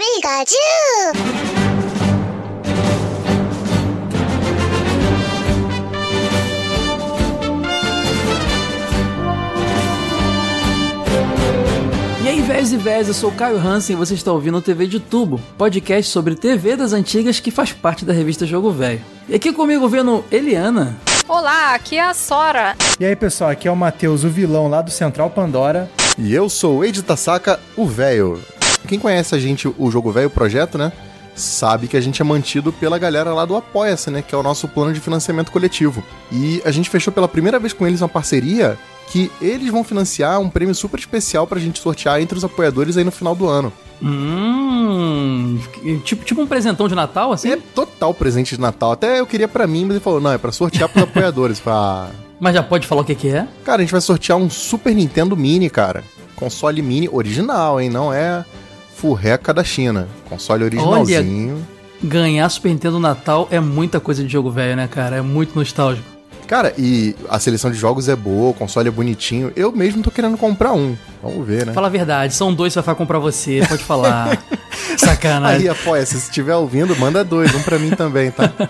Pikachu! E aí, vés e vés, eu sou o Caio Hansen e você está ouvindo o TV de Tubo, podcast sobre TV das antigas que faz parte da revista Jogo Velho. E aqui comigo vendo Eliana, Olá, aqui é a Sora. E aí, pessoal, aqui é o Matheus, o vilão lá do Central Pandora. E eu sou o Eide Tasaka, o velho. Quem conhece a gente, o Jogo Velho Projeto, né? Sabe que a gente é mantido pela galera lá do Apoia-se, né? Que é o nosso plano de financiamento coletivo. E a gente fechou pela primeira vez com eles uma parceria que eles vão financiar um prêmio super especial pra gente sortear entre os apoiadores aí no final do ano. hum, tipo, tipo um presentão de Natal, assim? É total presente de Natal. Até eu queria pra mim, mas ele falou, não, é pra sortear pros apoiadores. Ah, Mas já pode falar o que que é? Cara, a gente vai sortear um Super Nintendo Mini, cara. Console mini original, hein? Não é furreca da China. Console originalzinho. Ganhar Super Nintendo Natal é muita coisa de jogo velho, né, cara? É muito nostálgico. Cara, e a seleção de jogos é boa, o console é bonitinho. Eu mesmo tô querendo comprar um. Vamos ver, né? Fala a verdade, são dois que vai comprar você, pode falar. Sacanagem. Aí, apoia, se estiver ouvindo, manda dois, um pra mim também, tá?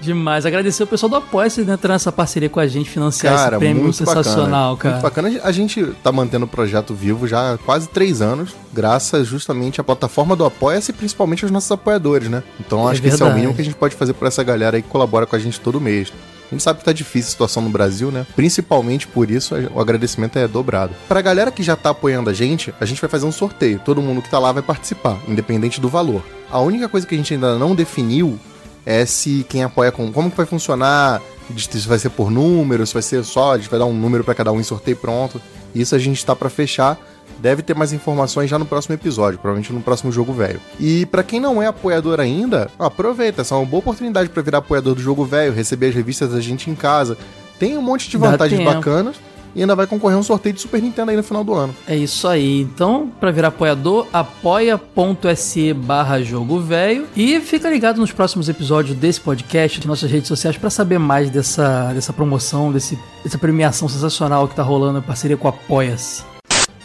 Demais. Agradecer o pessoal do Apoia-se né, ter essa parceria com a gente, financiar Cara, esse prêmio muito sensacional, bacana. cara. Muito bacana. A gente tá mantendo o projeto vivo já há quase três anos, graças justamente à plataforma do Apoia-se e principalmente aos nossos apoiadores, né? Então É acho que esse é o mínimo que a gente pode fazer por essa galera aí que colabora com a gente todo mês. A gente sabe que tá difícil a situação no Brasil, né? Principalmente por isso, o agradecimento é dobrado. Pra galera que já tá apoiando a gente, a gente vai fazer um sorteio. Todo mundo que tá lá vai participar, independente do valor. A única coisa que a gente ainda não definiu é se quem apoia com como que vai funcionar, se vai ser por número, se vai ser só, a gente vai dar um número pra cada um em sorteio e pronto. Isso a gente tá pra fechar. Deve ter mais informações já no próximo episódio, provavelmente no próximo jogo velho. E pra quem não é apoiador ainda, aproveita, essa é uma boa oportunidade pra virar apoiador do jogo velho, receber as revistas da gente em casa. Tem um monte de vantagens bacanas e ainda vai concorrer a um sorteio de Super Nintendo aí no final do ano. É isso aí. Então, pra virar apoiador, apoia.se barra jogo velho. E fica ligado nos próximos episódios desse podcast, de nossas redes sociais, pra saber mais dessa, dessa promoção, desse, dessa premiação sensacional que tá rolando em parceria com o Apoia-se.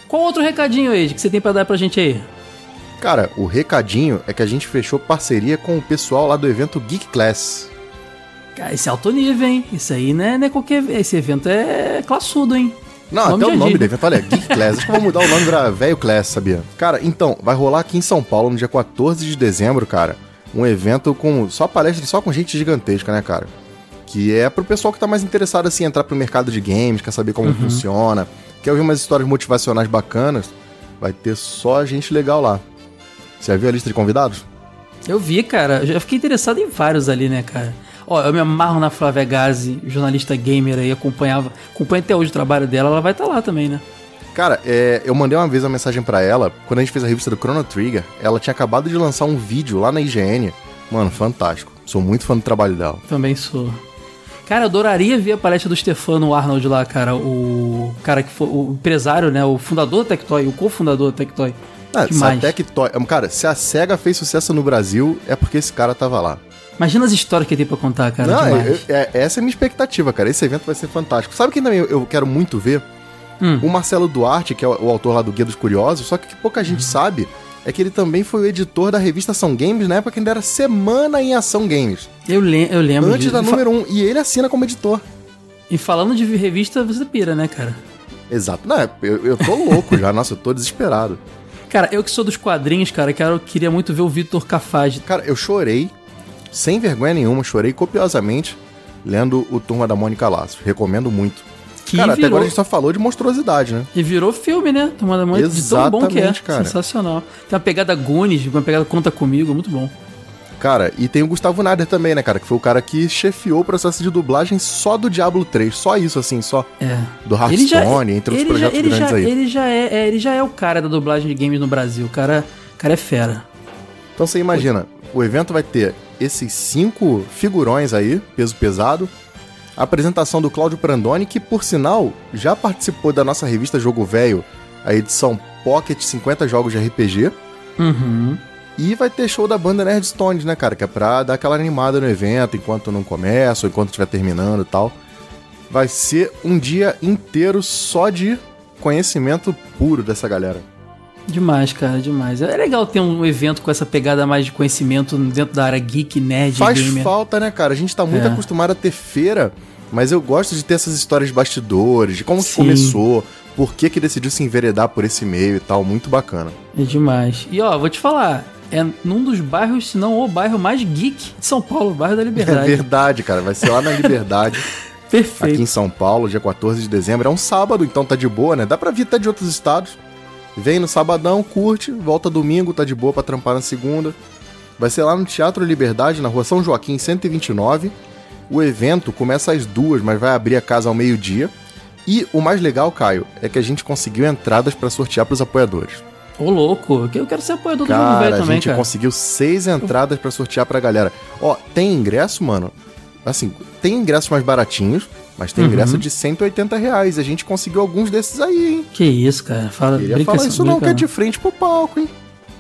Qual outro recadinho aí que você tem pra dar pra gente aí? Cara, o recadinho é que a gente fechou parceria com o pessoal lá do evento Geek Class. Cara, esse é alto nível, hein? Isso aí não é, não é qualquer. Esse evento é classudo, hein? Não, Nome até o nome do evento, olha, Geek Class. Acho que eu vou mudar o nome pra Velho Class, sabia? Cara, então, vai rolar aqui em São Paulo no dia 14 de dezembro, cara, um evento com só palestra, só com gente gigantesca, né, cara? Que é pro pessoal que tá mais interessado, assim, em entrar pro mercado de games, quer saber como funciona, quer ouvir umas histórias motivacionais bacanas, vai ter só gente legal lá. Você já viu a lista de convidados? Eu vi, cara. Eu já fiquei interessado em vários ali, né, cara? Ó, eu me amarro na Flávia Gazi, jornalista gamer aí, acompanhava. Acompanha até hoje o trabalho dela, ela vai estar lá também, né? Cara, é, eu mandei uma vez uma mensagem pra ela, quando a gente fez a revista do Chrono Trigger, ela tinha acabado de lançar um vídeo lá na IGN. Mano, fantástico. Sou muito fã do trabalho dela. Também sou. Cara, eu adoraria ver a palestra do Stefano Arnold lá, cara. O cara que foi o empresário, né? O fundador da Tectoy, o cofundador da Tectoy. Ah, se a. Tectoy... Cara, se a SEGA fez sucesso no Brasil, é porque esse cara tava lá. Imagina as histórias que ele tem pra contar, cara. Não, eu- é- essa é a minha expectativa, cara. Esse evento vai ser fantástico. Sabe quem também eu, eu quero muito ver? Hum. O Marcelo Duarte, que é o, o autor lá do Guia dos Curiosos, só que, que pouca gente sabe é que ele também foi o editor da revista Ação Games na época que ainda era Semana em Ação Games. Eu, le eu lembro Antes disso. da número 1. Um, e ele assina como editor. E falando de revista, você pira, né, cara? Exato. Não, eu, eu tô louco já. Nossa, eu tô desesperado. Cara, eu que sou dos quadrinhos, cara, quero, queria muito ver o Vitor Cafage. Cara, eu chorei, sem vergonha nenhuma, chorei copiosamente lendo o Turma da Mônica Laços. Recomendo muito. Que cara, até virou, agora a gente só falou de monstruosidade, né? E virou filme, né? Tomada muito de tão bom que é. Exatamente, cara. Sensacional. Tem uma pegada Goonies, uma pegada Conta Comigo, muito bom. Cara, e tem o Gustavo Nader também, né, cara? Que foi o cara que chefiou o processo de dublagem só do Diablo 3. Só isso, assim, só. É. Do já, Hearthstone, entre outros ele já, projetos ele grandes já, aí. Ele já, é, é, ele já é o cara da dublagem de games no Brasil. O cara, o cara é fera. Então você imagina, o evento vai ter esses cinco figurões aí, peso pesado. A apresentação do Cláudio Prandoni, que por sinal já participou da nossa revista Jogo Velho, a edição Pocket 50 Jogos de RPG. Uhum. E vai ter show da banda Nerd Stones, né, cara? Que é pra dar aquela animada no evento, enquanto não começa, ou enquanto estiver terminando e tal. Vai ser um dia inteiro só de conhecimento puro dessa galera. Demais, cara, demais. É legal ter um evento com essa pegada mais de conhecimento dentro da área geek, nerd, Faz gamer. falta, né, cara? A gente tá muito É. acostumado a ter feira, mas eu gosto de ter essas histórias de bastidores, de como que Sim. começou, por que que decidiu se enveredar por esse meio e tal, muito bacana. É demais. E ó, vou te falar, é num dos bairros, se não o bairro mais geek de São Paulo, o bairro da É Liberdade. verdade, cara, vai ser lá na Liberdade, Perfeito. aqui em São Paulo, dia 14 de dezembro. É um sábado, então tá de boa, né? Dá pra vir até de outros estados. Vem no sabadão, curte, volta domingo, tá de boa pra trampar na segunda. Vai ser lá no Teatro Liberdade, na rua São Joaquim, 129. O evento começa às duas, mas vai abrir a casa ao meio-dia. E o mais legal, Caio, é que a gente conseguiu entradas pra sortear pros apoiadores. Ô, louco, eu quero ser apoiador do jogo Cara, velho a também, gente cara. conseguiu seis entradas pra sortear pra galera. Ó, tem ingresso, mano. Assim, tem ingressos mais baratinhos, mas tem Uhum. ingresso de 180 reais. A gente conseguiu alguns desses aí, hein? Que isso, cara. Fala, Queria brinca falar assim, isso não, que brinca é de frente pro palco, hein?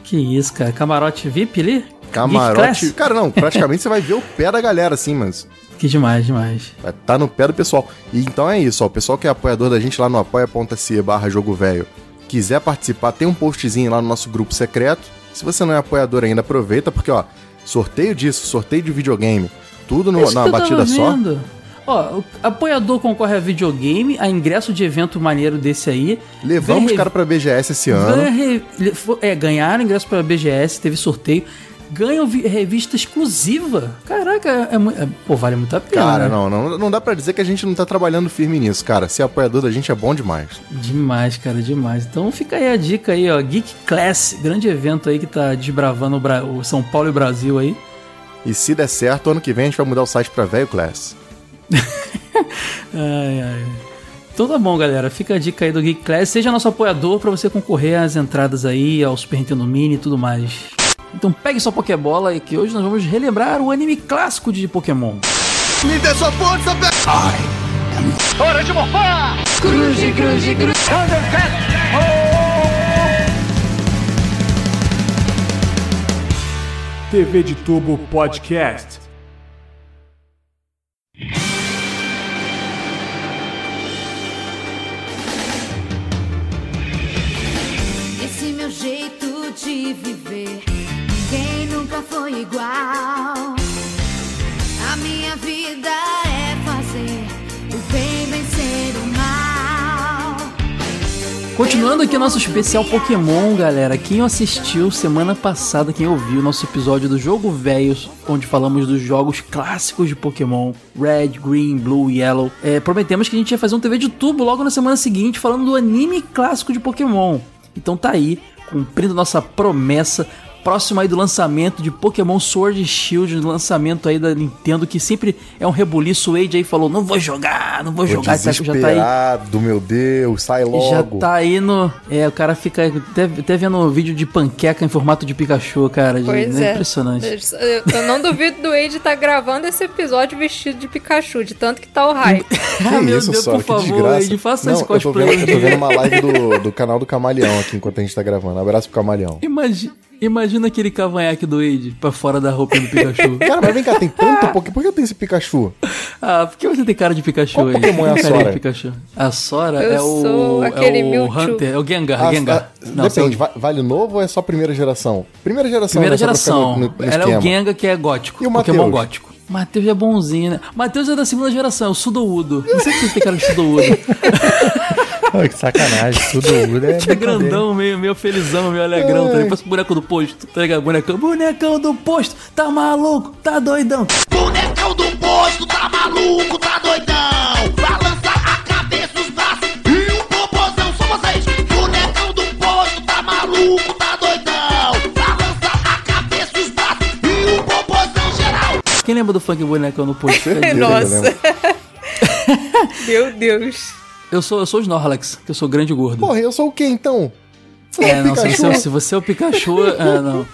Que isso, cara. Camarote VIP ali? Camarote. Cara, não, praticamente você vai ver o pé da galera, assim, mas Que demais, demais. vai tá no pé do pessoal. E então é isso, ó. O pessoal que é apoiador da gente lá no apoia.se barra jogo velho, quiser participar, tem um postzinho lá no nosso grupo secreto. Se você não é apoiador ainda, aproveita, porque, ó, sorteio disso, sorteio de videogame, tudo no, eu tava batida só. Ó, o apoiador concorre a videogame, a ingresso de evento maneiro desse aí. Levamos os caras pra BGS esse ano. Re- é, ganharam ingresso pra BGS, teve sorteio. Ganham vi- revista exclusiva. Caraca, é, é- pô, vale muito a pena. Cara, né? não, não, não dá pra dizer que a gente não tá trabalhando firme nisso, cara. Ser apoiador da gente é bom demais. Demais, cara, demais. Então fica aí a dica aí, ó. Geek Class, grande evento aí que tá desbravando o, Bra- o São Paulo e o Brasil aí. E se der certo, ano que vem a gente vai mudar o site pra Velho Class. Ai, ai. Então tá bom, galera. Fica a dica aí do Geek Class. Seja nosso apoiador pra você concorrer às entradas aí, ao Super Nintendo Mini e tudo mais. Então pegue sua Pokébola e que hoje nós vamos relembrar o anime clássico de Pokémon. TV de Tubo Podcast. Esse meu jeito de viver, ninguém nunca foi igual. A minha vida Continuando aqui nosso especial Pokémon, galera. Quem assistiu semana passada, quem ouviu nosso episódio do Jogo Velhos, onde falamos dos jogos clássicos de Pokémon, Red, Green, Blue, Yellow, é, prometemos que a gente ia fazer um TV de tubo logo na semana seguinte, falando do anime clássico de Pokémon. Então tá aí, cumprindo nossa promessa. Próximo aí do lançamento de Pokémon Sword e Shield, do lançamento aí da Nintendo, que sempre é um rebuliço. O Wade aí falou: não vou jogar, não vou Tô jogar, já tá aí meu Deus, sai já logo. tá aí no. É, o cara fica até, até vendo um vídeo de panqueca em formato de Pikachu, cara. de- Pois é é. impressionante. Eu, eu não duvido do Wade estar gravando esse episódio vestido de Pikachu, de tanto que tá o hype. Ah, meu isso, Deus, Sora, por favor. Wade, faça Não, esse eu tô cosplay. vendo, eu tô vendo uma live do, do canal do Camaleão aqui enquanto a gente tá gravando. Abraço pro Camaleão. Imagina, imagina aquele cavanhaque do Wade pra fora da roupa do Pikachu. Cara, mas vem cá, tem tanto Pokémon. Por que eu tenho esse Pikachu? ah, por que você tem cara de Pikachu, Qual Wade? Pokémon é a Sora? Pikachu. A Sora Eu é o. sou aquele é o Mewtwo. Hunter, é o Gengar. Ah, Gengar. ah, Não, depende, vale novo ou é só primeira geração? Primeira geração, Primeira né? Geração. no- no- no Ela é o. Gengar que é gótico. E o Pokémon Mateus? gótico. Matheus é bonzinho, né? Matheus é da segunda geração, é o Sudoudo. Não sei se você tem cara de Sudoudo. Ai, que sacanagem, tudo muda. É, É grandão, meio, meio felizão, meio alegrão, tá ligado? Parece o boneco do posto, tá ligado? Bonecão, bonecão do posto, tá maluco, tá doidão. Bonecão do posto tá maluco, tá doidão. Balança a cabeça, os braços e o popozão. Só vocês. Bonecão do posto tá maluco, tá doidão. Balança a cabeça, os braços e o popozão geral. Quem lembra do funk bonecão no posto? Nossa. né? Meu Deus. Eu sou, eu sou o Snorlax, que eu sou grande e gordo. Porra, eu sou o quê então? é, não, se se você é o Pikachu, é, não.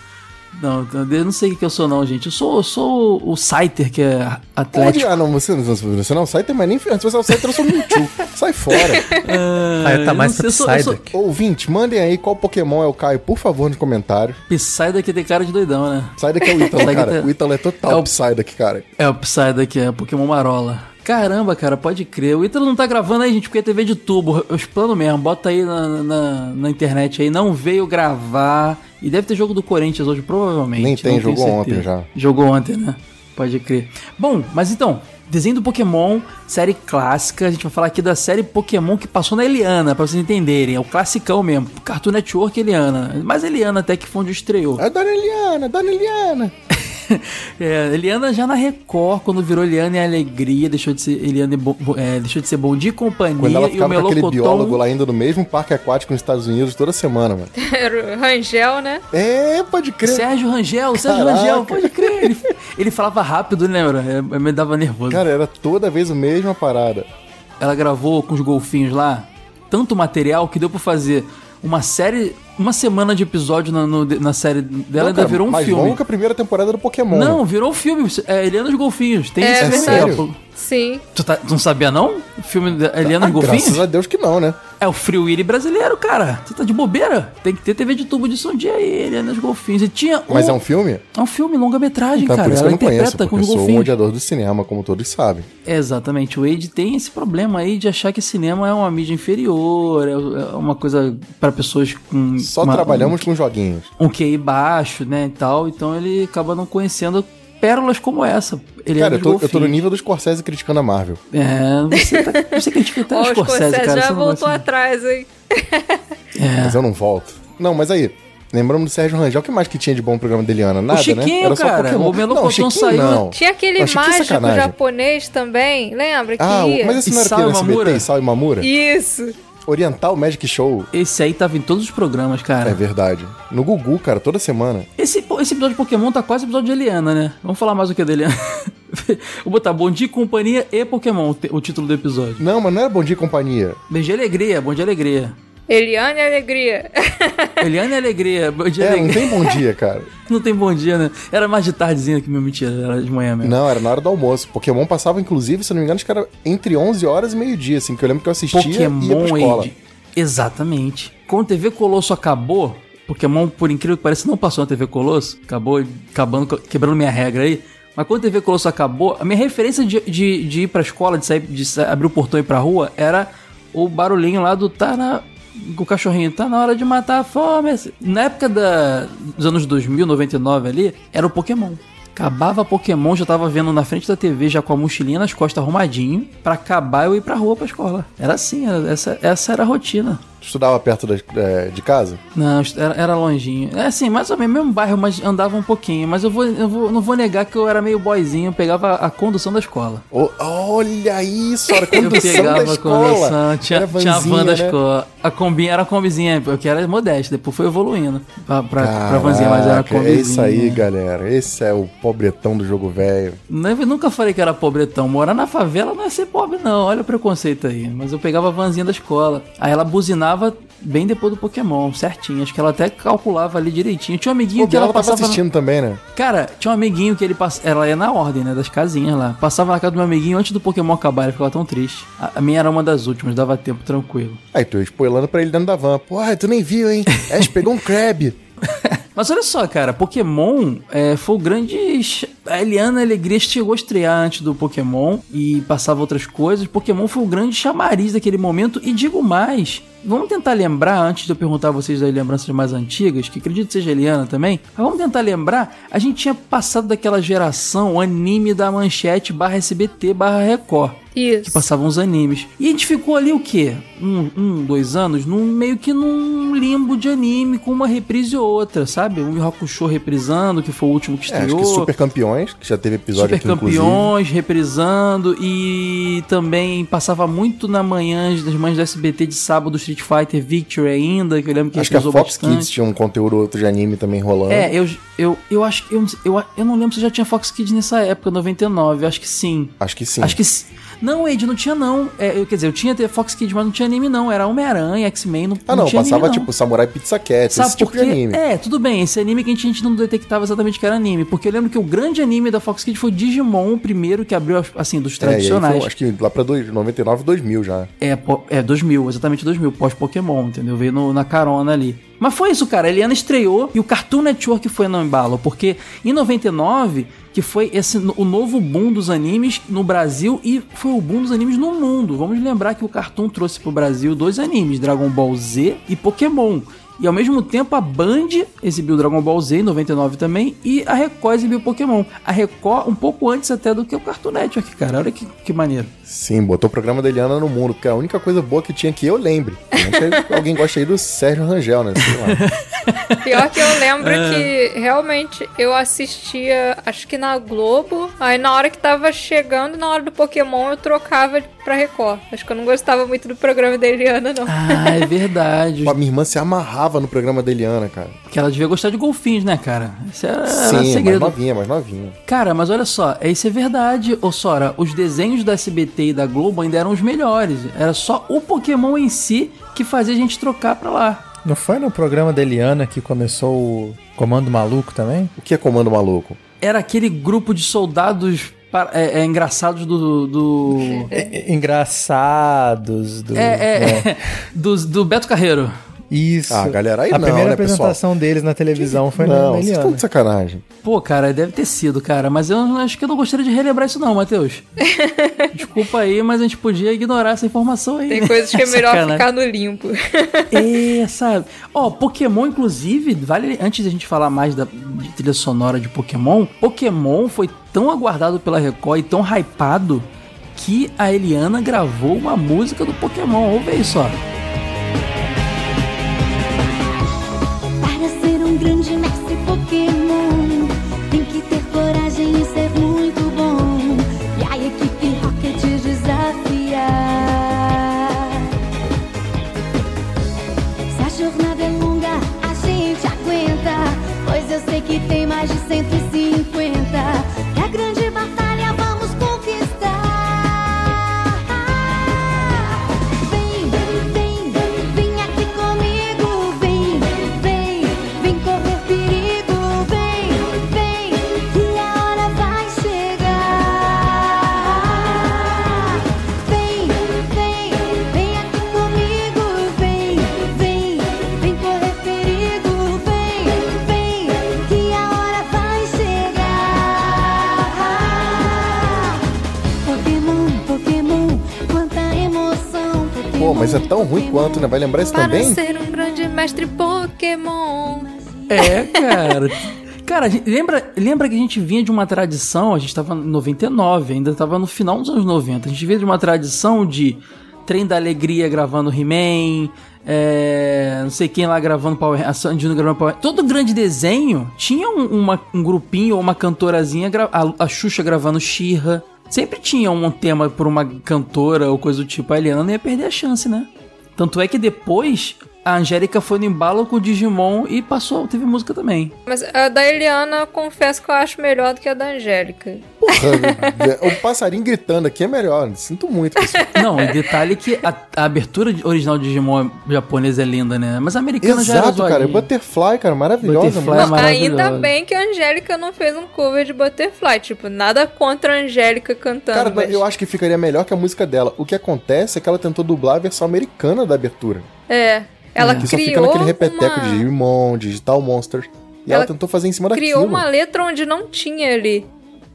Não, eu não sei o que eu sou não, gente. Eu sou, eu sou o Scyther, que é Onde? atlético. Ah, não, você, você não é o Scyther, mas nem se você é o Scyther, eu sou o Mewtwo. Sai fora. Ah, tá mais não sei, eu sou- Psyduck. Ouvinte, mandem aí qual Pokémon é o Caio, por favor, nos comentários. Psyduck que tem cara de doidão, né? Sai daqui é o Ítalo, Psyduck cara. é- O Ítalo é total é o- Psyduck, cara. É o Psyduck, é Pokémon Marola. Caramba, cara, pode crer. O Ítalo não tá gravando aí, gente, porque é TV de tubo. Eu explano mesmo. Bota aí na, na, na internet aí. Não veio gravar. E deve ter jogo do Corinthians hoje, provavelmente. Nem tem, jogou ontem já. Jogou ontem, né? Pode crer. Bom, mas então, desenho do Pokémon, série clássica. A gente vai falar aqui da série Pokémon que passou na Eliana, pra vocês entenderem. É o classicão mesmo. Cartoon Network Eliana. Mas Eliana até que foi onde estreou. É Dona Eliana, Dona Eliana. É, Eliana já na Record, quando virou Eliana e Alegria, deixou de ser Eliana e Bo- é, deixou de ser Bom Dia e Companhia. Quando ela e o ficava com aquele biólogo lá indo no mesmo parque aquático nos Estados Unidos toda semana, mano. Era o Rangel, né? É, pode crer. Sérgio Rangel, Sérgio Caraca. Rangel, pode crer. Ele, ele falava rápido, lembra? É, Me dava nervoso. Cara, era toda vez a mesma parada. Ela gravou com os golfinhos lá tanto material que deu pra fazer uma série, uma semana de episódio na, no- na série dela, Não, ainda cara, virou um mais filme. longo que a primeira temporada do Pokémon. Não, virou um filme. É Eliana e os Golfinhos. Tem É esse verdade. Sim. Tu, tá- tu não sabia, não? O filme da Eliana e Ah, os Golfinhos? graças a Deus que não, né? É o Free Willy brasileiro, cara. Você tá de bobeira? Tem que ter TV de tubo de som dia aí, Eliana os Golfinhos. E tinha Mas é um filme? É um filme, longa-metragem, Então, cara. por isso que Ela eu não conheço, interpreta porque com eu sou um odiador do cinema, como todos sabem. Exatamente. O Wade tem esse problema aí de achar que cinema é uma mídia inferior, é é uma coisa pra pessoas com. Só uma- trabalhamos com joguinhos. Um, um QI baixo, né, e tal. Então ele acaba não conhecendo pérolas como essa. Ele Cara, é eu tô, eu tô no nível do Scorsese criticando a Marvel. É, você, tá, você critica até Ó, o o Scorsese, Scorsese cara. já você voltou gosta- atrás, hein? É. Mas eu não volto. Não, mas aí, lembramos do Sérgio Rangel, o que mais que tinha de bom no programa da Eliana? Nada, Chiquinho, né? Era só cara, Pokémon. o Melocotão saiu- não. Tinha aquele Não, é mágico sacanagem. japonês também, lembra? Que Ah, o- ia? mas esse não era Isao aquele do SBT, Mamura? Isao e Mamura? Isso. Oriental Magic Show. Esse aí tava em todos os programas, cara. É verdade. No Gugu, cara, toda semana. Esse, esse episódio de Pokémon tá quase episódio de Eliana, né? Vamos falar mais o que da Eliana. Vou botar Bom Dia, Companhia e Pokémon, o título do episódio. Não, mas não era Bom Dia e Companhia. Beijo de Alegria, Bom Dia Alegria. Eliane e Alegria. Eliana e Alegria, Bom Dia É, não Alegria. tem Bom Dia, cara. Não tem bom dia, né? Era mais de tardezinha que meu mentira, era de manhã mesmo. Não, era na hora do almoço. Pokémon passava, inclusive, se eu não me engano, acho que era entre 11 horas e meio-dia, assim, que eu lembro que eu assistia e ia pra Pokémon escola. Age. Exatamente. Quando a TV Colosso acabou, Pokémon, por incrível que pareça, não passou na TV Colosso, acabou acabando, quebrando minha regra aí. Mas quando a TV Colosso acabou, a minha referência de, de, de ir pra escola, de sair, de abrir o portão e ir pra rua, era o barulhinho lá do tá na. O cachorrinho, tá na hora de matar a fome. Na época da, dos anos 2000, 99 ali, era o Pokémon. Acabava Pokémon, já tava vendo na frente da TV, já com a mochilinha nas costas arrumadinho, pra acabar eu ir pra rua pra escola. Era assim, era- essa, essa era a rotina. Estudava perto da- é, de casa? Não, era, era longinho. É assim, mais ou menos, mesmo bairro, mas andava um pouquinho. Mas eu, vou, eu vou, não vou negar que eu era meio boyzinho, eu pegava a condução da escola. Olha isso, era Eu condução da pegava a escola. condução, tinha, Era tinha a vanzinha, van da né? escola. A combinha era a combizinha, porque era modesta, depois foi evoluindo pra, pra, pra vanzinha, mas era a Caraca, combizinha. É isso aí, galera. Esse é o pobretão do jogo velho. Eu nunca falei que era pobretão. Morar na favela não é ser pobre, não. Olha o preconceito aí. Mas eu pegava a vanzinha da escola. Aí ela buzinava bem depois do Pokémon, certinho. Acho que ela até calculava ali direitinho. Tinha um amiguinho que ela ela tava passava. assistindo também, né? Cara, tinha um amiguinho que ele passava. Ela ia na ordem, né? Das casinhas lá. Passava na casa do meu amiguinho antes do Pokémon acabar. Ele ficava tão triste. A, a minha era uma das últimas, dava tempo tranquilo. Aí tu ia spoilando pra ele dentro da van. Porra, tu nem viu, hein? Ash pegou um crab. Mas olha só, cara, Pokémon é, foi o grande. A Eliana Alegria chegou a estrear antes do Pokémon e passava outras coisas. Pokémon foi o grande chamariz daquele momento. E digo mais, vamos tentar lembrar, antes de eu perguntar a vocês das lembranças mais antigas, que acredito que seja a Eliana também, mas vamos tentar lembrar, a gente tinha passado daquela geração anime da manchete barra SBT barra Record Isso. que passavam os animes. E a gente ficou ali o quê? Um, um, dois anos? Num, meio que num limbo de anime, com uma reprise ou outra, sabe? Um Hakusho reprisando, que foi o último que É, acho estreou. que Super Campeões, que já teve episódio Super aqui, inclusive. Campeões reprisando e também passava muito na manhã das manhãs do SBT de sábado Street Fighter Victory ainda, que eu lembro que Acho que a Fox bastante. Kids tinha um conteúdo outro de anime também rolando. É, eu, eu, eu acho que. Eu, eu, eu não lembro se já tinha Fox Kids nessa época, 99. Eu acho que sim. Acho que sim. Acho que. s- Não, Ed, não tinha não. É, eu, quer dizer, eu tinha Fox Kids, mas não tinha anime não. Era Homem-Aranha, X-Men, não, Ah, não, tinha passava anime, não. tipo Samurai Pizza Cat, Sabe esse tipo de anime. É, tudo bem, esse anime que a gente, a gente não detectava exatamente que era anime. Porque eu lembro que o grande anime da Fox Kids foi Digimon, o primeiro que abriu, assim, dos É, tradicionais. foi, acho que lá pra dois- 99, 2000 já. É, é 2000, exatamente 2000, pós-Pokémon, entendeu? Veio no- na carona ali. Mas foi isso, cara. A Eliana estreou e o Cartoon Network foi no embalo, porque em 99 que foi esse o novo boom dos animes no Brasil e foi o boom dos animes no mundo. Vamos lembrar que o Cartoon trouxe pro Brasil dois animes, Dragon Ball Z e Pokémon. E ao mesmo tempo a Band exibiu Dragon Ball Z em 99 também e a Record exibiu Pokémon. A Record um pouco antes até do que o Cartoon Network, cara. Olha que, que maneiro. Sim, botou o programa da Eliana no mundo, porque é a única coisa boa que tinha que eu lembre. Alguém gosta aí do Sérgio Rangel, né? Sei lá. Pior que eu lembro que realmente eu assistia, acho que na Globo, aí na hora que tava chegando, na hora do Pokémon, eu trocava pra Record. Acho que eu não gostava muito do programa da Eliana, não. Ah, é verdade. A minha irmã se amarrava no programa da Eliana, cara. Porque ela devia gostar de golfinhos, né, cara? Esse era, era Sim, mais segredo. novinha, mais novinha. Cara, mas olha só, isso é verdade, ô Sora. Os desenhos da SBT e da Globo ainda eram os melhores. Era só o Pokémon em si que fazia a gente trocar pra lá. Não foi no programa da Eliana que começou o Comando Maluco também? O que é comando maluco? Era aquele grupo de soldados é, é, engraçados do. do... É, é, engraçados. Do, É, é, dos- do Beto Carreiro. Isso. Ah, galera, aí A não, primeira né, pessoal? apresentação deles na televisão foi na, Não, na vocês Eliana. estão de sacanagem. Pô, cara, deve ter sido, cara. Mas eu não- acho que eu não gostaria de relembrar isso, não, Matheus. Desculpa aí, mas a gente podia ignorar essa informação aí. Tem né? coisas que é melhor Sacanagem. ficar no limpo. É, sabe? Ó, Pokémon, inclusive, vale antes da gente falar mais da de trilha sonora de Pokémon, Pokémon foi tão aguardado pela Record e tão hypado que a Eliana gravou uma música do Pokémon. Ouve aí só. Para grande mestre Pokémon, tem que ter coragem e ser muito bom. E a equipe Rocket desafiar. Se a jornada é longa, a gente aguenta. Pois eu sei que tem mais de 150. Mas é tão ruim quanto, né? Vai lembrar isso Para também? ser um grande mestre Pokémon. É, cara. Cara, gente- lembra, lembra que a gente vinha de uma tradição, a gente tava em 99, ainda tava no final dos anos 90. A gente vinha de uma tradição de Trem da Alegria gravando He-Man, é, não sei quem lá gravando Power a Sandino gravando Power Todo grande desenho tinha um, uma- um grupinho ou uma cantorazinha, a, a Xuxa gravando She-Ra. Sempre tinha um tema por uma cantora ou coisa do tipo. A Eliana não ia perder a chance, né? Tanto é que depois a Angélica foi no embalo com o Digimon e passou, teve música também. Mas a da Eliana, confesso que eu acho melhor do que a da Angélica. Porra, o passarinho gritando aqui é melhor. Sinto muito, pessoal. Não, e detalhe que a, a abertura original de Digimon japonesa é linda, né? Mas a americana já era Exato, cara. zoadinha. Butterfly, cara, maravilhosa. Butterfly mano. é maravilhosa. Ainda bem que a Angélica não fez um cover de Butterfly. Tipo, nada contra a Angélica cantando. Cara, mas... eu acho que ficaria melhor que a música dela. O que acontece é que ela tentou dublar a versão americana da abertura. É. Ela Que só fica criou naquele repeteco uma... de Digimon, Digital Monsters. E ela, Ela tentou fazer em cima daquilo. Criou uma letra onde não tinha ali.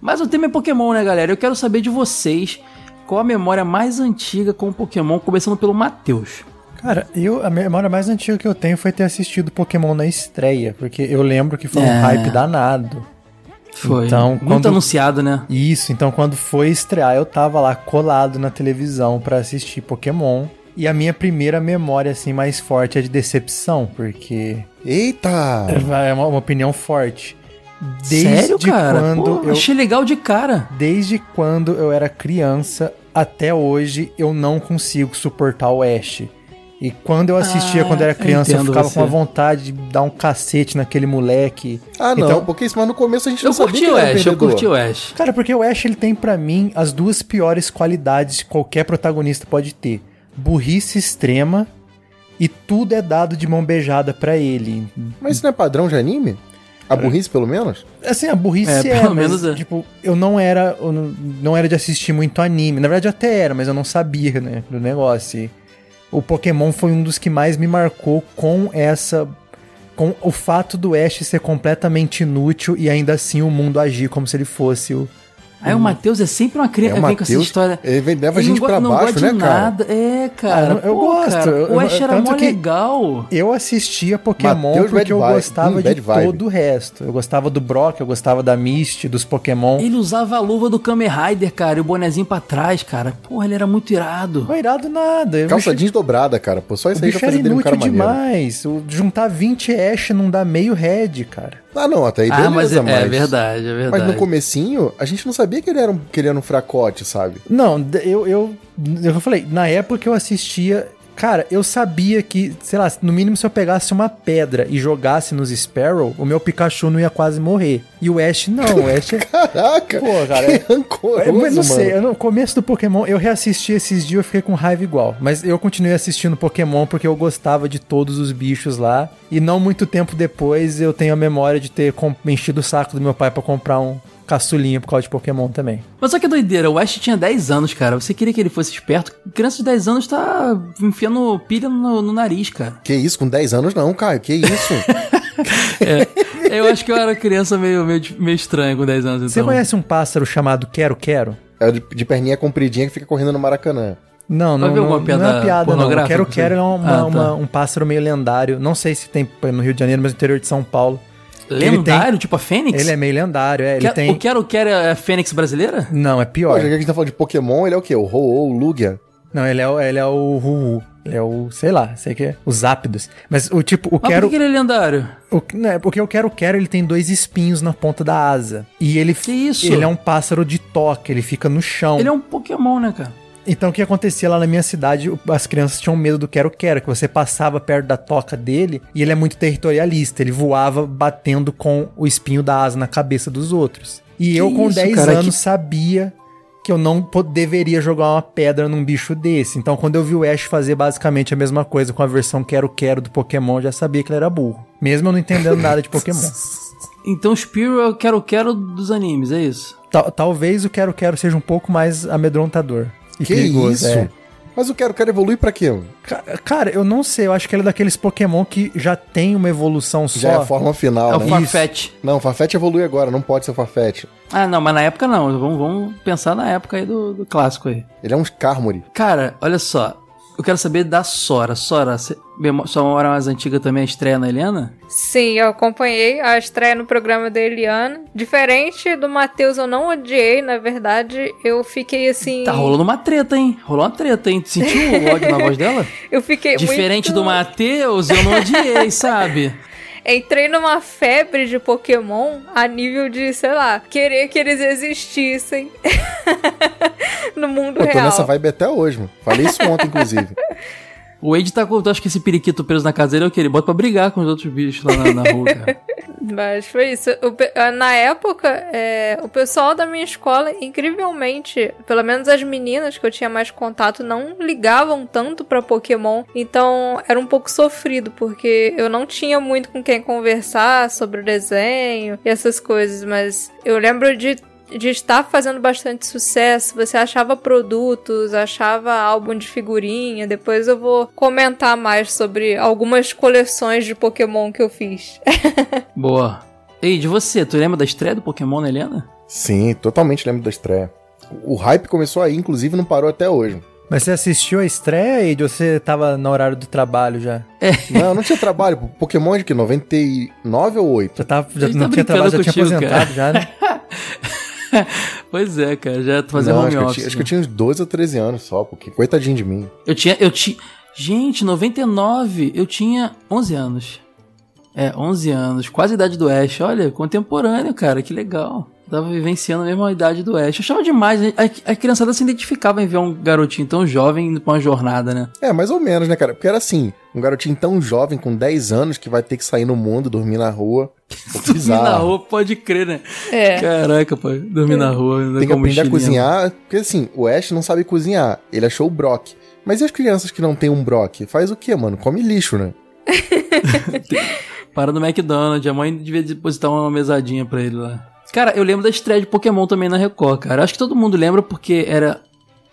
Mas o tema é Pokémon, né, galera? Eu quero saber de vocês qual a memória mais antiga com o Pokémon, começando pelo Matheus. Cara, eu, a memória mais antiga que eu tenho foi ter assistido Pokémon na estreia, porque eu lembro que foi um É. hype danado. Foi. Então, Muito quando- anunciado, né? Isso, então quando foi estrear, eu tava lá colado na televisão pra assistir Pokémon. E a minha primeira memória, assim, mais forte é de decepção, porque Eita! é uma, uma opinião forte. Desde Sério, cara? quando Pô, eu Achei legal de cara. Desde quando eu era criança até hoje, eu não consigo suportar o Ash. E quando eu assistia Ah, quando eu era criança, eu entendo ficava você. com a vontade de dar um cacete naquele moleque. Ah, não, Então- porque isso, mas no começo a gente Eu não sabia que o ele era Ash, eu curti o Ash. Cara, porque o Ash ele tem pra mim as duas piores qualidades que qualquer protagonista pode ter: burrice extrema e tudo é dado de mão beijada pra ele. Mas isso não é padrão de anime? A burrice, pelo menos? Assim, a burrice É, é, pelo mas, menos é. tipo, eu não era, eu não, era de assistir muito anime. Na verdade, eu até era, mas eu não sabia, né, do negócio. O Pokémon foi um dos que mais me marcou com essa com o fato do Ash ser completamente inútil e ainda assim o mundo agir como se ele fosse o. Aí o Matheus é sempre uma criança. É, o vem com essa história. ele leva a gente não pra baixo, gosta né, de cara? Nada. É, cara. Ah, eu pô, gosto, cara, eu- o Ash era mó legal. Eu assistia Pokémon Mateus porque Bad eu Vibe. gostava Hum, de todo o resto. Eu gostava do Brock, eu gostava da Misty, dos Pokémon. Ele usava a luva do Kamen Rider, cara, e o bonezinho pra trás, cara. Porra, ele era muito irado. Não é irado nada. Eu Calça bicho- jeans dobrada, cara. Pô, só O isso aí já fazia dele um cara maneiro. demais. O- juntar 20 Ash não dá meio Red, cara. Ah, não, até aí ah, mas é, beleza, é verdade, é verdade. Mas no comecinho, a gente não sabia que ele era um, que ele era um fracote, sabe? Não, eu, eu, eu falei, na época que eu assistia, cara, eu sabia que, sei lá, no mínimo se eu pegasse uma pedra e jogasse nos Sparrow, o meu Pikachu não ia quase morrer. E o Ash não, o Ash é... Caraca! Pô, cara, é- que rancoroso, Eu não mano. sei, eu no começo do Pokémon, eu reassisti esses dias, eu fiquei com raiva igual. Mas eu continuei assistindo Pokémon porque eu gostava de todos os bichos lá. E não muito tempo depois eu tenho a memória de ter enchido o saco do meu pai pra comprar um caçulinha por causa de Pokémon também. Mas só que doideira, o Ash tinha 10 anos, cara. Você queria que ele fosse esperto? Criança de 10 anos tá enfiando pilha no, no nariz, cara. Que isso, com 10 anos não, Caio, que isso? É, eu acho que eu era criança meio, meio, meio estranha com 10 anos, então. Você conhece um pássaro chamado Quero Quero? é de, de perninha compridinha que fica correndo no Maracanã. Não, não, não, alguma não piada é uma piada, não. Quero Quero é uma- Ah, tá. uma- um pássaro meio lendário. Não sei se tem no Rio de Janeiro, mas no interior de São Paulo. Lendário, tipo a Fênix? Ele é meio lendário, é. Ele Quer- tem... O Quero Quero é a Fênix brasileira? Não, é Pô, pior. já que a gente tá falando de Pokémon, ele é o quê? O Ho-Oh, o Lugia? Não, ele é, o- ele é o Ru. Ele é o, sei lá, sei que é. Os Zápidos. Mas o tipo, o Mas Quero. por que ele é lendário? O, não, é porque o Quero Quero ele tem dois espinhos na ponta da asa. E ele. Que isso? Ele é um pássaro de toque, ele fica no chão. Ele é um Pokémon, né, cara? Então o que acontecia lá na minha cidade, as crianças tinham medo do Quero Quero, que você passava perto da toca dele e ele é muito territorialista, ele voava batendo com o espinho da asa na cabeça dos outros. E Que eu com isso, 10 cara, anos que- sabia que eu não deveria jogar uma pedra num bicho desse. Então quando eu vi o Ash fazer basicamente a mesma coisa com a versão Quero Quero do Pokémon, eu já sabia que ele era burro. Mesmo eu não entendendo nada de Pokémon. Então o Spearow é o Quero Quero dos animes, é isso? Tal- talvez o Quero Quero seja um pouco mais amedrontador. E Que perigoso, isso? é. Mas o Quero Quero evolui pra quê? Ca- Cara, eu não sei, eu acho que ele é daqueles Pokémon que já tem uma evolução só. Já é a forma final, é o né? Farfetch. Não, o Farfetch evolui agora, não pode ser o Farfetch. Ah, não, mas na época não. Vamos, vamos pensar na época aí do, do clássico aí. Ele é um Skarmory. Cara, olha só. Eu quero saber da Sora. Sora, cê- sua memória mais antiga também é a estreia na Helena? Sim, eu acompanhei a estreia no programa da Eliana. Diferente do Matheus, eu não odiei, na verdade, eu fiquei assim. Tá rolando uma treta, hein? Rolou uma treta, hein? Tu sentiu o ódio na voz dela? Eu fiquei Diferente muito... do Matheus, eu não odiei, sabe? Entrei numa febre de Pokémon a nível de, sei lá, querer que eles existissem no mundo Pô, tô real. nessa vibe até hoje, mano. Falei isso ontem, inclusive. O Wade tá com. tu acha que esse periquito preso na dele é o quê? Ele bota pra brigar com os outros bichos lá na, na rua, cara. Mas foi isso. O ah, na época, é, o pessoal da minha escola, incrivelmente, pelo menos as meninas que eu tinha mais contato, não ligavam tanto pra Pokémon. Então era um pouco sofrido, porque eu não tinha muito com quem conversar sobre o desenho e essas coisas. Mas eu lembro de. De estar fazendo bastante sucesso, você achava produtos, achava álbum de figurinha. Depois eu vou comentar mais sobre algumas coleções de Pokémon que eu fiz. Boa. Ei, de você, tu lembra da estreia do Pokémon na Helena? Sim, totalmente lembro da estreia. O hype começou aí, inclusive não parou até hoje. Mas você assistiu a estreia e você tava no horário do trabalho já? Não, não tinha trabalho. Pokémon é de que? 99 ou 8? Já, tava, já Ele tá não tinha trabalho, já tinha aposentado já, né? Pois é, cara, já tô fazendo não, home acho que, eu office. tinha, acho que eu né? tinha uns 12 ou 13 anos só, porque coitadinho de mim. Eu tinha, eu tinha. Gente, 99, eu tinha 11 anos. É, 11 anos, quase idade do Ash. Olha, contemporâneo, cara, que legal. Tava vivenciando a mesma idade do Ash. Eu achava demais. né? A, a criançada se identificava em ver um garotinho tão jovem indo pra uma jornada, né? É, mais ou menos, né, cara? Porque era assim, um garotinho tão jovem, com 10 anos, que vai ter que sair no mundo, dormir na rua. Dormir na rua, pode crer, né? É. Caraca, pô, dormir na rua. Tem que aprender a mochilinha. cozinhar, porque assim, o Ash não sabe cozinhar. Ele achou o Brock. Mas e as crianças que não tem um Brock? Faz o quê, mano? Come lixo, né? Para no McDonald's, a mãe devia depositar uma mesadinha pra ele lá. Cara, eu lembro da estreia de Pokémon também na Record, cara. Acho que todo mundo lembra porque era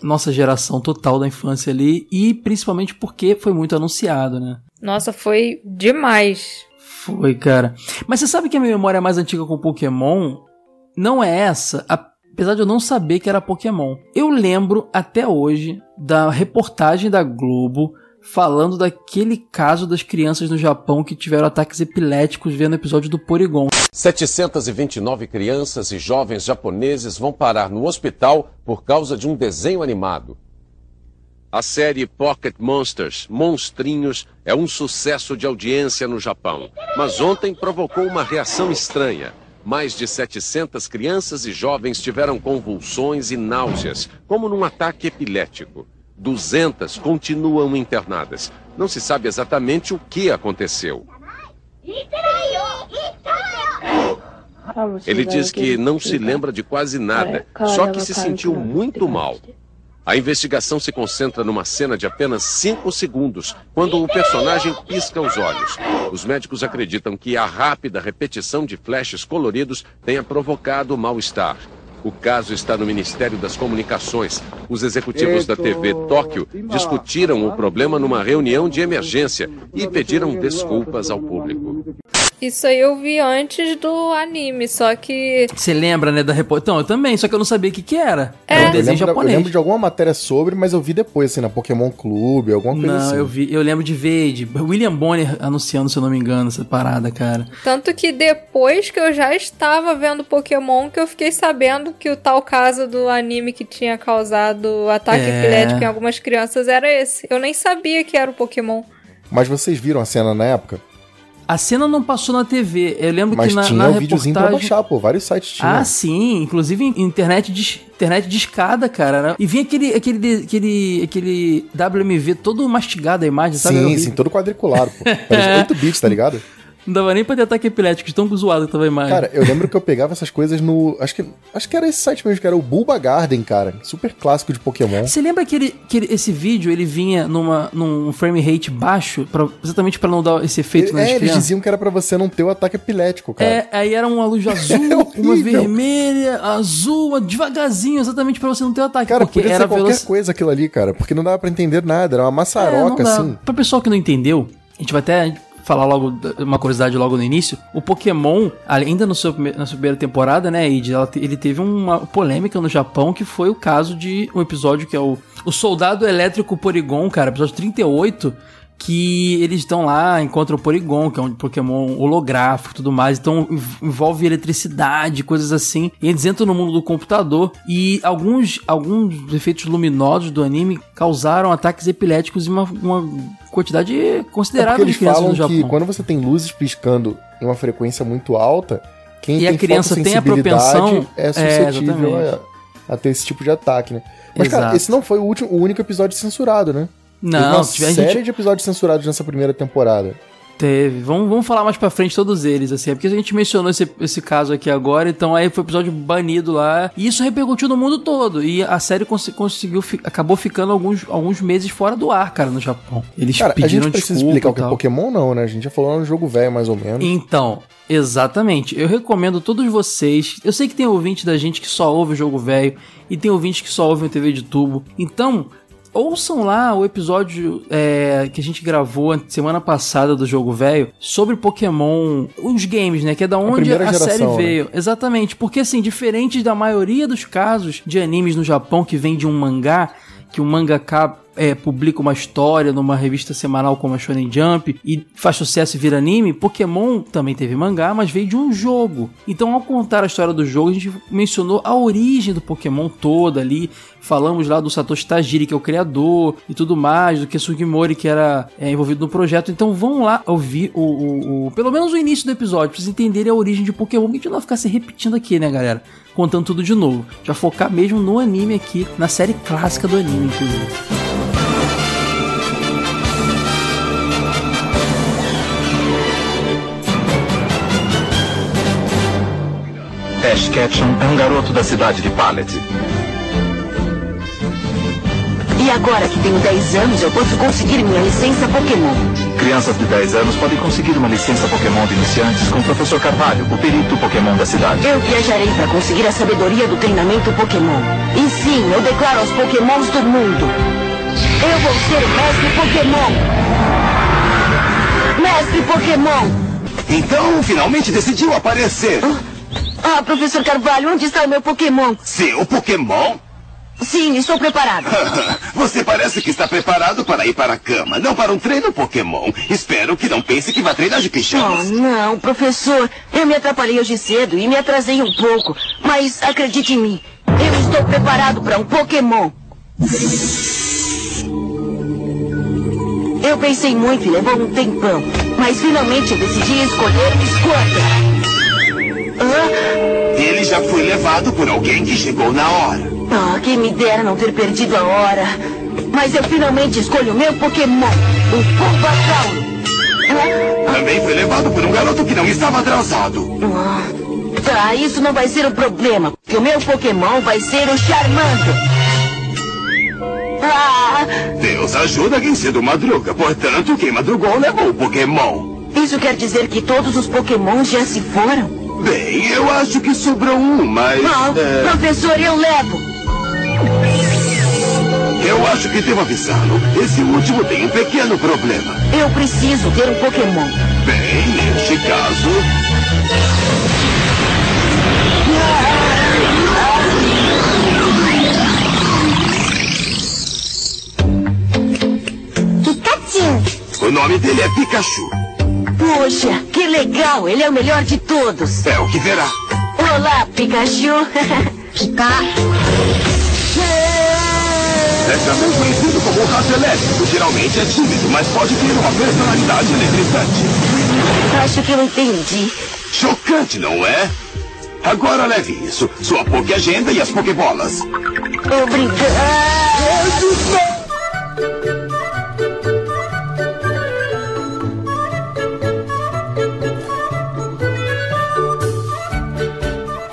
nossa geração total da infância ali e principalmente porque foi muito anunciado, né? Nossa, foi demais. Foi, cara. Mas você sabe que a minha memória mais antiga com Pokémon não é essa, apesar de eu não saber que era Pokémon. Eu lembro até hoje da reportagem da Globo falando daquele caso das crianças no Japão que tiveram ataques epiléticos vendo o episódio do Porygon. 729 crianças e jovens japoneses vão parar no hospital por causa de um desenho animado. A série Pocket Monsters, Monstrinhos, é um sucesso de audiência no Japão. Mas ontem provocou uma reação estranha. Mais de 700 crianças e jovens tiveram convulsões e náuseas, como num ataque epilético. 200 continuam internadas. Não se sabe exatamente o que aconteceu. Ele diz que não se lembra de quase nada, só que se sentiu muito mal. A investigação se concentra numa cena de apenas 5 segundos, quando o personagem pisca os olhos. Os médicos acreditam que a rápida repetição de flashes coloridos tenha provocado o mal-estar. O caso está no Ministério das Comunicações. Os executivos da TV Tóquio discutiram o problema numa reunião de emergência e pediram desculpas ao público. Isso aí eu vi antes do anime, só que. Você lembra, né, da reportagem? Então, eu também, só que eu não sabia o que que era. É. Era um Eu desenho lembro, da- eu japonês. lembro de alguma matéria sobre, mas eu vi depois, assim, na Pokémon Clube, alguma coisa Não, assim. eu vi, eu lembro de ver, de William Bonner anunciando, se eu não me engano, essa parada, cara. Tanto que depois que eu já estava vendo Pokémon, que eu fiquei sabendo que o tal caso do anime que tinha causado ataque É. epilético em algumas crianças era esse. Eu nem sabia que era o Pokémon. Mas vocês viram a cena na época? A cena não passou na TV. Eu lembro Mas que na, tinha na um videozinho pra reportagem... baixar, pô. Vários sites tinham. Ah, sim. Inclusive internet de, internet de escada, cara. né? E vinha aquele, aquele, aquele, aquele WMV todo mastigado a imagem, sabe? Sim, sim, todo quadriculado, pô. Parece 8 bits, tá ligado? Não dava nem pra ter ataque epilético, de tão zoado que tava a imagem. Cara, eu lembro que eu pegava essas coisas no. Acho que, acho que era esse site mesmo, que era o Bulba Garden, cara. Super clássico de Pokémon. Você lembra que, ele, que ele- esse vídeo ele vinha numa, num frame rate baixo, pra- exatamente pra não dar esse efeito nas é, eles diziam que era pra você não ter o ataque epilético, cara. É, aí era uma luz azul, É uma vermelha, azul, uma devagarzinho, exatamente pra você não ter o ataque. Cara, porque podia era qualquer velocidade. coisa aquilo ali, cara, porque não dava pra entender nada, era uma É, maçaroca, dá. assim. Pra pessoal que não entendeu, a gente vai até falar logo uma curiosidade logo no início. O Pokémon, ainda no seu, na sua primeira temporada, né, te- ele teve uma polêmica no Japão que foi o caso de um episódio que é o, o Soldado Elétrico Porygon, cara, episódio 38. Que eles estão lá, encontram o Porygon, que é um Pokémon holográfico e tudo mais. Então env- envolve eletricidade, coisas assim. E eles entram no mundo do computador. E alguns, alguns efeitos luminosos do anime causaram ataques epiléticos em uma, uma quantidade É considerável de eles crianças no falam que Japão. quando você tem luzes piscando em uma frequência muito alta, quem E a tem criança tem a propensão- é É, suscetível exatamente. a, a ter esse tipo de ataque, né? Mas, cara, Exato. esse não foi o, último, o único episódio censurado, né? Teve Não, uma tiver, a série gente de episódios censurados nessa primeira temporada. teve. Vamos, vamos falar mais pra frente todos eles, assim. É porque a gente mencionou esse, esse caso aqui agora, então aí foi episódio banido lá. E isso repercutiu no mundo todo. E a série cons- conseguiu, fi- acabou ficando alguns, alguns meses fora do ar, cara, no Japão. Eles Cara, a pediram gente precisa explicar o que é. Pokémon, não, né? A gente já falou no jogo velho, mais ou menos. Então, exatamente. Eu recomendo todos vocês. Eu sei que tem ouvinte da gente que só ouve o jogo velho e tem ouvinte que só ouve o TV de tubo. Então, ouçam lá o episódio é, que a gente gravou semana passada do jogo velho sobre Pokémon, os games, né? Que é da onde a, série geração, né? veio. Exatamente. Porque, assim, diferente da maioria dos casos de animes no Japão que vem de um mangá, que o mangaka é, publica uma história numa revista semanal como a Shonen Jump e faz sucesso e vira anime, Pokémon também teve mangá, mas veio de um jogo. Então, ao contar a história do jogo, a gente mencionou a origem do Pokémon toda ali. Falamos lá do Satoshi Tajiri, que é o criador, e tudo mais, do que Sugimori, que era é, envolvido no projeto. Então, vão lá ouvir o, o- o- pelo menos o início do episódio, pra vocês entenderem a origem de Pokémon, a gente não vai ficar se repetindo aqui, né, galera? Contando tudo de novo. Vai focar mesmo no anime aqui, na série clássica do anime, inclusive. Ash Ketchum é um garoto da cidade de Pallet. E agora que tenho 10 anos, eu posso conseguir minha licença Pokémon. Crianças de 10 anos podem conseguir uma licença Pokémon de iniciantes com o professor Carvalho, o perito Pokémon da cidade. Eu viajarei para conseguir a sabedoria do treinamento Pokémon. E sim, eu declaro aos Pokémons do mundo. Eu vou ser o Mestre Pokémon. Mestre Pokémon. Então, finalmente decidiu aparecer. Ah, professor Carvalho, onde está o meu Pokémon? Seu Pokémon? Sim, estou preparado. Você parece que está preparado para ir para a cama, não para um treino Pokémon. Espero que não pense que vai treinar de Oh, pijamas. não, professor. Eu me atrapalhei hoje cedo e me atrasei um pouco. Mas acredite em mim, eu estou preparado para um Pokémon. Eu pensei muito e levou um tempão. Mas finalmente eu decidi escolher o Squirtle. Hã? Ele já foi levado por alguém que chegou na hora. Ah, quem me dera não ter perdido a hora. Mas eu finalmente escolho o meu Pokémon, o Bulbasaur. Ah, Também foi levado por um garoto que não estava atrasado. ah. Tá, isso não vai ser o problema, porque o meu Pokémon vai ser o Charmander. Ah, Deus ajuda quem cedo madruga, portanto, quem madrugou levou o Pokémon. isso quer dizer que todos os Pokémons já se foram? Bem, eu acho que sobrou um, mas. Não, é, professor, eu levo. eu acho que devo avisá-lo. Esse último tem um pequeno problema. Eu preciso ter um Pokémon. Bem, neste caso. Pikachu. O nome dele é Pikachu. Poxa, que legal, ele é o melhor de todos. É o que verá. Olá, Pikachu. Pika. É também conhecido como o rato elétrico. Geralmente é tímido, mas pode ter uma personalidade eletrizante. Acho que eu entendi. Chocante, não é? Agora leve isso, sua Poké Agenda e as Pokébolas. Obrigado.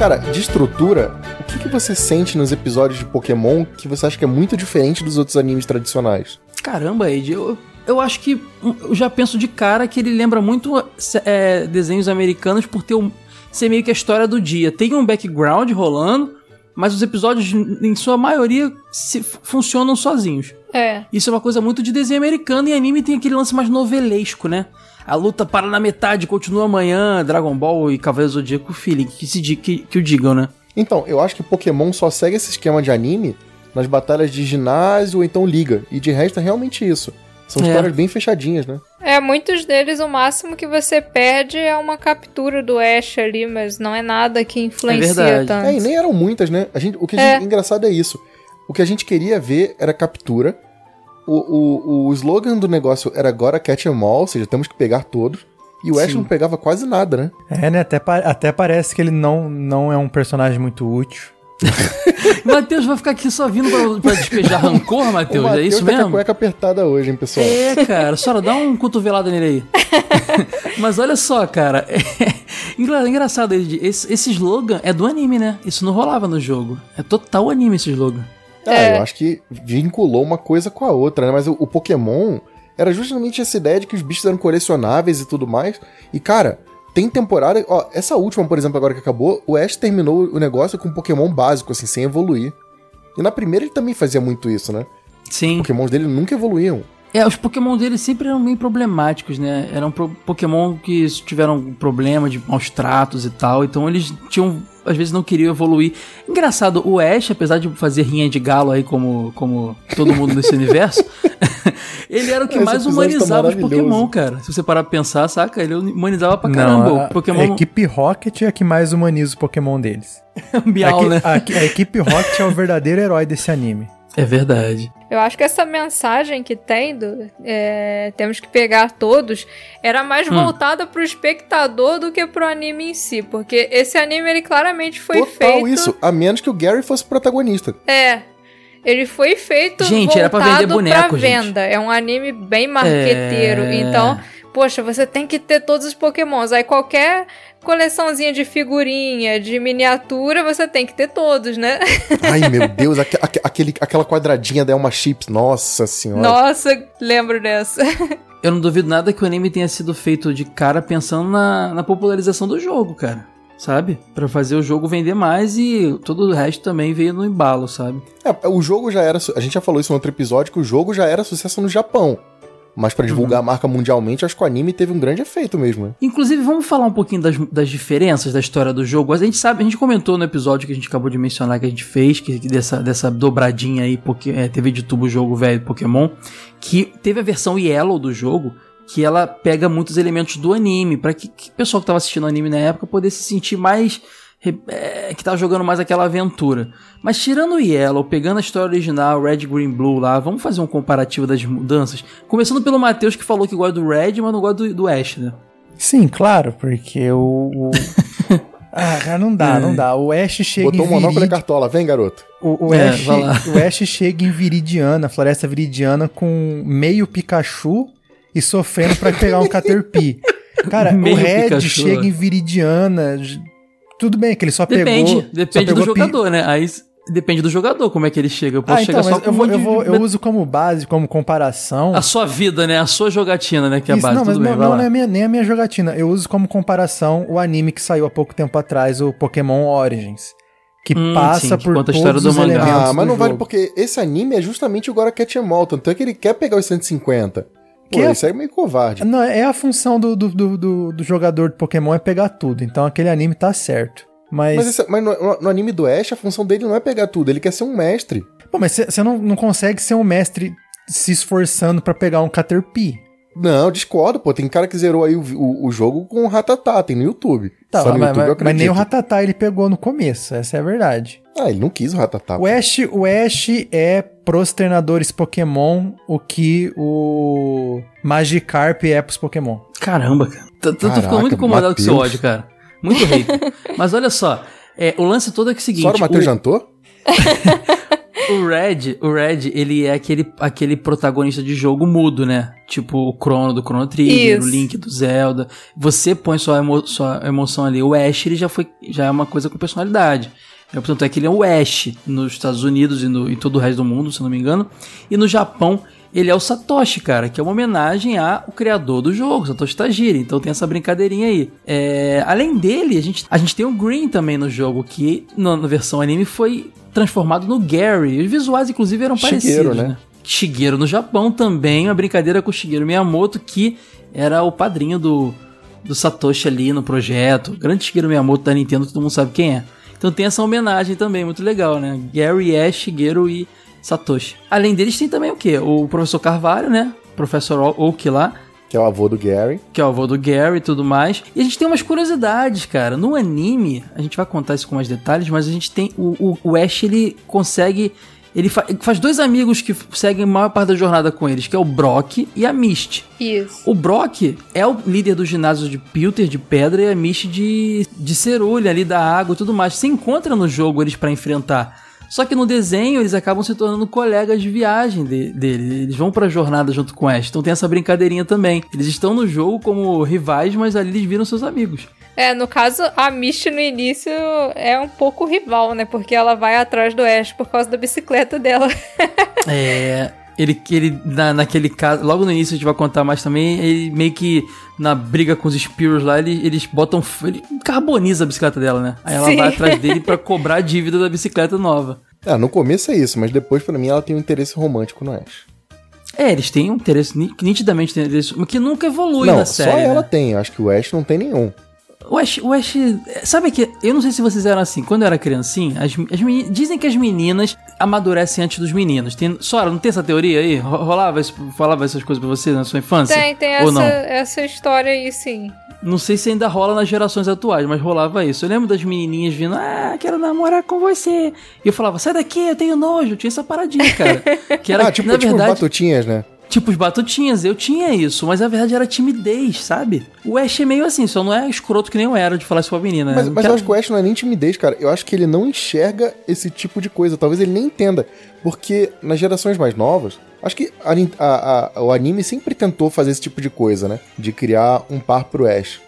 Cara, de estrutura, o que, que você sente nos episódios de Pokémon que você acha que é muito diferente dos outros animes tradicionais? Caramba, Ed, eu, eu acho que hum, eu já penso de cara que ele lembra muito é, desenhos americanos por ter um, ser meio que a história do dia. Tem um background rolando, mas os episódios, em sua maioria, se, funcionam sozinhos. É. Isso é uma coisa muito de desenho americano e anime tem aquele lance mais novelesco, né? A luta para na metade, continua amanhã, Dragon Ball e Cavaleiro do Zodíaco, feeling, que, se, que, que o digam, né? Então, eu acho que Pokémon só segue esse esquema de anime nas batalhas de ginásio ou então liga. E de resto é realmente isso. São É. histórias bem fechadinhas, né? É, muitos deles, o máximo que você perde é uma captura do Ash ali, mas não é nada que influencia verdade. tanto. É, e nem eram muitas, né? A gente, o que a É. gente- engraçado é isso. O que a gente queria ver era captura. O, o, o slogan do negócio era agora catch 'em all, ou seja, temos que pegar todos. E o Ash Sim. não pegava quase nada, né? É, né? Até, pa- até parece que ele não, não é um personagem muito útil. Matheus vai ficar aqui só vindo pra, pra despejar rancor, Matheus, é isso tá com a mesmo? cueca apertada hoje, hein, pessoal? É, cara, só dá um cotovelada nele aí. Mas olha só, cara, é engra- engraçado, esse, esse slogan é do anime, né? Isso não rolava no jogo. É total anime esse slogan. Ah, É. eu acho que vinculou uma coisa com a outra, né? Mas o, o Pokémon era justamente essa ideia de que os bichos eram colecionáveis e tudo mais. E, cara, tem temporada. Ó, essa última, por exemplo, agora que acabou, o Ash terminou o negócio com um Pokémon básico, assim, sem evoluir. E na primeira ele também fazia muito isso, né? Sim. Os Pokémons dele nunca evoluíam. É, os Pokémon dele sempre eram meio problemáticos, né? Eram pro- Pokémon que tiveram problema de maus tratos e tal, então eles tinham, às vezes não queriam evoluir. Engraçado, o Ash, apesar de fazer rinha de galo aí como, como todo mundo nesse universo, ele era o que Esse mais tá humanizava os maravilhoso. Pokémon, cara. Se você parar pra pensar, saca? Ele humanizava pra caramba. Não, a, Pokémon a equipe Rocket é a que mais humaniza o Pokémon deles. Miau, a, né? a- a equipe Rocket é o verdadeiro herói desse anime. É verdade. Eu acho que essa mensagem que tem do é, temos que pegar todos era mais Hum. voltada pro espectador do que pro anime em si, porque esse anime ele claramente foi Total feito. isso. A menos que o Gary fosse protagonista. É. Ele foi feito Gente, era pra voltado vender boneco, pra gente. venda. É um anime bem marqueteiro. É. Então, poxa, você tem que ter todos os pokémons. Aí qualquer coleçãozinha de figurinha, de miniatura, você tem que ter todos, né? Ai, meu Deus, aque- aquele, aquela quadradinha da Elma Chips. Nossa senhora. Nossa, lembro dessa. Eu não duvido nada que o anime tenha sido feito de cara pensando na, na popularização do jogo, cara. Sabe? Pra fazer o jogo vender mais e todo o resto também veio no embalo, sabe? É, o jogo já era. A gente já falou isso no outro episódio, que o jogo já era sucesso no Japão. Mas pra divulgar a marca mundialmente, acho que o anime teve um grande efeito mesmo, né? Inclusive, vamos falar um pouquinho das, das diferenças da história do jogo. A gente sabe, a gente comentou no episódio que a gente acabou de mencionar que a gente fez, que, dessa, dessa dobradinha aí, porque é, TV de tubo jogo velho Pokémon, que teve a versão Yellow do jogo, que ela pega muitos elementos do anime, para que, que o pessoal que tava assistindo anime na época pudesse se sentir mais é, que tava jogando mais aquela aventura. Mas tirando o Yellow, pegando a história original, Red, Green, Blue lá, vamos fazer um comparativo das mudanças? Começando pelo Matheus que falou que gosta do Red, mas não gosta do, do Ash, né? Sim, claro, porque o. o- ah, cara, não dá, não dá. O Ash chega Botou em um monóculo e Virid... cartola, vem garoto. O, o É, Ash, vai lá. o Ash chega em Viridiana, Floresta Viridiana, com meio Pikachu e sofrendo pra pegar um Caterpie. Cara, Meio o Red Pikachu, chega em Viridiana. Tudo bem que ele só Depende, pegou. só depende do pegou pi- jogador, né? Aí depende do jogador, como é que ele chega. Eu posso Ah, chegar então, só mas com eu, um vou, eu, vou, eu uso como base, como comparação. A sua vida, né? A sua jogatina, né? Que é a Isso, base. não, mas Tudo bem, não, vai não lá. é minha- nem a minha jogatina. Eu uso como comparação o anime que saiu há pouco tempo atrás, o Pokémon Origins. Que Hum, passa sim, que por conta a todos história do os mangá. elementos Ah, mas do não vale jogo. porque esse anime é justamente o Gora Cat Mall, tanto é que ele quer pegar os 150. Pô, é- isso aí é meio covarde. Não, é a função do, do, do, do- do jogador de Pokémon é pegar tudo. Então aquele anime tá certo. Mas, Mas, esse- mas no, no anime do Ash, a função dele não é pegar tudo, ele quer ser um mestre. Pô, mas você não, não consegue ser um mestre se esforçando pra pegar um Caterpie. Não, discordo, pô. Tem cara que zerou aí o, o, o jogo com o Ratatá, tem no YouTube. Tá, Só no mas, YouTube eu mas- mas nem o acredito. Ratatá ele pegou no começo, essa é a verdade. Ah, ele não quis o Ratatá. O Ash, o Ash é pros treinadores Pokémon o que o Magikarp é pros Pokémon. Caramba, cara. Tô, tô- tô Caraca, ficando muito incomodado com seu ódio, cara. Muito hater. Mas olha só, é, o lance todo é, que é o seguinte. Só o Matheus o- jantou? O Red, o Red, ele é aquele, aquele protagonista de jogo mudo, né? Tipo o Chrono do Chrono Trigger, Isso. o Link do Zelda. Você põe sua, emo- sua emoção ali. O Ash, ele já foi já é uma coisa com personalidade. É, portanto, é que ele é o Ash nos Estados Unidos e no, em todo o resto do mundo, se não me engano. E no Japão, ele é o Satoshi, cara, que é uma homenagem ao criador do jogo, Satoshi Tajiri. Então tem essa brincadeirinha aí. É, além dele, a gente, a gente tem o Green também no jogo, que na, na versão anime foi transformado no Gary. Os visuais, inclusive, eram Shigeru, parecidos, né? né? Shigeru no Japão também, uma brincadeira com o Shigeru Miyamoto, que era o padrinho do, do Satoshi ali no projeto. O grande Shigeru Miyamoto da Nintendo, todo mundo sabe quem é. Então tem essa homenagem também, muito legal, né? Gary, Ash, Shigeru e Satoshi. Além deles tem também o quê? O professor Carvalho, né? Professor Oak lá, Que é o avô do Gary. que é o avô do Gary e tudo mais. E a gente tem umas curiosidades, cara. No anime, a gente vai contar isso com mais detalhes, mas a gente tem. O, o, o Ash, ele consegue. Ele fa- faz dois amigos que seguem a maior parte da jornada com eles, que é o Brock e a Misty. Isso. O Brock é o líder do ginásio de Pilter, de pedra, e a Misty de, de cerulha ali, da água e tudo mais. Você encontra no jogo eles pra enfrentar. Só que no desenho eles acabam se tornando colegas de viagem de- dele. Eles vão pra jornada junto com Ash. Então tem essa brincadeirinha também. Eles estão no jogo como rivais, mas ali eles viram seus amigos. É, no caso, a Misty no início é um pouco rival, né? Porque ela vai atrás do Ash por causa da bicicleta dela. É. Ele, ele na, naquele caso, logo no início a gente vai contar mais também, ele meio que na briga com os Spears lá, ele- eles botam. Ele carboniza a bicicleta dela, né? Aí ela Sim. vai atrás dele pra cobrar a dívida da bicicleta nova. Ah, no começo é isso, mas depois, pra mim, ela tem um interesse romântico no Ash. É, eles têm um interesse, ni- nitidamente tem interesse, mas que nunca evolui não, na só série. ela né? tem. Acho que o Ash não tem nenhum. O Ash, o Ash. Sabe que. Eu não sei se vocês eram assim. Quando eu era criancinha, as, as meni- dizem que as meninas amadurecem antes dos meninos. Tem, Sora, não tem essa teoria aí? Ro- Rolava isso, falava essas coisas pra você na sua infância? Tem, tem Ou essa, não? essa história aí, sim. Não sei se ainda rola nas gerações atuais, mas rolava isso. Eu lembro das menininhas vindo, ah, quero namorar com você. E eu falava, sai daqui, eu tenho nojo. Tinha essa paradinha, cara. Que era, ah, tipo, na tipo verdade, batutinhas, né? Tipo, os batutinhas, eu tinha isso, mas na verdade era timidez, sabe? O Ash é meio assim, só não é escroto que nem eu era de falar isso pra menina, né? Mas, mas eu acho que o Ash não é nem timidez, cara. Eu acho que ele não enxerga esse tipo de coisa. Talvez ele nem entenda. Porque nas gerações mais novas, acho que a a- a- o anime sempre tentou fazer esse tipo de coisa, né? De criar um par pro Ash.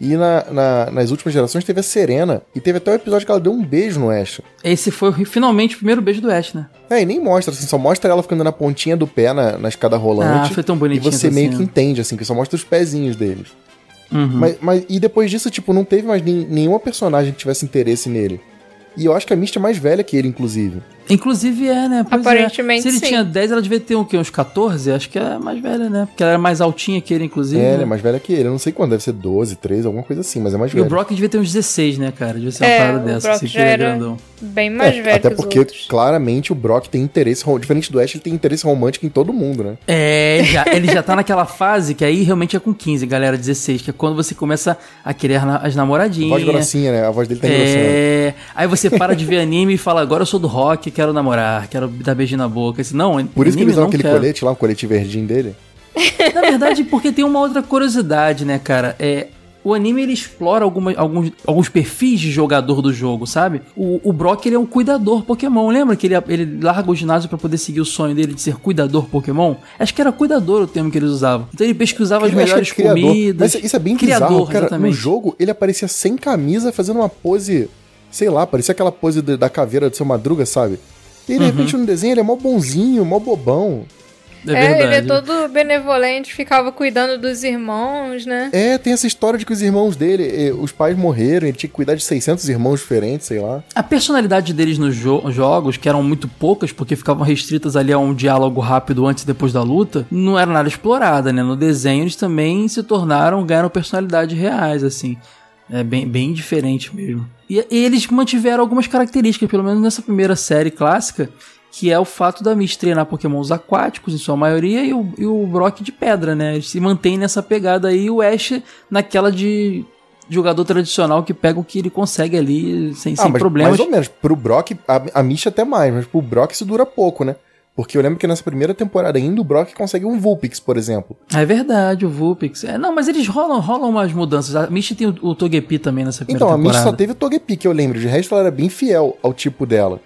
E na- na- nas últimas gerações teve a Serena. E teve até o episódio que ela deu um beijo no Ash. Esse foi finalmente o primeiro beijo do Ash, né? É, e nem mostra, assim, só mostra ela ficando na pontinha do pé na, na escada rolante. Ah, foi tão E bonitinho você essa meio cena. que entende, assim, que só mostra os pezinhos deles. Uhum. Mas, mas- e depois disso, tipo, não teve mais nem- nenhuma personagem que tivesse interesse nele. E eu acho que a Misty é mais velha que ele, inclusive. Inclusive é, né? Pois é. Aparentemente, Se ele sim. tinha 10, ela devia ter o quê? Uns 14? Acho que é mais velha, né? Porque ela era mais altinha que ele, inclusive. É, né? ela é mais velha que ele. Eu não sei quando, deve ser 12, 13, alguma coisa assim, mas é mais E o velha. Brock devia ter uns 16, né, cara? Devia ser uma É, parada o dessa, Brock assim, que já ele é era- grandão. Bem mais É, velho até que os porque outros. claramente o Brock tem interesse, rom- diferente do Ash, ele tem interesse romântico em todo mundo, né? É, ele já, ele já tá naquela fase que aí realmente é com 15, galera, 16, que é quando você começa a querer as namoradinhas. Voz grossinha, né? A voz dele tá engrossando. É, aí você para de ver anime e fala, agora eu sou do rock, quero namorar, quero dar beijinho na boca. Assim, não, Por isso que usam não aquele quero. colete lá, o colete verdinho dele. Na verdade, porque tem uma outra curiosidade, né, cara? É, o anime ele explora alguns, alguns perfis de jogador do jogo, sabe? O, o Brock ele é um cuidador Pokémon. Lembra que ele, ele larga o ginásio pra poder seguir o sonho dele de ser cuidador Pokémon? Acho que era cuidador o termo que eles usavam. Então ele pesquisava as Eu é melhores comidas. Mas isso é bem criador, bizarro, cara. exatamente. No jogo, ele aparecia sem camisa, fazendo uma pose, sei lá, parecia aquela pose de- da caveira do seu Madruga, sabe? E Uhum. de repente no desenho ele é mó bonzinho, mó bobão. É, É, ele é todo benevolente, ficava cuidando dos irmãos, né? É, tem essa história de que os irmãos dele, os pais morreram, ele tinha que cuidar de 600 irmãos diferentes, sei lá. A personalidade deles nos jo- jogos, que eram muito poucas, porque ficavam restritas ali a um diálogo rápido antes e depois da luta, não era nada explorada, né? No desenho eles também se tornaram, ganharam personalidades reais, assim. É bem, bem diferente mesmo. E, e eles mantiveram algumas características, pelo menos nessa primeira série clássica, que é o fato da Miss treinar pokémons aquáticos, em sua maioria, e o, e o Brock de pedra, né? Eles se mantêm nessa pegada aí, e o Ash naquela de jogador tradicional que pega o que ele consegue ali, sem, sem Ah, mas problemas. mais ou menos. Pro Brock, a, a Misha até mais, mas pro Brock isso dura pouco, né? Porque eu lembro que nessa primeira temporada ainda o Brock consegue um Vulpix, por exemplo. É verdade, o Vulpix. É, não, mas eles rolam, rolam umas mudanças. A Misty tem o, o Togepi também nessa primeira Então, a temporada. Misha só teve o Togepi, que eu lembro. De resto, ela era bem fiel ao tipo dela.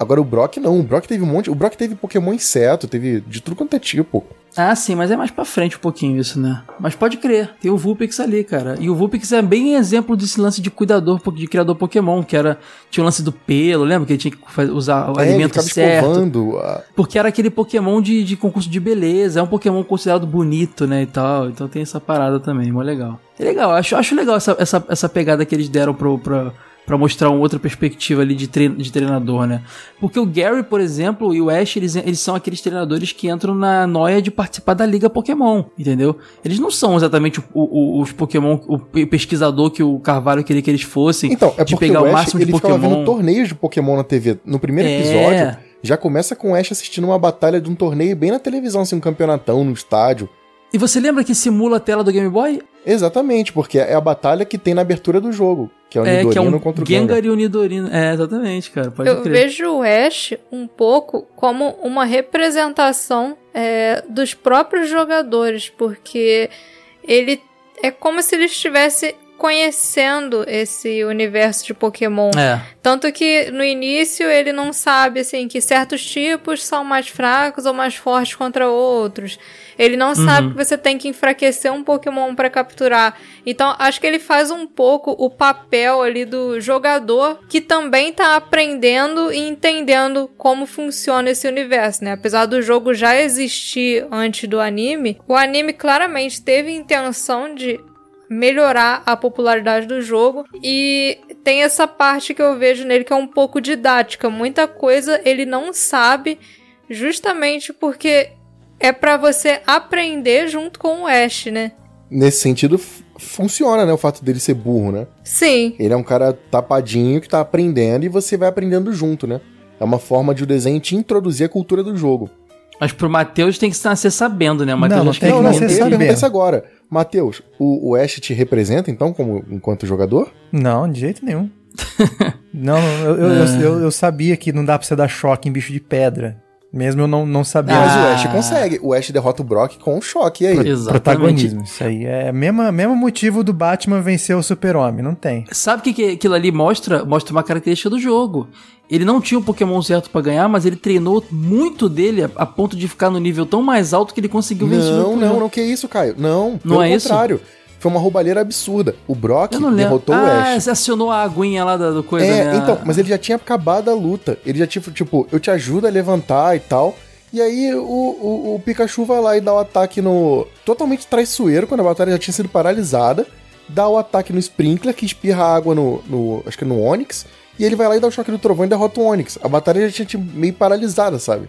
Agora o Brock não. O Brock teve um monte. O Brock teve Pokémon inseto, teve de tudo quanto é tipo. Ah, sim, mas é mais pra frente um pouquinho isso, né? Mas pode crer, tem o Vulpix ali, cara. E o Vulpix é bem exemplo desse lance de cuidador, de criador Pokémon, que era. Tinha o lance do pelo, lembra? Que ele tinha que usar o É, alimento certo. escovando. Porque era aquele Pokémon de, de concurso de beleza, é um Pokémon considerado bonito, né, e tal. Então tem essa parada também, mó legal. É legal, acho, acho legal essa, essa, essa pegada que eles deram pro, pra, pra mostrar uma outra perspectiva ali de, de treinador, né. Porque o Gary, por exemplo, e o Ash, eles, eles são aqueles treinadores que entram na noia de participar da Liga Pokémon, entendeu? Eles não são exatamente o- o- os Pokémon, o pesquisador que o Carvalho queria que eles fossem, Então, é de pegar o o Ash, máximo de Pokémon. vendo torneios de Pokémon na TV. No primeiro É. episódio, já começa com o Ash assistindo uma batalha de um torneio bem na televisão, assim, um campeonatão no estádio. E você lembra que simula a tela do Game Boy? Exatamente, porque é a batalha que tem na abertura do jogo, que é o É, que é Nidorino um contra o Gengar Gengar. e o Nidorino. É, exatamente, cara. Pode Eu crer. vejo o Ash um pouco como uma representação é, dos próprios jogadores, porque ele é como se ele estivesse conhecendo esse universo de Pokémon. É. Tanto que no início ele não sabe assim que certos tipos são mais fracos ou mais fortes contra outros. Ele não sabe que você tem que enfraquecer um Pokémon pra capturar. Então acho que ele faz um pouco o papel ali do jogador que também tá aprendendo e entendendo como funciona esse universo, né? Apesar do jogo já existir antes do anime, o anime claramente teve intenção de melhorar a popularidade do jogo e tem essa parte que eu vejo nele que é um pouco didática. Muita coisa ele não sabe justamente porque é pra você aprender junto com o Ash, né? Nesse sentido, funciona, né? O fato dele ser burro, né? Sim. Ele é um cara tapadinho que tá aprendendo e você vai aprendendo junto, né? É uma forma de o desenho te introduzir a cultura do jogo. Mas pro Matheus tem que nascer sabendo, né? O Matheus Não, não acho tem que que não, não, nascer sabendo. perguntar isso agora. Matheus, o, o Ash te representa, então, como enquanto jogador? Não, de jeito nenhum. não, eu, eu, eu, eu- eu sabia que não dá pra você dar choque em bicho de pedra. Mesmo eu não, não sabia. Mas o Ah. Ash consegue. O Ash derrota o Brock com um choque, e aí? Exatamente. protagonismo. Isso aí é o mesmo, mesmo motivo do Batman vencer o super-homem. Não tem. Sabe o que, que aquilo ali mostra? Mostra uma característica do jogo. Ele não tinha o Pokémon certo pra ganhar, mas ele treinou muito dele a, a ponto de ficar no nível tão mais alto que ele conseguiu vencer o Não, Pokémon. não, não, que isso, Caio. Não, Não pelo é isso? Foi uma roubalheira absurda. O Brock derrotou ah, o Ash. você acionou a aguinha lá do coisa, É, né? então, mas ele já tinha acabado a luta. Ele já tinha, tipo, eu te ajudo a levantar e tal. E aí o, o, o Pikachu vai lá e dá o ataque no. Totalmente traiçoeiro, quando a batalha já tinha sido paralisada. Dá o ataque no Sprinkler, que espirra água no. no acho que é no Onix. E ele vai lá e dá o choque do trovão e derrota o Onix. A batalha já tinha tipo, meio paralisada, sabe?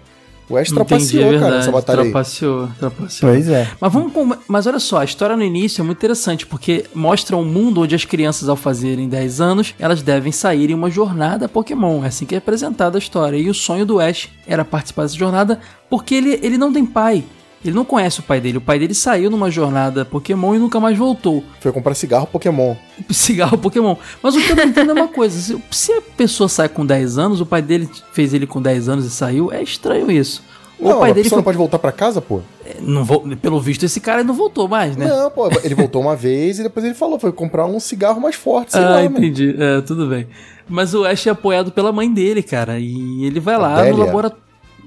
O Ash trapaceou, é cara, essa batalha aí. Trapaceou, trapaceou. Pois é. Mas vamos com... Mas olha só, a história no início é muito interessante, porque mostra um mundo onde as crianças, ao fazerem 10 anos, elas devem sair em uma jornada Pokémon. É assim que é apresentada a história. E o sonho do Ash era participar dessa jornada, porque ele, ele não tem pai. Ele não conhece o pai dele. O pai dele saiu numa jornada Pokémon e nunca mais voltou. Foi comprar cigarro Pokémon. Cigarro Pokémon. Mas o que eu não entendo é uma coisa: se, a pessoa sai com 10 anos, o pai dele fez ele com 10 anos e saiu, é estranho isso. O Não, pai a dele foi. não pode voltar pra casa, pô? não vo- Pelo visto, esse cara não voltou mais, né? Não, pô, ele voltou uma vez e depois ele falou, foi comprar um cigarro mais forte, sei ah, lá, mano. entendi. É, tudo bem. Mas o Ash é apoiado pela mãe dele, cara. E ele vai lá no, Adélia.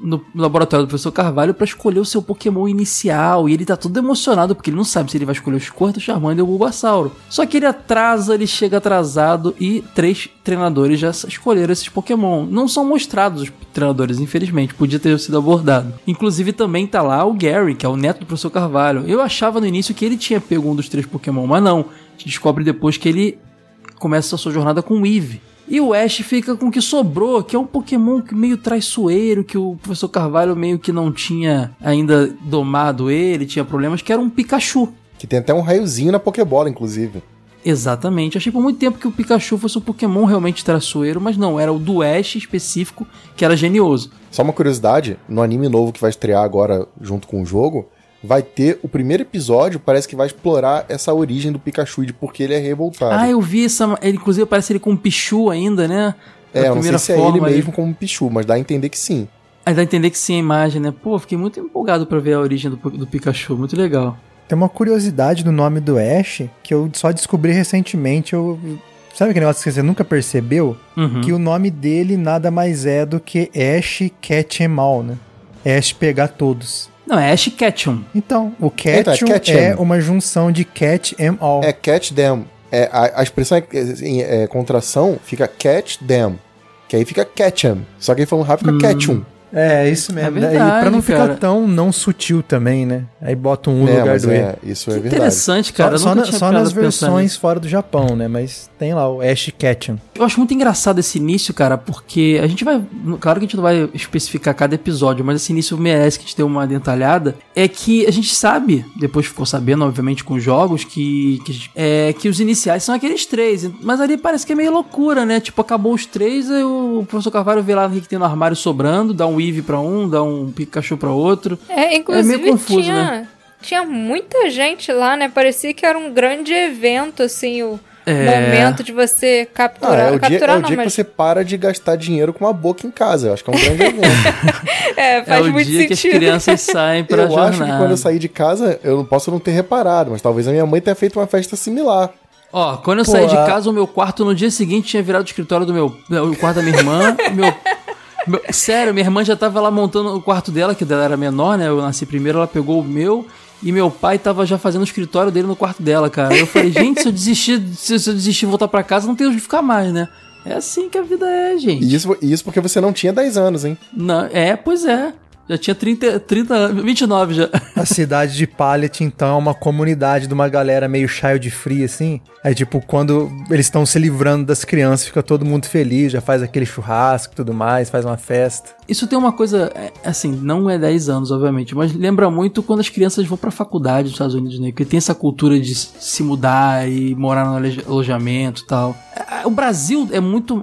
No laboratório do professor Carvalho pra escolher o seu Pokémon inicial. E ele tá todo emocionado porque ele não sabe se ele vai escolher o Squirtle, Charmander ou o Bulbasauro. Só que ele atrasa, ele chega atrasado e três treinadores já escolheram esses Pokémon. Não são mostrados os treinadores, infelizmente. Podia ter sido abordado. Inclusive também tá lá o Gary, que é o neto do professor Carvalho. Eu achava no início que ele tinha pego um dos três Pokémon, mas não. A gente descobre depois que ele começa a sua jornada com o Eevee. E o Ash fica com o que sobrou, que é um Pokémon meio traiçoeiro, que o professor Carvalho meio que não tinha ainda domado ele, tinha problemas, que era um Pikachu. Que tem até um raiozinho na Pokébola, inclusive. Exatamente. Achei por muito tempo que o Pikachu fosse um Pokémon realmente traiçoeiro, mas não, era o do Ash específico, que era genioso. Só uma curiosidade, no anime novo que vai estrear agora junto com o jogo, vai ter o primeiro episódio, parece que vai explorar essa origem do Pikachu e de por que ele é revoltado. Ah, eu vi essa. Ele, inclusive, parece ele com um Pichu ainda, né? Da é, eu não sei se é ele mesmo como Pichu, mas dá a entender que sim. Aí dá a entender que sim a imagem, né? Pô, fiquei muito empolgado pra ver a origem do, do Pikachu, muito legal. Tem uma curiosidade do nome do Ash que eu só descobri recentemente. Eu, sabe aquele negócio que você nunca percebeu? Uhum. Que o nome dele nada mais é do que Ash Catch 'em All, né? Ash pegar todos. Não, é Ash Ketchum. Então, o Então, é 'em. é uma junção de Catch 'em All. É catch them. É, a, a expressão é, é, é contração, fica catch them. Que aí fica catch 'em. Só que aí falando rápido fica catch 'em. É, isso mesmo. É verdade, pra não ficar cara. tão não sutil também, né? Aí bota um U no É, lugar do E. é, isso é Que verdade. interessante, cara. só só, nunca na- tinha só nas versões nisso. fora do Japão, né? Mas tem lá o Ash Ketchum. Eu acho muito engraçado esse início, cara, porque a gente vai. Claro que a gente não vai especificar cada episódio, mas esse início merece que a gente dê uma dentalhada. É que a gente sabe, depois ficou sabendo, obviamente, com os jogos, que, que, é, que os iniciais são aqueles três. Mas ali parece que é meio loucura, né? Tipo, acabou os três, aí o professor Carvalho vê lá o que tem no armário sobrando, dá um Eevee pra um, dá um Pikachu pra outro. É, inclusive meio confuso, tinha, né? tinha muita gente lá, né? Parecia que era um grande evento, assim, o É. momento de você Ah, capturar. é o dia, capturar é o não, dia mas que você para de gastar dinheiro com uma boca em casa. Eu acho que é um grande evento. é, É faz o muito dia sentido. que as crianças saem pra eu jornada. acho que quando eu saí de casa, eu não posso não ter reparado, mas talvez a minha mãe tenha feito uma festa similar. Ó, quando eu Pô, saí de casa, o meu quarto no dia seguinte tinha virado o escritório do meu. O quarto da minha irmã. meu- sério, minha irmã já tava lá montando o quarto dela, que dela era menor, né? Eu nasci primeiro, ela pegou o meu. E meu pai tava já fazendo o escritório dele no quarto dela, cara. Eu falei, gente, se eu desistir, se eu desistir voltar pra casa, não tem onde ficar mais, né? É assim que a vida é, gente. E isso, isso porque você não tinha 10 anos, hein? Não, é, pois é. Já tinha 30, 30 anos, 29 já. A cidade de Pallet, então, é uma comunidade de uma galera meio child free, assim. Aí, tipo, quando eles estão se livrando das crianças, fica todo mundo feliz, já faz aquele churrasco e tudo mais, faz uma festa. Isso tem uma coisa, é, assim, não é 10 anos, obviamente, mas lembra muito quando as crianças vão pra faculdade nos Estados Unidos, né? Que tem essa cultura de se mudar e morar no aloja- alojamento e tal. A- O Brasil é muito.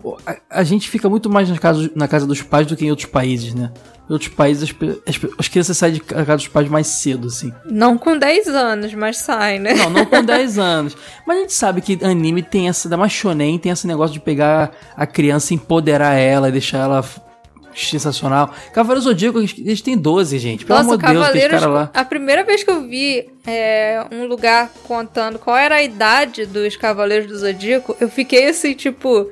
A, gente fica muito mais na casa, na casa dos pais do que em outros países, né? Em outros países as, as, as crianças saem de casa dos pais mais cedo, assim. Não com 10 anos, mas sai, né? Não, não com 10 anos. Mas a gente sabe que anime tem essa, da mais shonen, tem esse negócio de pegar a criança, empoderar ela e deixar ela sensacional. Cavaleiros Zodíaco, eles- eles têm 12, gente. Pelo Nossa, amor de Deus, Cavaleiros. caras lá. A primeira vez que eu vi é, um lugar contando qual era a idade dos Cavaleiros do Zodíaco, eu fiquei assim, tipo,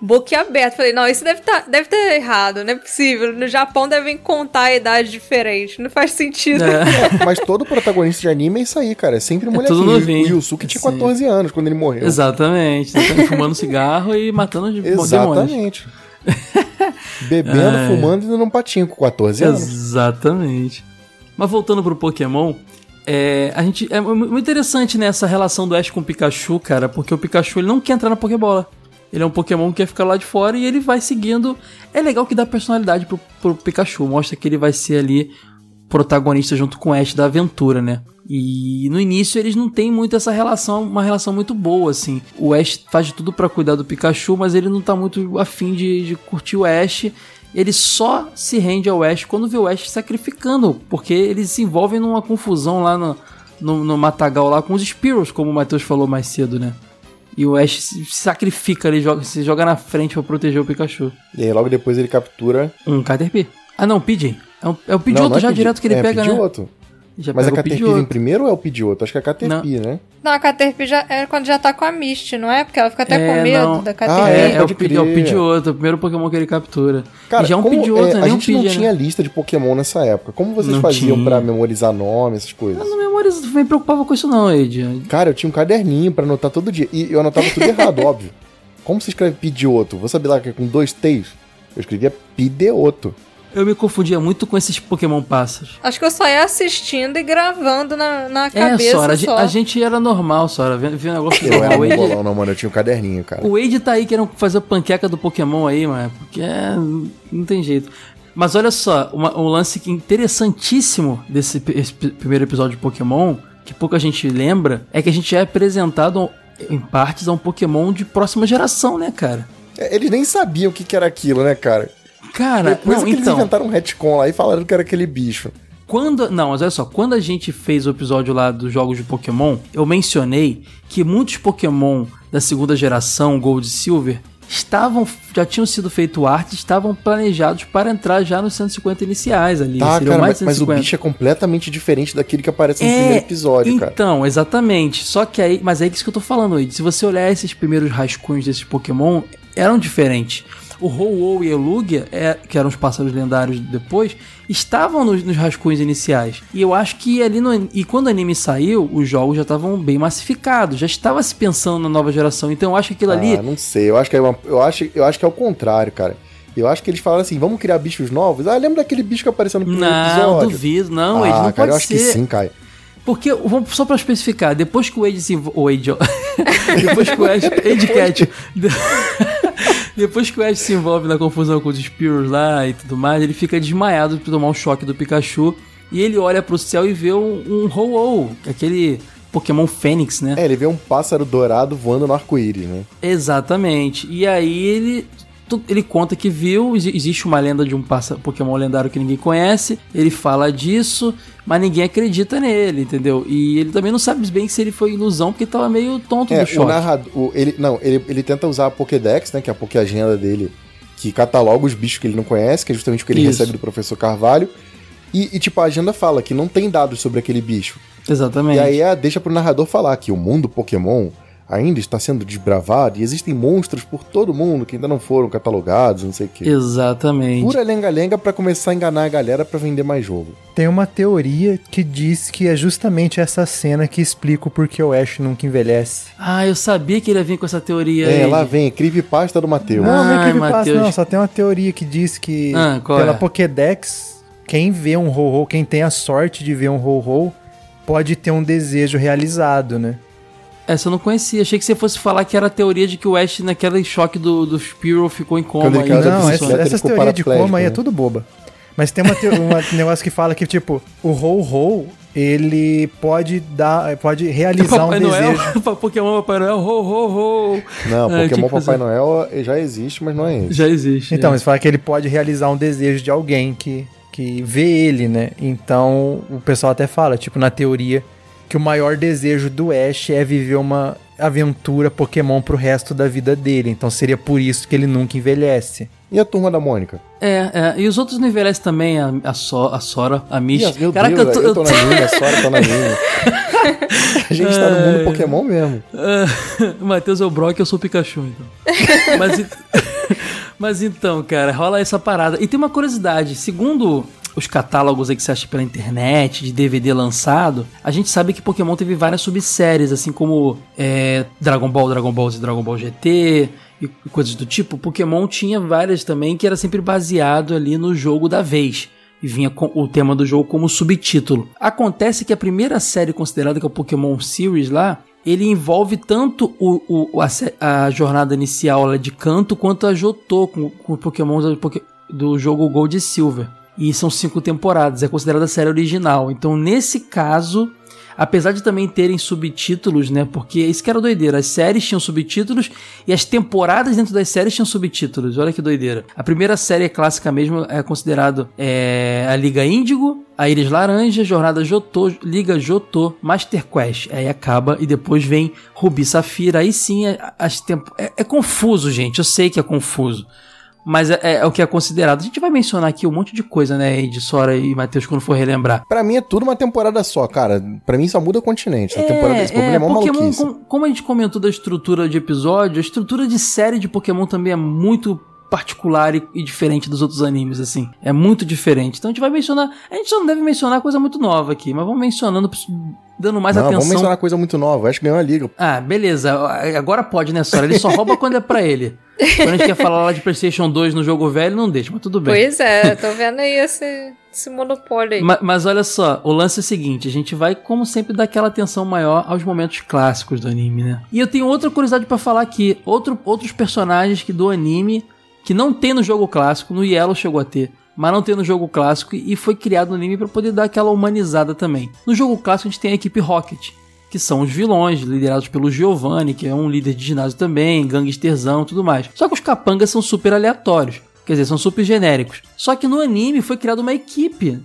boquiaberto. Falei, não, isso deve estar deve ter errado, não é possível. No Japão devem contar a idade diferente. Não faz sentido. É. É, mas todo protagonista de anime é isso aí, cara. É sempre um molequinho. tudo novinho. O Yusuke tinha Sim. 14 anos quando ele morreu. Exatamente. Tá fumando cigarro e matando os demônios. Bebendo, Ai. fumando e dando um patinho com 14 anos. Exatamente. Mas voltando pro Pokémon, é, a gente, é mu- muito interessante né, essa relação do Ash com o Pikachu, cara, porque o Pikachu ele não quer entrar na Pokébola. Ele é um Pokémon que quer ficar lá de fora e ele vai seguindo. É legal que dá personalidade pro, pro Pikachu. Mostra que ele vai ser ali protagonista junto com o Ash da aventura, né? E no início eles não têm muito essa relação, uma relação muito boa, assim. O Ash faz de tudo pra cuidar do Pikachu, mas ele não tá muito afim de, de curtir o Ash. Ele só se rende ao Ash quando vê o Ash sacrificando, porque eles se envolvem numa confusão lá no, no, no Matagal lá com os Spearows, como o Matheus falou mais cedo, né? E o Ash se sacrifica, ele joga, se joga na frente pra proteger o Pikachu. E aí logo depois ele captura. Um Caterpie. Ah não, Pidgey. É, um, é o Pidgeotto é já Pidge- direto que ele é pega, né? Já Mas a Caterpie vem primeiro ou é o Pidgeotto? Acho que é a Caterpie, né? Não, a Caterpie já é quando já tá com a Misty, não é? Porque ela fica até É, com medo não. da Ah, Caterpie. É, é, o, Pid- é o crer. Pidgeotto, é o primeiro Pokémon que ele captura. Cara, e já é um como, Pidgeotto, é, né? a Nem um gente não Pidgey, tinha né? lista de Pokémon nessa época. Como vocês Não faziam tinha. pra memorizar nome, essas coisas? Eu não memorizo, não me preocupava com isso não, Ed. Cara, eu tinha um caderninho pra anotar todo dia. E eu anotava tudo errado, óbvio. Como se escreve Pidgeotto? Vou saber lá que é com dois T's? Eu escrevia Pideoto. Eu me confundia muito com esses Pokémon pássaros. Acho que eu só ia assistindo e gravando na, na É, cabeça Sora, a, só. a gente era normal, Sora. Vendo vi um negócio Eu era. O Wade, mongolão, não, mano. Eu tinha um caderninho, cara. o Wade tá aí querendo fazer panqueca do Pokémon aí, mano. Porque é, não tem jeito. Mas olha só, uma- um lance que interessantíssimo desse primeiro episódio de Pokémon, que pouca gente lembra, é que a gente é apresentado em partes a um Pokémon de próxima geração, né, cara? É, Eles nem sabiam o que, que era aquilo, né, cara? Cara, Depois não, é que eles então. inventaram um retcon lá e falaram que era aquele bicho. Quando, não, mas olha só, quando a gente fez o episódio lá dos jogos de Pokémon, eu mencionei que muitos Pokémon da segunda geração, Gold e Silver, estavam, já tinham sido feito arte, estavam planejados para entrar já nos 150 iniciais ali. Tá, cara, mas, mas o 150. bicho é completamente diferente daquele que aparece no É, primeiro episódio, cara. Então, exatamente. Só que aí, mas é isso que eu tô falando aí. Se você olhar esses primeiros rascunhos desses Pokémon, eram diferentes. O Ho-Oh e o Lugia, é, que eram os pássaros lendários depois, estavam nos, nos rascunhos iniciais. E eu acho que ali no. E quando o anime saiu, os jogos já estavam bem massificados, já estava se pensando na nova geração. Então eu acho que aquilo ali. Ah, não sei. Eu acho que é uma, eu acho, eu acho que é o contrário, cara. Eu acho que eles falaram assim, vamos criar bichos novos. Ah, lembra daquele bicho que apareceu no primeiro Não, episódio? duvido, não, ah, Ed, não cara, pode eu acho ser. que sim, Caio. Porque, só pra especificar, depois que o Wade se envolve. O ó. depois que o Ash. Age Cat. depois que o Ash se envolve na confusão com os Spears lá e tudo mais, ele fica desmaiado por tomar um choque do Pikachu. E ele olha pro céu e vê um, um Ho-Oh, aquele Pokémon Fênix, né? É, ele vê um pássaro dourado voando no arco-íris, né? Exatamente. E aí ele ele conta que viu, exi- existe uma lenda de um Pokémon lendário que ninguém conhece, ele fala disso, mas ninguém acredita nele, entendeu? E ele também não sabe bem se ele foi ilusão, porque tava meio tonto É, do o choque. narrador. o- ele, não, ele, ele tenta usar a Pokédex, né? Que é a Pokéagenda dele, que cataloga os bichos que ele não conhece, que é justamente o que ele Isso. recebe do professor Carvalho. E, e, tipo, a agenda fala que não tem dados sobre aquele bicho. Exatamente. E aí é, deixa pro narrador falar que o mundo Pokémon ainda está sendo desbravado e existem monstros por todo mundo que ainda não foram catalogados, não sei o quê. Exatamente. Pura lenga-lenga pra começar a enganar a galera pra vender mais jogo. Tem uma teoria que diz que é justamente essa cena que explica o porquê o Ash nunca envelhece. Ah, eu sabia que ele ia vir com essa teoria É, aí. lá vem, creepypasta do Matheus. Não, não é creepypasta, não. Só tem uma teoria que diz que Ah, pela é? Pokédex, quem vê um Ho-Ho, quem tem a sorte de ver um Ho-Ho, pode ter um desejo realizado, né? Essa eu não conhecia. Achei que você fosse falar que era a teoria de que o Ash, naquele choque do, do Spearow, ficou em coma. Ele da Não, essa, essas teorias de coma aí é né? tudo boba. Mas tem uma um negócio que fala que, tipo, o Ho-Ho, ele pode dar, pode realizar um Papai desejo. Noel, Pokémon Papai Noel, ho, ho, ho. Não, É, Pokémon fazer. Papai Noel já existe, mas não é esse. Já existe. Então, é. mas fala que ele pode realizar um desejo de alguém que, que vê ele, né? Então, o pessoal até fala, tipo, na teoria, que o maior desejo do Ash é viver uma aventura Pokémon pro resto da vida dele. Então, seria por isso que ele nunca envelhece. E a turma da Mônica? É, é, e os outros não envelhecem também, a, a, so, a Sora, a Mish. Meu Caraca, Deus, eu tô. eu tô na linha, a Sora tá na linha. A gente tá no mundo Pokémon mesmo. o Matheus é o Brock, eu sou o Pikachu, então. mas, mas então, cara, rola essa parada. E tem uma curiosidade, segundo os catálogos aí que você acha pela internet, de DVD lançado, a gente sabe que Pokémon teve várias subséries, assim como é, Dragon Ball, Dragon Ball Z, Dragon Ball GT e coisas do tipo. Pokémon tinha várias também que era sempre baseado ali no jogo da vez. E vinha com o tema do jogo como subtítulo. Acontece que a primeira série considerada que é o Pokémon Series lá, ele envolve tanto o, o- a, a jornada inicial lá de canto quanto a Jotô com, com Pokémon do, do jogo Gold e Silver. E são cinco temporadas, é considerada a série original. Então, nesse caso, apesar de também terem subtítulos, né? Porque isso que era doideira. As séries tinham subtítulos e as temporadas dentro das séries tinham subtítulos. Olha que doideira. A primeira série clássica mesmo é considerado é, a Liga Índigo, a Íris Laranja, Jornada Jotô, Liga Jotô, Master Quest. Aí acaba e depois vem Rubi Safira. Aí sim, é- as tempo... é, é confuso, gente. Eu sei que é confuso. Mas é, é o que é considerado. A gente vai mencionar aqui um monte de coisa, né, Ed, Sora e Matheus, quando for relembrar. Pra mim é tudo uma temporada só, cara. Pra mim só muda o continente. A temporada desse Pokémon é uma Pokémon, maluquice. com- como a gente comentou da estrutura de episódio, a estrutura de série de Pokémon também é muito particular e, e diferente dos outros animes, assim. É muito diferente. Então a gente vai mencionar. A gente só não deve mencionar coisa muito nova aqui, mas vamos mencionando, dando mais Não, atenção. vamos mencionar coisa muito nova. Acho que ganhou a liga. Ah, beleza. Agora pode, né, Sora? Ele só rouba quando é pra ele. Quando a gente quer falar lá de PlayStation 2 no jogo velho, não deixa, mas tudo bem. Pois é, tô vendo aí esse, esse monopólio aí. Ma- Mas, olha só, o lance é o seguinte: a gente vai, como sempre, dar aquela atenção maior aos momentos clássicos do anime, né? E eu tenho outra curiosidade pra falar aqui: outro, outros personagens que do anime que não tem no jogo clássico, no Yellow chegou a ter. Mas não tem no jogo clássico e foi criado no anime pra poder dar aquela humanizada também. No jogo clássico a gente tem a equipe Rocket, que são os vilões, liderados pelo Giovanni, que é um líder de ginásio também, gangsterzão tudo mais. Só que os capangas são super aleatórios. Quer dizer, são super genéricos. Só que no anime foi criada uma equipe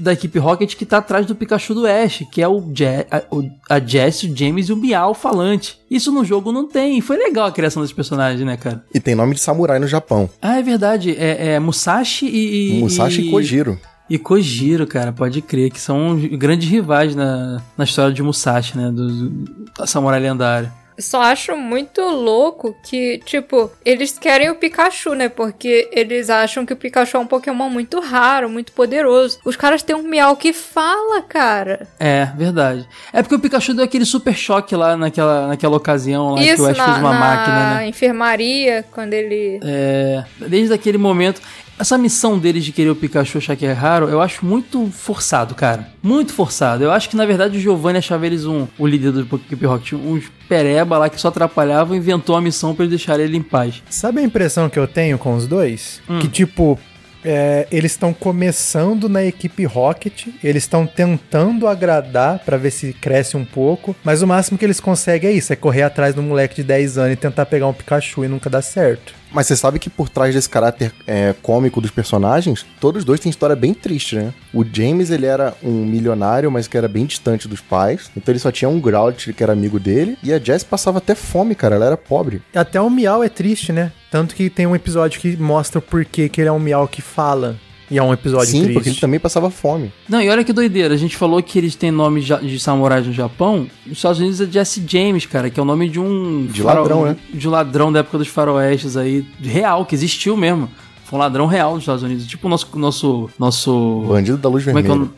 da equipe Rocket que tá atrás do Pikachu do Ash, que é o, Je a, o- a Jess, o James e o Miau falante. Isso no jogo não tem. Foi legal a criação desses personagens, né, cara? E tem nome de samurai no Japão. Ah, é verdade. É, é Musashi e. e- Musashi e Kojiro. E Kojiro, cara, pode crer, que são grandes rivais na, na história de Musashi, né? Do, do Samurai Lendário. Só acho muito louco que, tipo, eles querem o Pikachu, né? Porque eles acham que o Pikachu é um Pokémon muito raro, muito poderoso. Os caras têm um Miau que fala, cara. É, verdade. É porque o Pikachu deu aquele super choque lá naquela, naquela ocasião lá que Isso o Ash na, fez uma na máquina, né? enfermaria, quando ele. É, desde aquele momento. Essa missão deles de querer o Pikachu achar que é raro, eu acho muito forçado, cara. Muito forçado. Eu acho que, na verdade, o Giovanni achava eles um, o líder do Equipe Rocket, uns pereba lá que só atrapalhavam e inventou a missão pra eles deixarem ele em paz. Sabe a impressão que eu tenho com os dois? Hum. Que, tipo, é, eles estão começando na equipe Rocket, eles estão tentando agradar pra ver se cresce um pouco, mas o máximo que eles conseguem é isso, é correr atrás do moleque de 10 anos e tentar pegar um Pikachu e nunca dá certo. Mas você sabe que por trás desse caráter é, cômico dos personagens, todos dois têm história bem triste, né? O James, ele era um milionário, mas que era bem distante dos pais. Então ele só tinha um Groudon que era amigo dele. E a Jess passava até fome, cara. Ela era pobre. Até o Miau é triste, né? Tanto que tem um episódio que mostra o porquê que ele é um Miau que fala. E é um episódio Sim, triste. porque ele também passava fome. Não, e olha que doideira, a gente falou que eles têm nome de samurais no Japão. Nos Estados Unidos é Jesse James, cara, que é o nome de um. De ladrão, né? De um ladrão da época dos faroestes aí, real, que existiu mesmo. Foi um ladrão real nos Estados Unidos. Tipo o nosso. Nosso. nosso Bandido da luz como é que é o vermelha.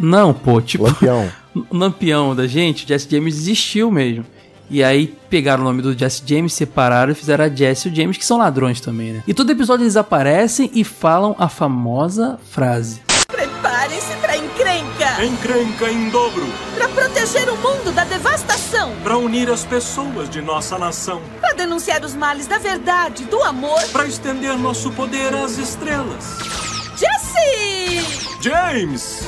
nome? Não, pô, tipo. Lampião. o lampião da gente, Jesse James existiu mesmo. E aí pegaram o nome do Jesse James, separaram e fizeram a Jesse e o James, que são ladrões também, né? E todo episódio eles aparecem e falam a famosa frase. Preparem-se pra encrenca! Encrenca em dobro Pra proteger o mundo da devastação! para unir as pessoas de nossa nação, Pra denunciar os males da verdade, do amor! para estender nosso poder às estrelas. Jesse! James,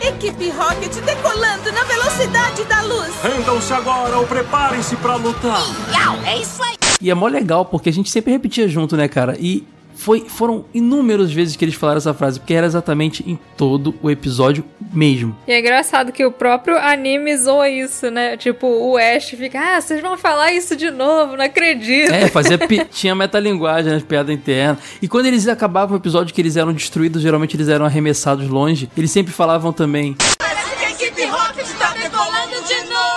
Equipe Rocket decolando na velocidade da luz! rendam-se agora ou preparem-se para lutar. É isso aí! E é mó legal, porque a gente sempre repetia junto, né, cara? E foi, foram inúmeras vezes que eles falaram essa frase, porque era exatamente em todo o episódio mesmo. E é engraçado que o próprio anime zoa isso, né? Tipo, o Ash fica, ah, vocês vão falar isso de novo, não acredito. É, fazia tinha metalinguagem nas piadas internas. E quando eles acabavam o episódio que eles eram destruídos, geralmente eles eram arremessados longe, eles sempre falavam também. Parece que a equipe Rocket tá decolando de novo!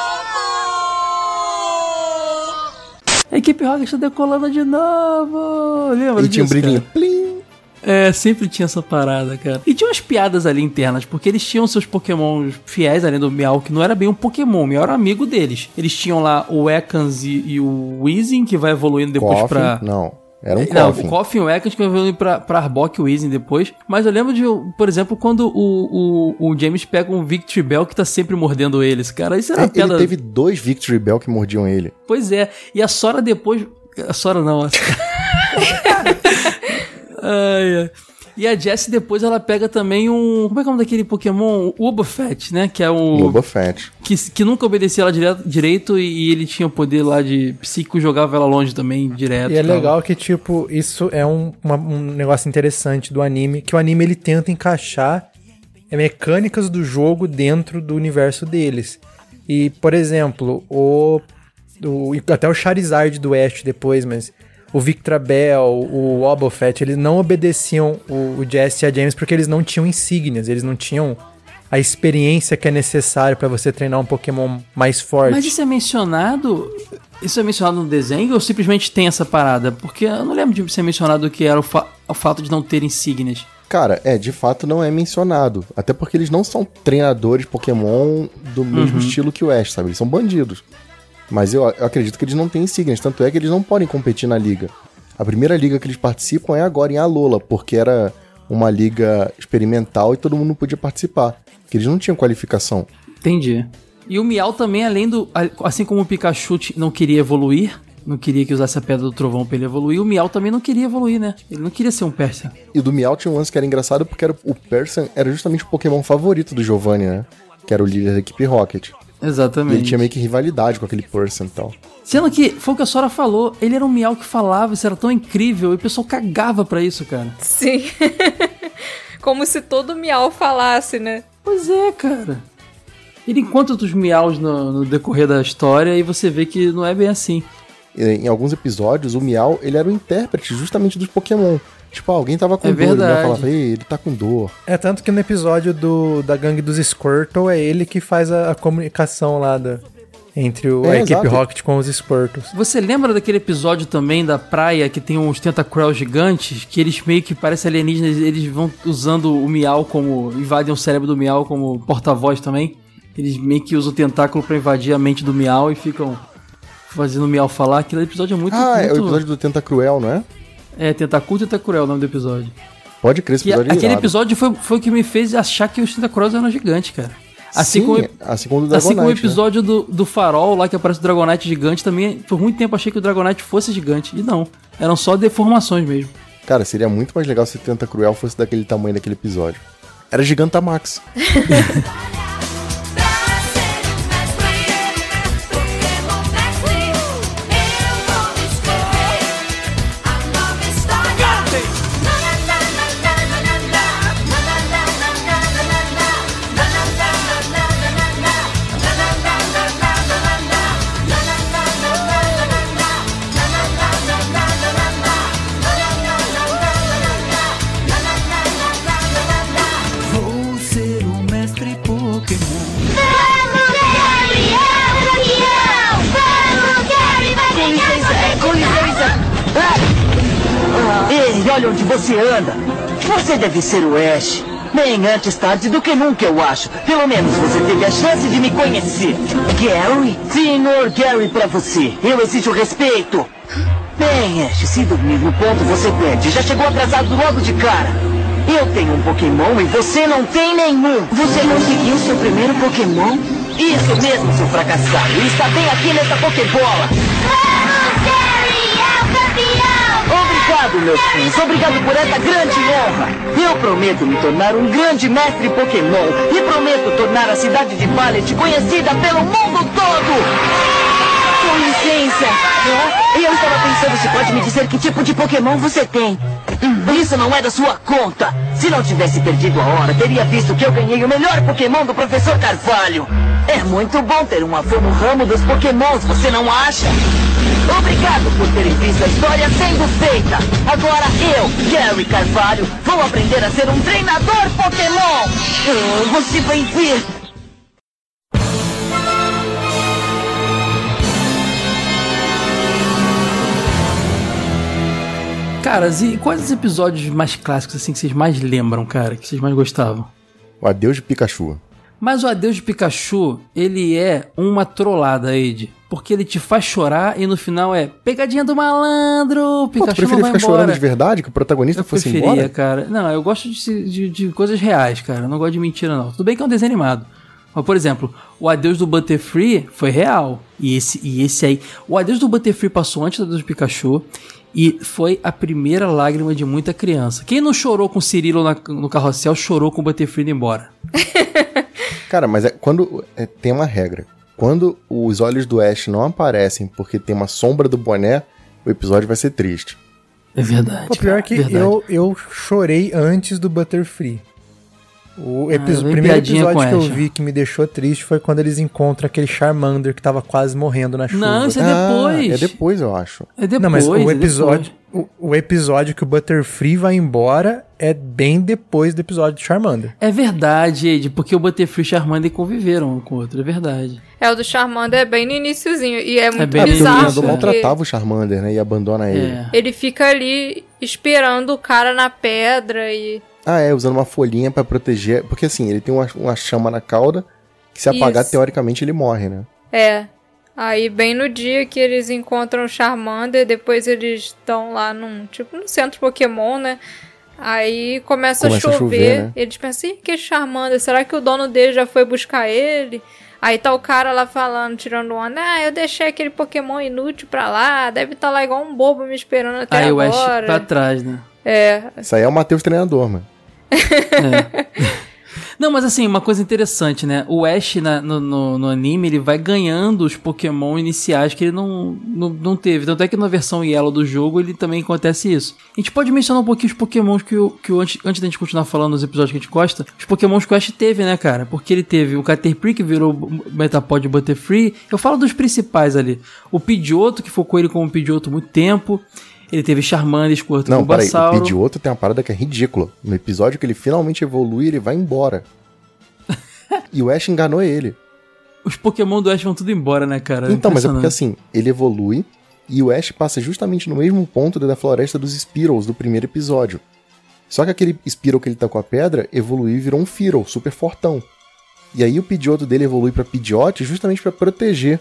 A equipe Rocket está decolando de novo! Lembra E tinha um disso, brilhinho. Plim. É, sempre tinha essa parada, cara. E tinha umas piadas ali internas, porque eles tinham seus pokémons fiéis, além do Meow, que não era bem um pokémon, o Meow era amigo deles. Eles tinham lá o Ekans e, e o Weezing, que vai evoluindo depois Coffin. pra... Não. Era um Não, Coffin. o Coffin o Ekans que evoluem pra, pra Arbok e o Weezing depois. Mas eu lembro de, por exemplo, quando o, o, o James pega um Victory Bell que tá sempre mordendo eles. Cara, isso era É, piada... Ele teve dois Victory Bell que mordiam ele. Pois é. E a Sora depois... A Sora não. a- ai, ai. E a Jessie depois ela pega também um... Como é que é o nome daquele Pokémon? O Obafet, né? Que é o... Boba Fett. que, que nunca obedecia ela direto, direito e, ele tinha o poder lá de psíquico jogava ela longe também, direto. E é tal. legal que, tipo, isso é um, uma- um negócio interessante do anime, que o anime ele tenta encaixar é, mecânicas do jogo dentro do universo deles. E, por exemplo, o, o- até o Charizard do Ash depois, mas o Victrabel, o Wobbuffet, eles não obedeciam o, o Jesse e a James porque eles não tinham insígnias, eles não tinham a experiência que é necessária pra você treinar um Pokémon mais forte. Mas isso é mencionado. Isso é mencionado no desenho ou simplesmente tem essa parada? Porque eu não lembro de ser mencionado que era o, fa- o fato de não ter insígnias. Cara, é, de fato não é mencionado. Até porque eles não são treinadores Pokémon do mesmo Uhum. estilo que o Ash, sabe? Eles são bandidos. Mas eu, eu acredito que eles não têm insígnias, tanto é que eles não podem competir na liga. A primeira liga que eles participam é agora em Alola, porque era uma liga experimental e todo mundo podia participar. Que eles não tinham qualificação. Entendi. E o Miau também, além do. Assim como o Pikachu não queria evoluir, não queria que usasse a pedra do trovão pra ele evoluir, o Miau também não queria evoluir, né? Ele não queria ser um Persian. E do Meow tinha um lance que era engraçado porque era, o Persian era justamente o Pokémon favorito do Giovanni, né? Que era o líder da equipe Rocket. E Exatamente. ele tinha meio que rivalidade com aquele Persian e tal. Sendo que, foi o que a Sora falou, ele era um Miau que falava, isso era tão incrível, e o pessoal cagava pra isso, cara. Sim. Como se todo miau falasse, né? Pois é, cara. Ele encontra outros miaus no, no decorrer da história e você vê que não é bem assim. E em alguns episódios, o Meow, ele era o intérprete justamente dos Pokémon. Tipo, alguém tava com É dor, ele verdade. falava, ei, ele tá com dor. É tanto que no episódio do, da gangue dos Squirtle é ele que faz a, a comunicação lá da, entre o, É, a equipe exato. Rocket com os Squirtles. Você lembra daquele episódio também da praia que tem uns tentacruel gigantes? Que eles meio que parecem alienígenas, eles vão usando o Miau como. invadem o cérebro do Miau como porta-voz também? Eles meio que usam o tentáculo pra invadir a mente do Miau e ficam fazendo o Miau falar. Aquele episódio é muito. ah, é muito... o episódio do Tentacruel, não é? É, Tentaculo e Tentacruel é o nome do episódio. Pode crer, esse Que episódio é aquele episódio foi, foi o que me fez achar que os Tentacruels eram gigantes, cara. Assim Sim, como, assim como o do assim como o Dragonite, né? episódio do, do Farol lá que aparece o Dragonite gigante também. Por muito tempo achei que o Dragonite fosse gigante. E não. Eram só deformações mesmo. Cara, seria muito mais legal se o Tentacruel fosse daquele tamanho daquele episódio. Era Gigantamax. você anda. Você deve ser o Ash. Bem, antes tarde do que nunca, eu acho. Pelo menos você teve a chance de me conhecer. Gary? Senhor Gary pra você. Eu exijo respeito. Bem, Ash, se dormir no ponto você perde. Já chegou atrasado logo de cara. Eu tenho um Pokémon e você não tem nenhum. Você conseguiu seu primeiro Pokémon? Isso mesmo, seu fracassado. E está bem aqui nessa Pokébola. Obrigado, meus fãs. Obrigado por essa grande honra. Eu prometo me tornar um grande mestre Pokémon e prometo tornar a cidade de Violet conhecida pelo mundo todo. Com licença. Hã? Eu estava pensando se pode me dizer que tipo de Pokémon você tem. Hum, Isso não é da sua conta. Se não tivesse perdido a hora, teria visto que eu ganhei o melhor Pokémon do Professor Carvalho. É muito bom ter um avô no ramo dos Pokémons, você não acha? Obrigado por terem visto a história sendo feita. Agora eu, Gary Carvalho, vou aprender a ser um treinador Pokémon. Você vai ver. Caras, e quais os episódios mais clássicos assim que vocês mais lembram, cara? Que vocês mais gostavam? O Adeus de Pikachu. Mas o Adeus de Pikachu, ele é uma trollada, Ed. Porque ele te faz chorar e no final é pegadinha do malandro, Pô, tu Pikachu preferia ficar embora. chorando de verdade, que o protagonista Eu fosse preferia, embora? cara. Não, eu gosto de, de, de coisas reais, cara. Eu não gosto de mentira, não. Tudo bem que é um desenho animado. Mas, por exemplo, o Adeus do Butterfree foi real. E esse, e esse aí. O Adeus do Butterfree passou antes do Adeus do Pikachu. E foi a primeira lágrima de muita criança. Quem não chorou com o Cirilo na- no carrossel, chorou com o Butterfree indo embora. Cara, mas é quando é, tem uma regra. Quando os olhos do Ash não aparecem porque tem uma sombra do boné, o episódio vai ser triste. É verdade. O pior é que verdade. eu, eu chorei antes do Butterfree. O, epi- Ah, o primeiro episódio que eu vi que me deixou triste foi quando eles encontram aquele Charmander que tava quase morrendo na chuva. Não, isso é Ah, depois. é depois, eu acho. É depois. Não, mas o é episódio, o, o episódio que o Butterfree vai embora é bem depois do episódio do Charmander. É verdade, Ed, porque o Butterfree e o Charmander conviveram um com o outro, é verdade. É, o do Charmander é bem no iniciozinho. E é muito bem Ah, porque o bizarro. porque maltratava o Charmander, né? E abandona ele. É. Ele fica ali esperando o cara na pedra e. Ah, é, usando uma folhinha pra proteger. Porque assim, ele tem uma, uma chama na cauda que se apagar, Isso. teoricamente, ele morre, né? É. Aí, bem no dia que eles encontram o Charmander, depois eles estão lá num, tipo, num centro Pokémon, né? Aí começa, Começa a a chover. chover, né? Eles pensam, Ih, que Charmander, será que o dono dele já foi buscar ele? Aí tá o cara lá falando, tirando onda, ah, eu deixei aquele Pokémon inútil pra lá, deve estar lá igual um bobo me esperando até Aí o Ash agora. pra trás, né? É, Isso aí é o Matheus treinador, mano. Não, mas assim, uma coisa interessante, né? O Ash na- no, no- no anime, ele vai ganhando os Pokémon iniciais que ele não, não, não teve. Tanto é que na versão Yellow do jogo, ele também acontece isso. A gente pode mencionar um pouquinho os Pokémons que o, que o antes, antes da gente continuar falando nos episódios que a gente gosta, os Pokémons que o Ash teve, né, cara? Porque ele teve o Caterpie, que virou Metapod Butterfree. Eu falo dos principais ali. O Pidgeotto, que focou ele como Pidgeotto há muito tempo. Ele teve Charmander, Squirtle, Não, peraí, o. Pidgeotto tem uma parada que é ridícula. No episódio que ele finalmente evolui, ele vai embora. e o Ash enganou ele. Os Pokémon do Ash vão tudo embora, né, cara? Então, mas é porque assim, ele evolui e o Ash passa justamente no mesmo ponto da floresta dos Spearows do primeiro episódio. Só que aquele Spearow que ele tá com a pedra evoluiu e virou um Fearow, super fortão. E aí o Pidgeotto dele evolui pra Pidgeot justamente pra proteger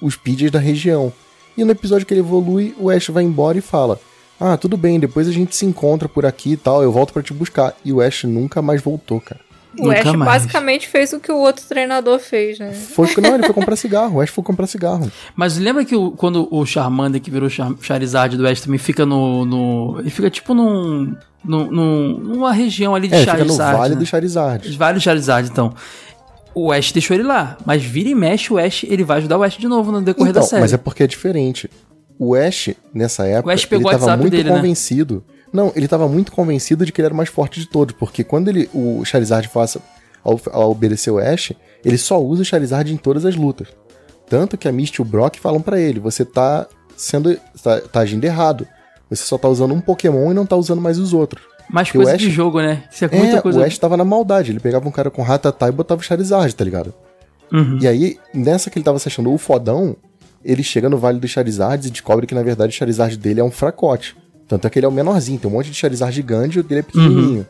os Pidgeys da região. E no episódio que ele evolui, o Ash vai embora e fala: Ah, tudo bem, depois a gente se encontra por aqui e tal, eu volto pra te buscar. E o Ash nunca mais voltou, cara. o Ash basicamente fez o que o outro treinador fez, né? Foi, não, ele foi comprar cigarro. O Ash foi comprar cigarro. Mas lembra que o- quando o Charmander, que virou Char Charizard do Ash, também fica no. no- ele fica tipo num. num- num- numa região ali de É, fica Charizard. no Vale né? do Charizard. Vale do Charizard, então. O Ash deixou ele lá, mas vira e mexe o Ash, ele vai ajudar o Ash de novo no decorrer Então, da série. mas é porque é diferente. O Ash, nessa época, Ash pegou ele o tava WhatsApp muito dele, né? convencido. Não, ele tava muito convencido de que ele era o mais forte de todos, porque quando ele, o Charizard faça ao, ao obedecer o Ash, ele só usa o Charizard em todas as lutas. Tanto que a Misty e o Brock falam pra ele: você tá sendo. Tá, tá agindo errado. Você só tá usando um Pokémon e não tá usando mais os outros. Mais Porque coisa Ash- de jogo, né? Isso é, É, muita coisa. o Ash tava na maldade. Ele pegava um cara com Rattata e botava o Charizard, tá ligado? Uhum. E aí, nessa que ele tava se achando o fodão, ele chega no Vale dos Charizards e descobre que, na verdade, o Charizard dele é um fracote. Tanto é que ele é o menorzinho, tem um monte de Charizard gigante e o dele é pequenininho. Uhum.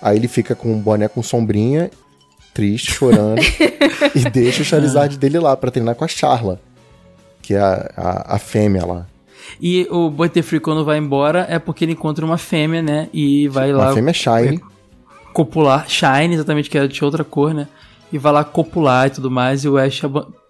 Aí ele fica com um boné com sombrinha, triste, chorando, e deixa o Charizard Ah. dele lá pra treinar com a Charla, que é a, a, a fêmea lá. E o Butterfree, quando vai embora, é porque ele encontra uma fêmea, né? E vai lá. Uma fêmea Shine. Copular. Shine, exatamente, que era de outra cor, né? E vai lá copular e tudo mais. E o Ash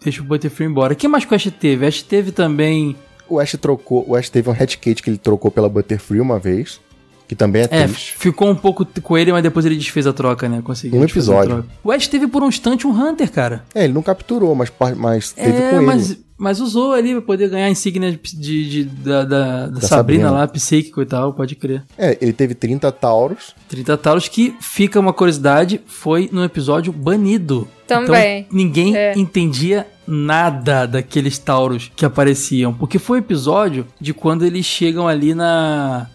deixa o Butterfree embora. O que mais que o Ash teve? O Ash teve também. O Ash trocou, o Ash teve um Hatcate que ele trocou pela Butterfree uma vez, que também é É, triste. ficou um pouco com ele, mas depois ele desfez a troca, né? Conseguiu. Um a episódio. O Ash teve por um instante um Hunter, cara. É, ele não capturou, mas, mas teve é, com mas, ele. Mas usou ali pra poder ganhar a insígnia de, de- de- da, da- da Da Sabrina, Sabrina. lá, psíquico e tal, pode crer. É, ele teve 30 Tauros. 30 Taurus, que fica uma curiosidade, foi no episódio banido. Também. Então, ninguém É. entendia nada daqueles Tauros que apareciam. Porque foi o episódio de quando eles chegam ali na.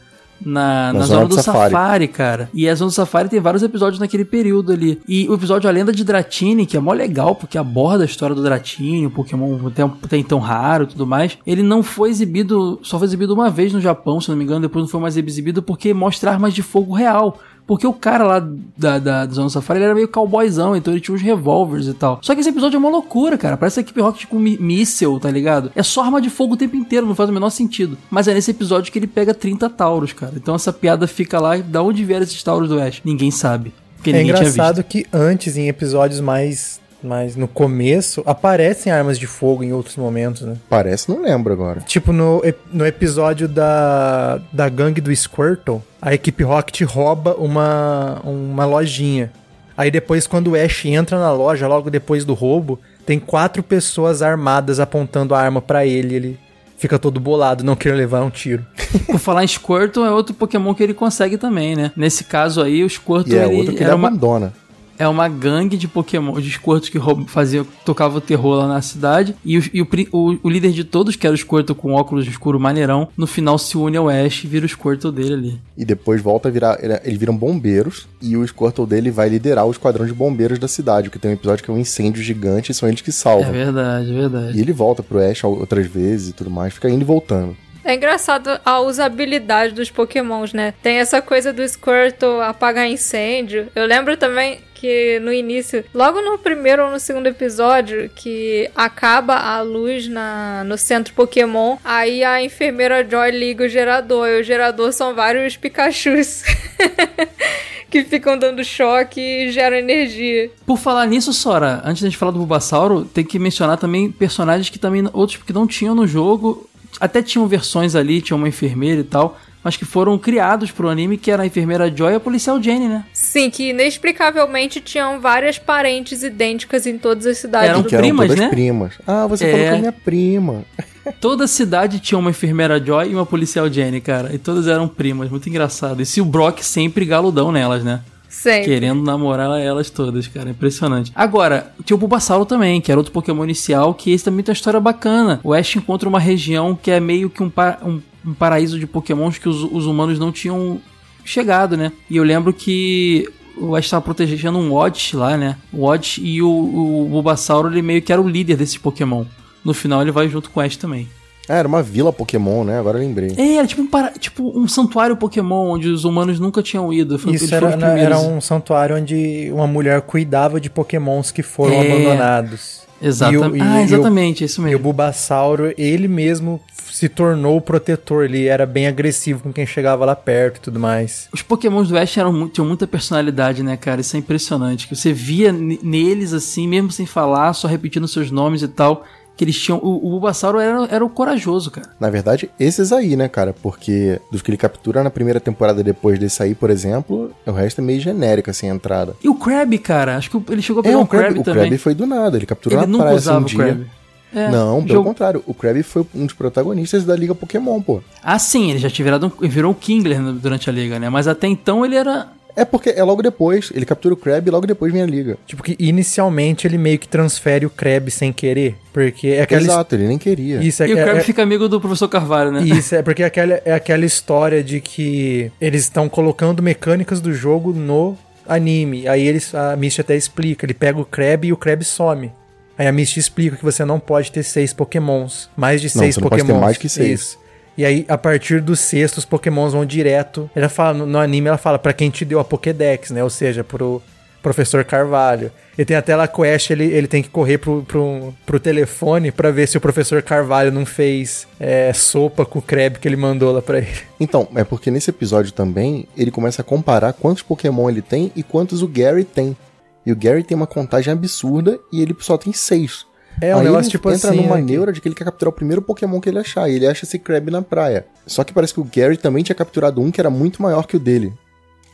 Na, na, zona, do safari. cara. E a zona do Safari tem vários episódios naquele período ali. E o episódio A Lenda de Dratini, que é mó legal, porque aborda a história do Dratini, um Pokémon até, até então raro e tudo mais. Ele não foi exibido, só foi exibido uma vez no Japão, se não me engano, depois não foi mais exibido porque mostra armas de fogo real. Porque o cara lá da, da, do Zona Safari ele era meio cowboyzão, então ele tinha uns revólveres e tal. Só que esse episódio é uma loucura, cara. Parece a equipe Rocket com mi míssel, tá ligado? É só arma de fogo o tempo inteiro, não faz o menor sentido. Mas é nesse episódio que ele pega 30 Tauros, cara. Então essa piada fica lá, da onde vieram esses Tauros do Ash? Ninguém sabe. Porque É engraçado que antes, em episódios mais, mais no começo, aparecem armas de fogo em outros momentos, né? Parece, não lembro agora. Tipo, no, no episódio da, da gangue do Squirtle, a equipe Rocket rouba uma, uma lojinha. Aí depois, quando o Ash entra na loja, logo depois do roubo, tem quatro pessoas armadas apontando a arma pra ele. Ele fica todo bolado, não quer levar um tiro. Por falar em Squirtle, é outro Pokémon que ele consegue também, né? Nesse caso aí, o Squirtle E é ele outro que ele uma, abandona. É uma gangue de Pokémon, de Squirtles que roub- fazia, tocava o terror lá na cidade. E, o, e o o- o líder de todos, que era o Squirtle com óculos escuro maneirão, no final se une ao Ash e vira o Squirtle dele ali. E depois volta a virar. ele- Eles viram bombeiros. E o Squirtle dele vai liderar o esquadrão de bombeiros da cidade. Porque tem um episódio que é um incêndio gigante e são eles que É salvam. verdade, é verdade. E ele volta pro Ash outras vezes e tudo mais. Fica indo e voltando. É engraçado a usabilidade dos pokémons, né? Tem essa coisa do Squirtle apagar incêndio. Eu lembro também que no início, logo no primeiro ou no segundo episódio, que acaba a luz na, no centro Pokémon, aí a enfermeira Joy liga o gerador. E o gerador são vários Pikachus. que ficam dando choque e geram energia. Por falar nisso, Sora, antes da gente falar do Bulbasauro, tem que mencionar também personagens que também outros que não tinham no jogo, até tinham versões ali, tinha uma enfermeira e tal, mas que foram criados pro anime, que era a enfermeira Joy e a policial Jenny, né? Sim, que inexplicavelmente tinham várias parentes idênticas em todas as cidades Eram do que eram primas, todas né? primas. Ah, você É. falou que é minha prima. Toda cidade tinha uma enfermeira Joy e uma policial Jenny, cara. E todas eram primas, muito engraçado. E se o Brock sempre galudão nelas, né? Sempre. Querendo namorar elas todas, cara. Impressionante. Agora, tinha o Bulbasauro também, que era outro Pokémon inicial, que esse também tem uma história bacana. O Ash encontra uma região que é meio que um, um- um paraíso de Pokémons que os, os humanos não tinham chegado, né? E eu lembro que o Ash estava protegendo um Oddish lá, né? O Oddish e o, o Bulbasauro, ele meio que era o líder desses Pokémon. No final ele vai junto com o Ash também. Ah, era uma vila Pokémon, né? Agora eu lembrei. É, era tipo um, para- tipo um santuário Pokémon onde os humanos nunca tinham ido. Foi- Isso era, era um santuário onde uma mulher cuidava de pokémons que foram É. abandonados. Exatamente. E o- e- ah, e o- exatamente, isso E o mesmo. Bulbasauro, ele mesmo se tornou o protetor. Ele era bem agressivo com quem chegava lá perto e tudo mais. Os Pokémons do Ash eram, tinham muita personalidade, né, cara? Isso é impressionante. Que você via neles assim, mesmo sem falar, só repetindo seus nomes e tal. Que eles tinham. O, o Bulbasauro era, era o corajoso, cara. Na verdade, esses aí, né, cara? Porque dos que ele captura na primeira temporada depois desse aí, por exemplo, o resto é meio genérico, assim, a entrada. E o Krabby, cara? Acho que o- ele chegou a pegar É, um o Krabby, Krabby o também. Krabby foi do nada, ele capturou Ele na nunca praia usava um o dia. Krabby. É, Não, pelo jogo- contrário, o Krabby foi um dos protagonistas da Liga Pokémon, pô. Ah, sim, ele já tinha virado um, virou o Kingler durante a liga, né? Mas até então ele era. É porque é logo depois, ele captura o Krabby e logo depois vem a Liga. Tipo que inicialmente ele meio que transfere o Krabby sem querer. Porque é aquela. Exato, ele nem queria. Isso é, e o é- Krabby é- fica amigo do professor Carvalho, né? Isso, é porque aquela, é aquela história de que eles estão colocando mecânicas do jogo no anime. Aí eles, a Misty até explica, ele pega o Krabby e o Krabby some. Aí a Misty explica que você não pode ter seis pokémons. Mais de Não, seis você não pode pokémons. ter mais que seis. Isso. E aí, a partir do sexto, os pokémons vão direto. Ela fala, no, anime, ela fala pra quem te deu a Pokédex, né? Ou seja, pro professor Carvalho. E tem até lá que o Ash, ele, ele tem que correr pro, pro, pro telefone pra ver se o professor Carvalho não fez é, sopa com o Krabby que ele mandou lá pra ele. Então, é porque nesse episódio também, ele começa a comparar quantos Pokémon ele tem e quantos o Gary tem. E o Gary tem uma contagem absurda e ele só tem seis. É um Aí negócio ele tipo entra assim, numa é neura de que ele quer capturar o primeiro Pokémon que ele achar. E ele acha esse Krabby na praia. Só que parece que o Gary também tinha capturado um que era muito maior que o dele.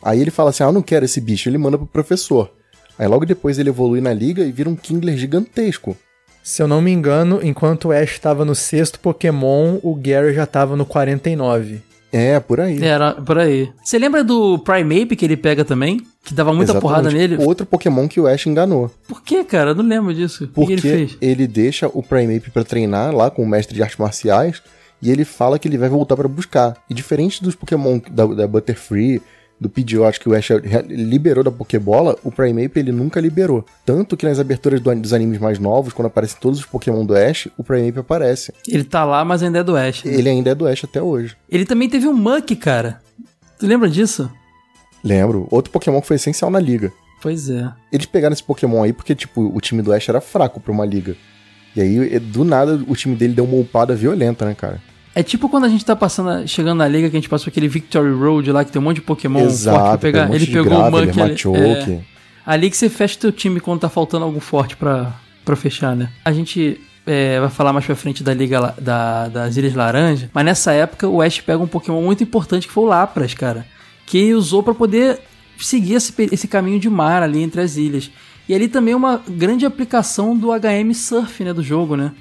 Aí ele fala assim: Ah, eu não quero esse bicho. Ele manda pro professor. Aí logo depois ele evolui na liga e vira um Kingler gigantesco. Se eu não me engano, enquanto o Ash tava no sexto Pokémon, o Gary já tava no 49. É, por aí. Era por aí. Você lembra do Primeape que ele pega também? Que dava muita Exatamente. porrada nele? Outro Pokémon que o Ash enganou. Por que, cara? Eu não lembro disso. O que Porque que ele ele deixa o Primeape pra treinar lá com o mestre de artes marciais e ele fala que ele vai voltar pra buscar. E diferente dos Pokémon da, da Butterfree, do Pidgeot que o Ash liberou da Pokébola, o Primeape ele nunca liberou. Tanto que nas aberturas do- dos animes mais novos, quando aparecem todos os Pokémon do Ash, o Primeape aparece. Ele tá lá, mas ainda é do Ash. né? Ele ainda é do Ash até hoje. Ele também teve um Muck, cara. Tu lembra disso? Lembro. Outro Pokémon que foi essencial na liga. Pois é. Eles pegaram esse Pokémon aí porque, tipo, o time do Ash era fraco pra uma liga. E aí, e- do nada, o time dele deu uma upada violenta, né, cara? É tipo quando a gente tá passando, chegando na liga, que a gente passou aquele Victory Road lá, que tem um monte de Pokémon Exato, forte pra pegar. um ele pegou o Graveler, Monkey. Machoke. É, ali que você fecha teu time quando tá faltando algo forte pra, pra fechar, né? A gente é, vai falar mais pra frente da liga da, das Ilhas Laranja, mas nessa época o Ash pega um Pokémon muito importante que foi o Lapras, cara. Que ele usou pra poder seguir esse, esse caminho de mar ali entre as ilhas. E ali também é uma grande aplicação do HM Surf, né, do jogo, né?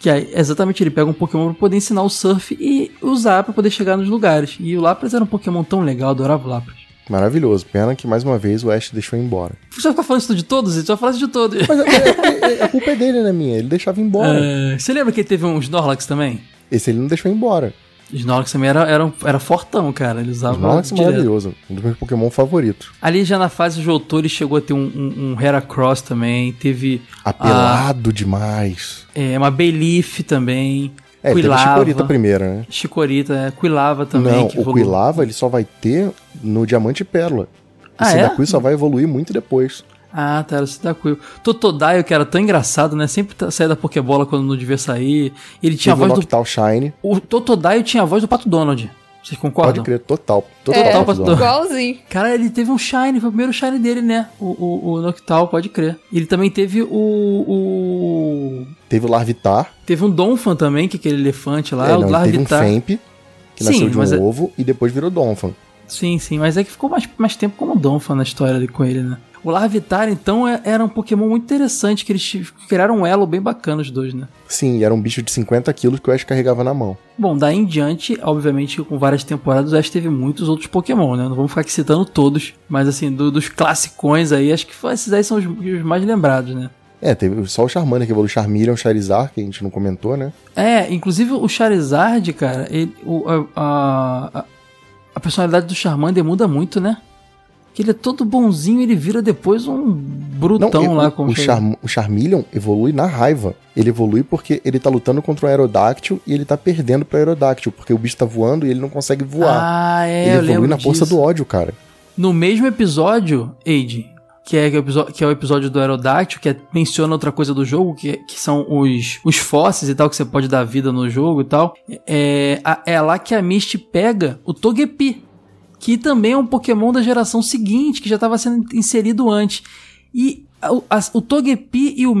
Que é exatamente ele pega um Pokémon pra poder ensinar o surf e usar pra poder chegar nos lugares. E o Lapras era um Pokémon tão legal, adorava o Lapras. Maravilhoso. Pena que, mais uma vez, o Ash deixou embora. Você vai ficar falando isso de todos? Você vai falar isso de todos. Mas é, é- a culpa é dele, né, minha? Ele deixava embora. É, você lembra que ele teve um Snorlax também? Esse ele não deixou embora. Snorlax também era, era, era fortão, cara. Ele usava Snorlax é direto. maravilhoso. Um dos meus Pokémon favoritos. Ali já na fase Joltor ele chegou a ter um, um, um Heracross também. Teve Apelado demais. é, uma Bayleaf também. É, ele teve a Quilava. Chikorita primeiro, né? Chikorita, é, Quilava também. não, que o. Quilava ele só vai ter no Diamante e Pérola. Ah, Esse é? só vai evoluir muito depois. Ah, tá, era o Citacuil. Totodile, que era tão engraçado, né? Sempre tá- saía da Pokébola quando não devia sair. Ele tinha a Teve o voz do. Shine. O Totodile tinha a voz do Pato Donald. Vocês concordam? Pode crer, total. Total, É, Pato Pato Donald. Igualzinho. Cara, ele teve um Shine, foi o primeiro Shine dele, né? O, o, o Noctowl, pode crer. Ele também teve o. o... Teve o Larvitar. Teve um Donphan também, que é aquele elefante lá, É, o não, ele teve um Larvitar. Femp, que Sim, nasceu de um é- ovo e depois virou Donphan. Sim, sim, mas é que ficou mais, mais tempo como Donphan na história ali com ele, né? O Larvitar, então, é- era um Pokémon muito interessante, que eles criaram um elo bem bacana os dois, né? Sim, era um bicho de 50 quilos que o Ash carregava na mão. Bom, daí em diante, obviamente, com várias temporadas, o Ash teve muitos outros Pokémon, né? Não vamos ficar aqui citando todos, mas assim, do- dos classicões aí, acho que esses aí são os, os mais lembrados, né? É, teve só o Charmander que evoluiu, Charmeleon, Charizard, que a gente não comentou, né? É, inclusive o Charizard, cara, ele, o- a, a, a personalidade do Charmander muda muito, né? Que ele é todo bonzinho ele vira depois um brutão e- lá o, com o, Charm, o Charmeleon evolui na raiva. Ele evolui porque ele tá lutando contra um Aerodactyl e ele tá perdendo pro Aerodactyl, porque o bicho tá voando e ele não consegue voar. Ah, é, ele evolui na força do ódio, cara. No mesmo episódio, Age, que é, que é o que é o episódio do Aerodactyl, que é- menciona outra coisa do jogo, que, que são os, os fósseis e tal, que você pode dar vida no jogo e tal. É, a- é lá que a Misty pega o Togepi, que também é um Pokémon da geração seguinte, que já estava sendo inserido antes. E a- o- as- o Togepi e o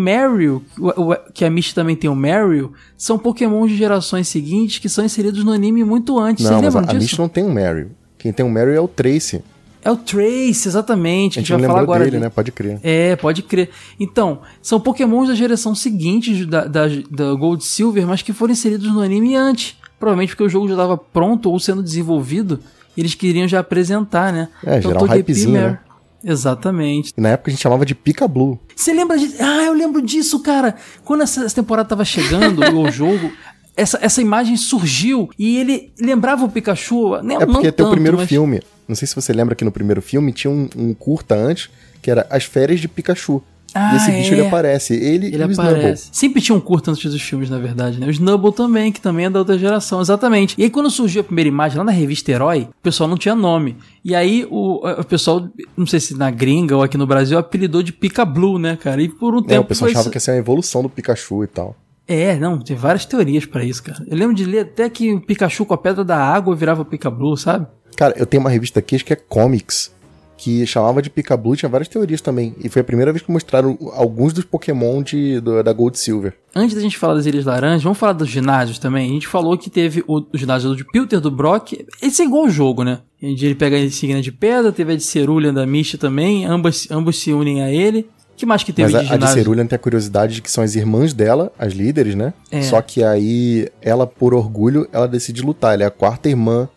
o- que a Misty também tem o Marill, são Pokémon de gerações seguintes que são inseridos no anime muito antes. não, Vocês mas a, a disso? Misty não tem um Meryl. Quem tem um Meryl é o Tracy. É o Trace, exatamente. A A gente gente não vai falar agora dele, né? Pode crer. É, pode crer. Então, são pokémons da geração seguinte da, da, da Gold Silver, mas que foram inseridos no anime antes. Provavelmente porque o jogo já estava pronto ou sendo desenvolvido. E eles queriam já apresentar, né? É, gerar um Togepi hypezinho, né? Exatamente. E na época a gente chamava de Pika Blue. Você lembra de. Ah, eu lembro disso, cara. Quando essa, temporada tava chegando, o jogo. Essa, essa imagem surgiu e ele lembrava o Pikachu. Não, É porque não é teu tanto, primeiro mas- filme. Não sei se você lembra que no primeiro filme tinha um, um curta antes, que era As Férias de Pikachu. Ah, e esse bicho é. ele aparece. Ele, Ele e o Snubble. aparece. Sempre tinha um curto antes dos filmes, na verdade, né? O Snubble também, que também é da outra geração, exatamente. E aí, quando surgiu a primeira imagem lá na revista Herói, o pessoal não tinha nome. E aí, o, o pessoal, não sei se na gringa ou aqui no Brasil, apelidou de Pica Blue, né, cara? E por um É, tempo. o pessoal achava isso- que ia ser uma evolução do Pikachu e tal. É, não, tem várias teorias pra isso, cara. Eu lembro de ler até que o Pikachu com a pedra da água virava Pica Blue, sabe? Cara, eu tenho uma revista aqui, acho que é Comics, que chamava de Pika Blue, tinha várias teorias também. E foi a primeira vez que mostraram alguns dos Pokémon de, do- da Gold Silver. Antes da gente falar das Ilhas Laranjas, vamos falar dos ginásios também. A gente falou que teve o, o ginásio do Pilter, do Brock. Esse é igual o jogo, né? Onde ele pega a insignia de pedra, teve a de Cerulean da Misty também. Ambas, ambos se unem a ele. que mais que teve Mas a, de a de ginásio? Cerulean tem a curiosidade de que são as irmãs dela, as líderes, né? É. Só que aí, ela, por orgulho, ela decide lutar. Ela é a quarta irmã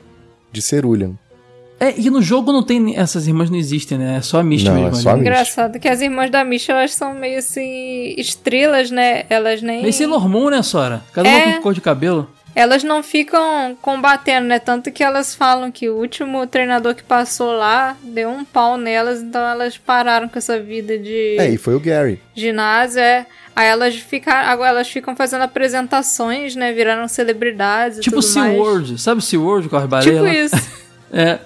de Cerulean. É, e no jogo não tem. Essas irmãs não existem, né? É só a Misty Não, mesmo. é só ali. Engraçado que as irmãs da Misha, elas são meio assim, estrelas, né? Elas nem. Meio Sailor Moon, né, Sora? Cada É. uma com cor de cabelo. Elas não ficam combatendo, né? Tanto que elas falam que o último treinador que passou lá deu um pau nelas, então elas pararam com essa vida de É, e foi o Gary. ginásio, é. Aí elas ficaram, agora elas ficam fazendo apresentações, né? Viraram celebridades Tipo. SeaWorld. Sabe o SeaWorld com as baleias? Tipo lá? isso. É.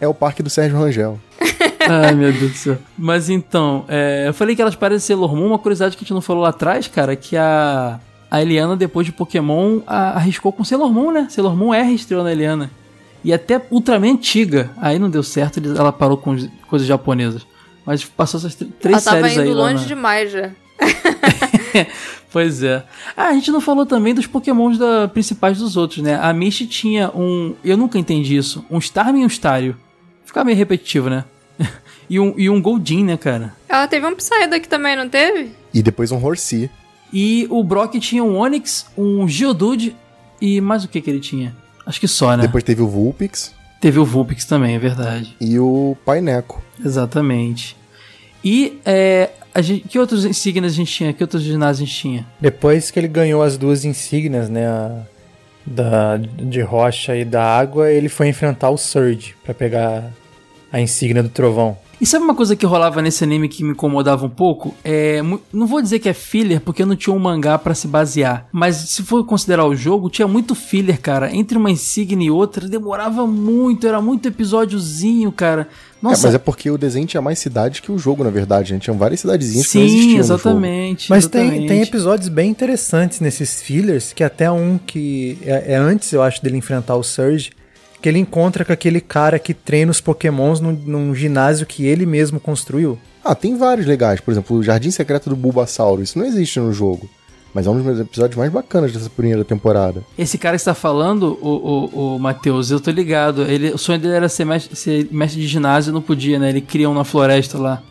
É o parque do Sérgio Rangel. Ai, meu Deus do céu. Mas então, é, eu falei que elas parecem Sailor Moon, uma curiosidade que a gente não falou lá atrás, cara, que a, a Eliana, depois de Pokémon, a- arriscou com Sailor Moon, né? Sailor Moon R estreou na Eliana. E até Ultraman antiga. Aí não deu certo, ela parou com as coisas japonesas. Mas passou essas tr- três Ela tava séries indo aí lá longe na- demais já. Pois é. Ah, a gente não falou também dos pokémons da, principais dos outros, né? A Misty tinha um... Eu nunca entendi isso. Um Starmie e um Stario. Ficava meio repetitivo, né? e, um, e um Goldin, né, cara? Ela teve um Psyduck também, não teve? E depois um Horsea. E o Brock tinha um Onix, um Geodude e mais o que que ele tinha? Acho que só, né? Depois teve o Vulpix Teve o Vulpix também, é verdade. e o Paineco. Exatamente. E é, a gente, que outros insígnias a gente tinha? Que outros ginásios a gente tinha? Depois que ele ganhou as duas insígnias, né? a- da, de rocha e da água, ele foi enfrentar o Surge pra pegar a insígnia do trovão. E sabe uma coisa que rolava nesse anime que me incomodava um pouco? É, não vou dizer que é filler, porque não tinha um mangá pra se basear. Mas se for considerar o jogo, tinha muito filler, cara. Entre uma insígnia e outra, demorava muito, era muito episódiozinho, cara. Nossa, É, mas é porque o desenho tinha mais cidades que o jogo, na verdade. A gente tinha várias cidadezinhas que não sim, existiam no jogo. exatamente. Mas tem, exatamente. tem episódios bem interessantes nesses fillers, que até um que é, é antes, eu acho, dele enfrentar o Surge, que ele encontra com aquele cara que treina os pokémons num, num ginásio que ele mesmo construiu. Ah, tem vários legais. Por exemplo, o Jardim Secreto do Bulbasauro. Isso não existe no jogo. Mas é um dos meus episódios mais bacanas dessa primeira temporada. Esse cara que você tá falando, o, o, o Matheus, eu tô ligado. Ele, o sonho dele era ser mestre, ser mestre de ginásio e não podia, né? Ele cria um na floresta lá.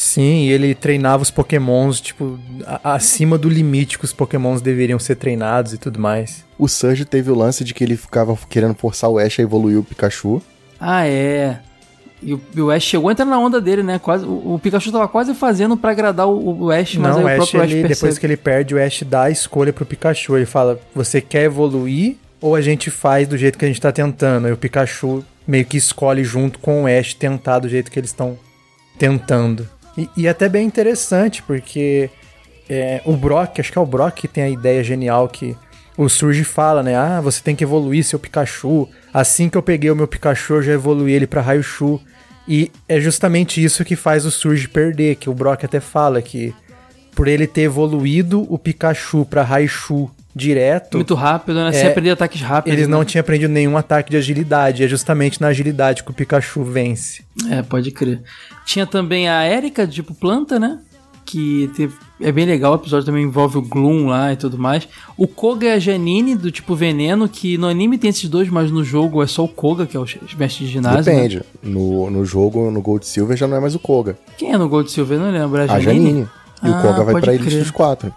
Sim, e ele treinava os pokémons, tipo, acima do limite que os pokémons deveriam ser treinados e tudo mais. O Surge teve o lance de que ele ficava querendo forçar o Ash a evoluir o Pikachu. Ah, é. E o, o Ash chegou a entrar na onda dele, né? Quase, o, o Pikachu tava quase fazendo pra agradar o, o Ash, mas Não, o aí o Ash, próprio Ash ele, depois que ele perde, o Ash dá a escolha pro Pikachu. Ele fala, você quer evoluir ou a gente faz do jeito que a gente tá tentando? E o Pikachu meio que escolhe junto com o Ash tentar do jeito que eles estão tentando. E, e até bem interessante, porque é, o Brock, acho que é o Brock que tem a ideia genial que o Surge fala, né? Ah, você tem que evoluir seu Pikachu. Assim que eu peguei o meu Pikachu, eu já evoluí ele pra Raichu. E é justamente isso que faz o Surge perder, que o Brock até fala que por ele ter evoluído o Pikachu pra Raichu direto, Muito rápido, né? É, Você aprender ataques rápidos. eles não né? tinham aprendido nenhum ataque de agilidade. É justamente na agilidade que o Pikachu vence. É, pode crer. Tinha também a Erika, tipo planta, né? Que teve- é bem legal, o episódio também envolve o Gloom lá e tudo mais. O Koga e a Janine, do tipo veneno, que no anime tem esses dois, mas no jogo é só o Koga, que é o mestre de ginásio. né? Depende. No, no jogo, no Gold Silver, já não é mais o Koga. Quem é no Gold Silver? Eu não lembro. É a A Janine? Janine. E o Ah, Koga vai pra Elite crer. dos Quatro.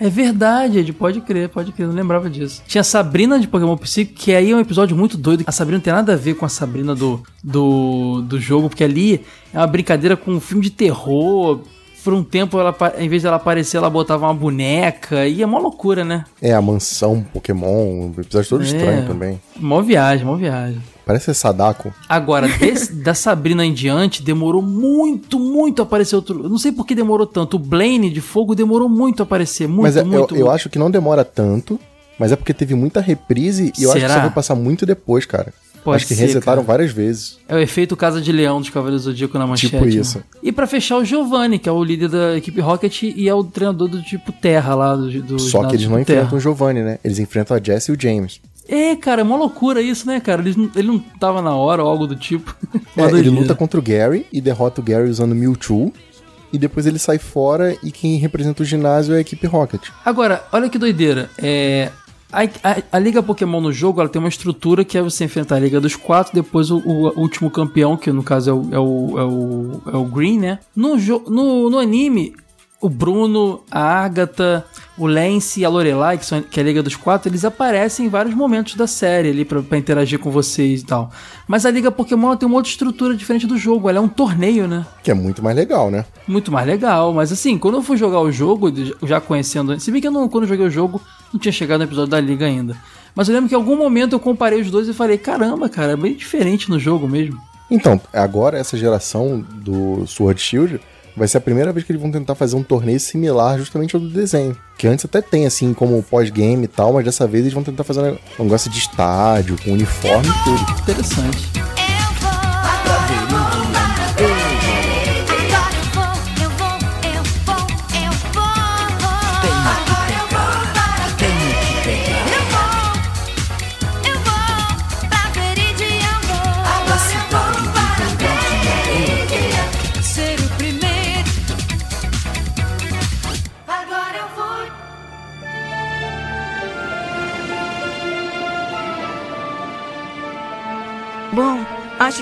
É verdade, Ed, pode crer, pode crer, não lembrava disso. Tinha Sabrina de Pokémon Psíquico, que aí é um episódio muito doido. A Sabrina não tem nada a ver com a Sabrina do, do, do jogo, porque ali é uma brincadeira com um filme de terror. Por um tempo, ela, em vez dela aparecer, ela botava uma boneca, e é uma loucura, né? É, a mansão Pokémon, um episódio todo É. estranho também. Mó viagem, mó viagem. Parece ser Sadako. Agora, desse- da Sabrina em diante, demorou muito, muito a aparecer outro. Eu não sei por que demorou tanto. O Blaine de fogo demorou muito a aparecer. Muito, mas é- muito, eu, eu muito. acho que não demora tanto, mas é porque teve muita reprise e eu acho que só vai passar muito depois, cara. Pode acho que ser, resetaram cara. várias vezes. É o efeito Casa de Leão dos Cavaleiros do Zodíaco na manchete. Tipo né? isso. E pra fechar, o Giovanni, que é o líder da equipe Rocket e é o treinador do tipo Terra lá. Do, do Só que eles tipo não Terra. enfrentam o Giovanni, né? Eles enfrentam a Jess e o James. É, cara, é uma loucura isso, né, cara? Ele não, ele não tava na hora ou algo do tipo. É, ele doideira. luta contra o Gary e derrota o Gary usando Mewtwo. E depois ele sai fora e quem representa o ginásio é a equipe Rocket. Agora, olha que doideira. É, a, a- a Liga Pokémon no jogo ela tem uma estrutura que é você enfrentar a Liga dos Quatro, depois o, o último campeão, que no caso é o, é o, é o, é o Green, né? No, no, no anime, o Bruno, a Agatha, o Lance e a Lorelai, que, são, que é a Liga dos Quatro, eles aparecem em vários momentos da série ali pra, pra interagir com vocês e tal. Mas a Liga Pokémon tem uma outra estrutura diferente do jogo. Ela é um torneio, né? Que é muito mais legal, né? muito mais legal. Mas assim, quando eu fui jogar o jogo, já conhecendo. Se bem que eu não, quando eu joguei o jogo, não tinha chegado no episódio da Liga ainda. Mas eu lembro que em algum momento eu comparei os dois e falei: caramba, cara, é bem diferente no jogo mesmo. Então, agora essa geração do Sword Shield vai ser a primeira vez que eles vão tentar fazer um torneio similar justamente ao do desenho. Que antes até tem, assim, como pós-game e tal, mas dessa vez eles vão tentar fazer um negócio de estádio, com uniforme e tudo. Interessante.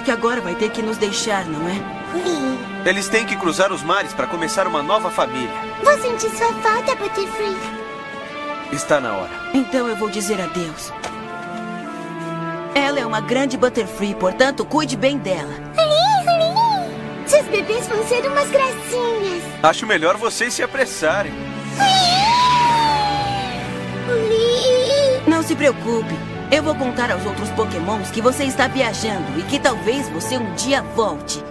Que agora vai ter que nos deixar, não é? Eles têm que cruzar os mares para começar uma nova família. Vou sentir sua falta, Butterfree. Está na hora. Então eu vou dizer adeus. Ela é uma grande Butterfree, portanto, cuide bem dela. Huli. Seus bebês vão ser umas gracinhas. Acho melhor vocês se apressarem. Não se preocupe. Eu vou contar aos outros pokémons que você está viajando e que talvez você um dia volte.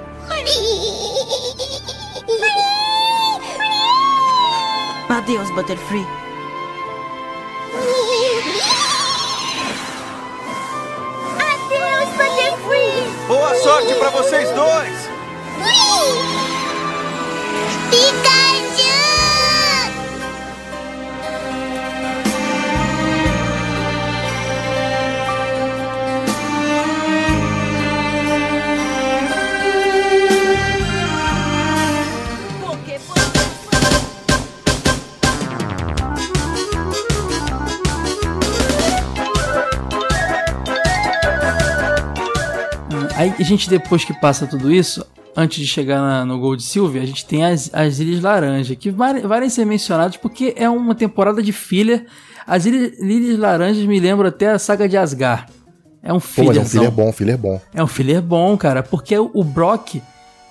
Adeus, Butterfree. Adeus, Butterfree. Boa sorte para vocês dois! Pikachu! Aí a gente, depois que passa tudo isso, antes de chegar na- no Gold Silver, a gente tem as, as Ilhas Laranja, que vale- valem ser mencionadas porque é uma temporada de filler. As Ilhas, Ilhas Laranjas me lembram até a saga de Asgard. É um Pô, mas é um filler bom, filler bom. É um filler bom, cara, porque o Brock,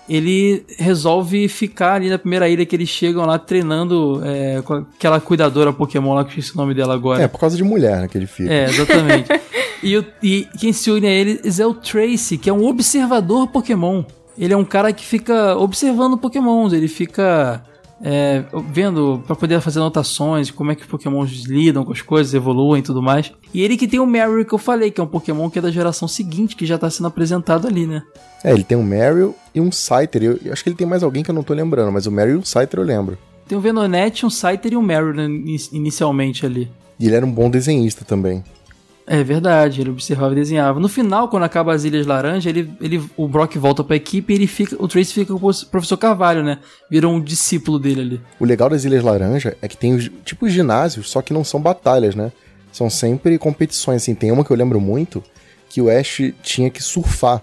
ele resolve ficar ali na primeira ilha que eles chegam lá treinando é, com aquela cuidadora Pokémon lá, que eu esqueci o nome dela agora. É, por causa de mulher, né, que ele fica. É, exatamente. e, o- e quem se une a eles é o Tracy, que é um observador Pokémon. Ele é um cara que fica observando Pokémons, ele fica é, vendo pra poder fazer anotações, como é que os Pokémons lidam com as coisas, evoluem e tudo mais. E ele que tem o Meryl que eu falei, que é um Pokémon que é da geração seguinte, que já tá sendo apresentado ali, né? É, ele tem um Meryl e um Scyther. Eu, eu acho que ele tem mais alguém que eu não tô lembrando, mas o Meryl e o Scyther eu lembro. Tem um Venonete, um Scyther e um Meryl né, in- inicialmente ali. E ele era um bom desenhista também. É verdade, ele observava e desenhava. No final, quando acaba as Ilhas Laranja, ele, ele, o Brock volta pra equipe e ele fica, o Trace fica com o professor Carvalho, né? Vira um discípulo dele ali. O legal das Ilhas Laranja é que tem os tipo ginásios, só que não são batalhas, né? São sempre competições, assim. Tem uma que eu lembro muito, que o Ash tinha que surfar.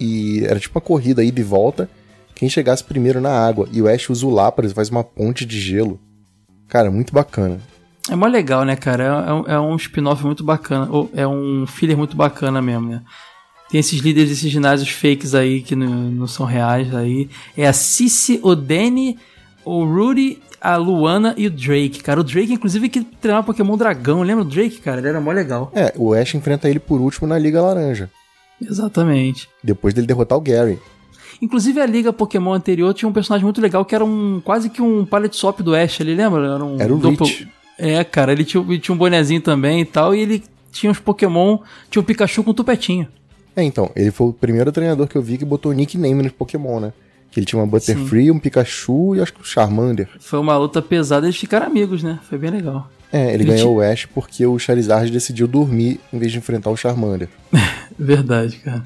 E era tipo uma corrida ida e volta, quem chegasse primeiro na água. E o Ash usa o Lapras, faz uma ponte de gelo. Cara, muito bacana. É mó legal, né, cara? É, é um- é um spin-off muito bacana. ou É um filler muito bacana mesmo, né? Tem esses líderes desses ginásios fakes aí que não, não são reais aí. É a Cici, o Danny, o Rudy, a Luana e o Drake, cara. O Drake, inclusive, que treinava Pokémon Dragão. Lembra o Drake, cara? Ele era mó legal. É, o Ash enfrenta ele por último na Liga Laranja. Exatamente. Depois dele derrotar o Gary. Inclusive a liga Pokémon anterior tinha um personagem muito legal que era um quase que um palette swap do Ash, ele lembra? Era, um Era o Rich. É, cara, ele tinha, ele tinha um bonezinho também e tal, e ele tinha uns Pokémon, tinha um Pikachu com tupetinho. É, então, ele foi o primeiro treinador que eu vi que botou nickname nos Pokémon, né? Que ele tinha uma Butterfree, um Pikachu e acho que um Charmander. Foi uma luta pesada, eles ficaram amigos, né? Foi bem legal. É, ele Ele ganhou o Ash porque o Charizard decidiu dormir em vez de enfrentar o Charmander. Verdade, cara.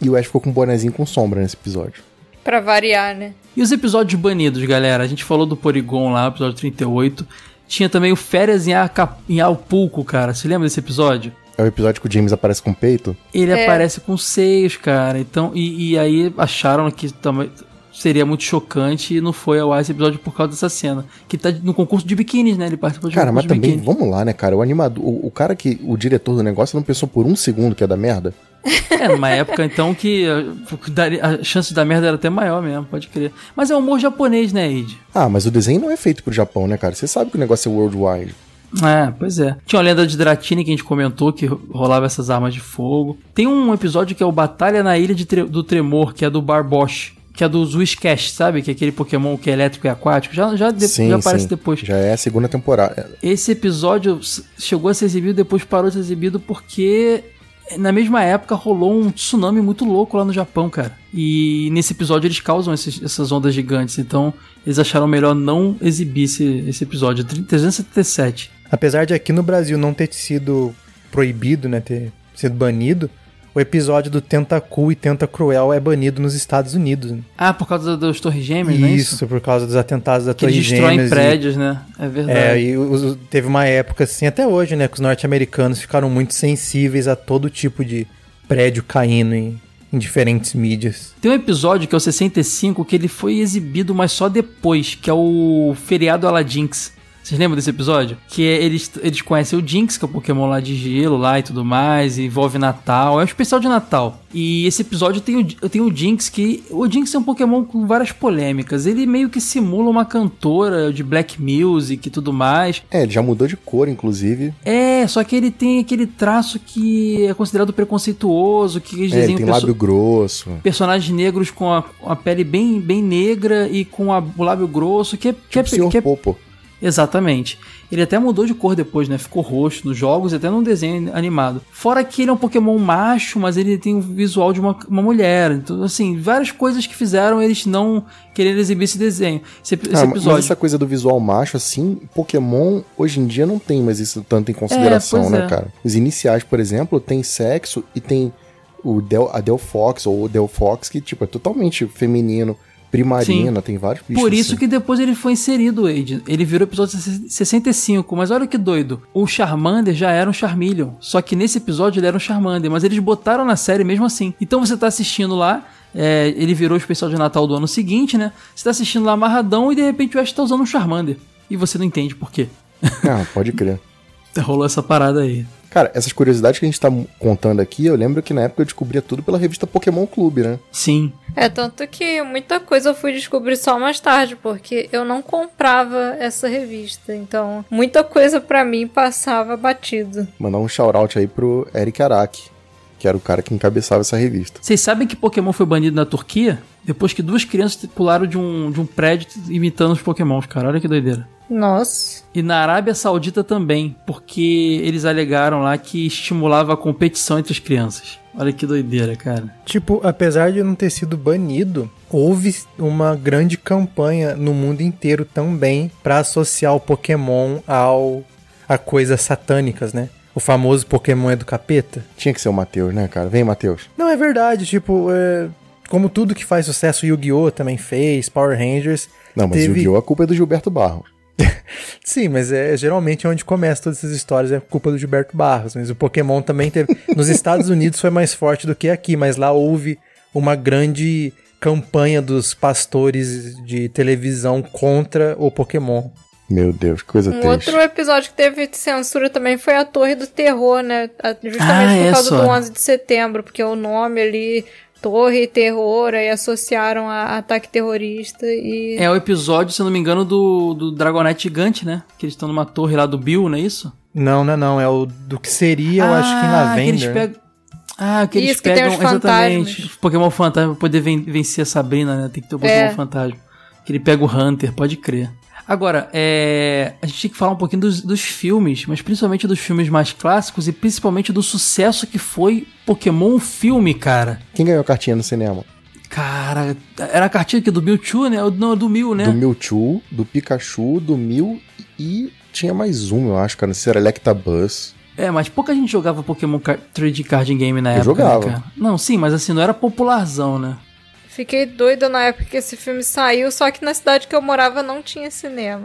E o Ash ficou com um bonezinho com sombra nesse episódio. Pra variar, né? E os episódios banidos, galera? A gente falou do Porygon lá, episódio 38. Tinha também o Férias em, Aca... em Alpulco, cara. Você lembra desse episódio? É o episódio que o James aparece com peito? Ele É. aparece com seios, cara. Então, e, e aí acharam que também seria muito chocante e não foi ao ar esse episódio por causa dessa cena. Que tá no concurso de biquínis, né? Ele participou de Cara, mas de também, biquíni. vamos lá, né, cara? O animador, o, o cara que, o diretor do negócio não pensou por um segundo que ia dar merda? É, numa época então que a, daria- a chance da merda era até maior mesmo, pode crer. Mas é humor japonês, né, Ed? Ah, mas o desenho não é feito pro Japão, né, cara? Você sabe que o negócio é worldwide. É, pois é. Tinha uma lenda de Dratini que a gente comentou que rolava essas armas de fogo. Tem um episódio que é o Batalha na Ilha Tre- do Tremor, que é do Barbosh. Que é do Whiscash, sabe? Que é aquele Pokémon que é elétrico e aquático. Já, já, de- sim, já aparece sim. depois. Já é a segunda temporada. Esse episódio chegou a ser exibido, depois parou de ser exibido porque na mesma época rolou um tsunami muito louco lá no Japão, cara. E nesse episódio eles causam esses- essas ondas gigantes, então eles acharam melhor não exibir esse, esse episódio. 377. Apesar de aqui no Brasil não ter sido proibido, né, ter sido banido, o episódio do Tentacool e Tentacruel é banido nos Estados Unidos. né? Ah, por causa dos Torres Gêmeas, não é isso? Isso, por causa dos atentados da Que eles Torre destroem Gêmeas. e- prédios, né? É verdade. É, e os- teve uma época assim, até hoje, né, que os norte-americanos ficaram muito sensíveis a todo tipo de prédio caindo em, em diferentes mídias. Tem um episódio que é o 65 que ele foi exibido, mas só depois, que é o feriado Aladinx. Vocês lembram desse episódio? Que é, eles, eles conhecem o Jinx, que é o Pokémon lá de gelo lá e tudo mais, e envolve Natal. É um especial de Natal. E esse episódio tem o, tem o Jinx, que. O Jinx é um Pokémon com várias polêmicas. Ele meio que simula uma cantora de black music e tudo mais. É, ele já mudou de cor, inclusive. É, só que ele tem aquele traço que é considerado preconceituoso, que eles É, ele desenham tem perso- lábio grosso. personagens negros com a, a pele bem, bem negra e com a- o lábio grosso, que é, que é, Tipo que é- Popo. Exatamente. Ele até mudou de cor depois, né? Ficou roxo nos jogos e até num desenho animado. Fora que ele é um Pokémon macho, mas ele tem o visual de uma, uma mulher. Então, assim, várias coisas que fizeram eles não quererem exibir esse desenho. Esse, esse Ah, episódio. Mas essa coisa do visual macho, assim, Pokémon hoje em dia não tem mais isso tanto em consideração, pois né, é. cara? Os iniciais, por exemplo, tem sexo e tem o Del, a Del Fox ou o Del Fox, que, tipo, é totalmente feminino, primarina, tem vários bichos. Por isso assim. que depois ele foi inserido, Wade. Ele virou episódio 65. Mas olha que doido. O Charmander já era um Charmeleon. Só que nesse episódio ele era um Charmander. Mas eles botaram na série mesmo assim. Então você tá assistindo lá. é, ele virou o especial de Natal do ano seguinte, né? Você tá assistindo lá amarradão e de repente o Ash tá usando um Charmander. E você não entende por quê. Ah, pode crer. Rolou essa parada aí. Cara, essas curiosidades que a gente tá contando aqui, eu lembro que na época eu descobria tudo pela revista Pokémon Clube, né? Sim. É, tanto que muita coisa eu fui descobrir só mais tarde, porque eu não comprava essa revista. Então, muita coisa pra mim passava batido. Mandar um shout-out aí pro Eric Araki, que era o cara que encabeçava essa revista. Vocês sabem que Pokémon foi banido na Turquia? Depois que duas crianças pularam de um, de um prédio imitando os Pokémons, cara. Olha que doideira. Nossa. E na Arábia Saudita também, porque eles alegaram lá que estimulava a competição entre as crianças. Olha que doideira, cara. Tipo, apesar de não ter sido banido, houve uma grande campanha no mundo inteiro também pra associar o Pokémon ao a coisas satânicas, né? O famoso Pokémon é do capeta. Tinha que ser o Matheus, né, cara? Vem, Matheus. Não, é verdade, tipo, é, como tudo que faz sucesso, Yu-Gi-Oh! também fez, Power Rangers. Não, mas teve... Yu-Gi-Oh! a culpa é do Gilberto Barros. Sim, mas é geralmente onde começa todas essas histórias é culpa do Gilberto Barros. Mas o Pokémon também teve. Nos Estados Unidos foi mais forte do que aqui, mas lá houve uma grande campanha dos pastores de televisão contra o Pokémon. Meu Deus, que coisa Um triste. outro episódio que teve censura também foi a Torre do Terror, né? Justamente Ah, por é causa do 11 de setembro, porque o nome ali, Torre e Terror, aí associaram a ataque terrorista e... É o episódio, se eu não me engano, do, do Dragonite Gigante, né? Que eles estão numa torre lá do Bill, não é isso? Não, não, não. É o do que seria, eu acho que na que eles venda. pegam. Ah, que eles Isso, que tem pegam. os exatamente. fantasmas. Pokémon fantasma pra poder ven- vencer a Sabrina, né? Tem que ter o Pokémon É. fantasma. Que ele pega o Hunter, pode crer. Agora, é, a gente tem que falar um pouquinho dos, dos filmes, mas principalmente dos filmes mais clássicos e principalmente do sucesso que foi Pokémon filme, cara. Quem ganhou a cartinha no cinema? Cara, era a cartinha aqui do Mewtwo, né? Não, do Mew, né? Do Mewtwo, do Pikachu, do Mew e tinha mais um, eu acho, cara. Não sei se era Electabuzz. É, mas pouca gente jogava Pokémon 3D Card Game na Eu época. né, jogava. cara? Não, sim, mas assim, não era popularzão, né? Fiquei doida na época que esse filme saiu, só que na cidade que eu morava não tinha cinema.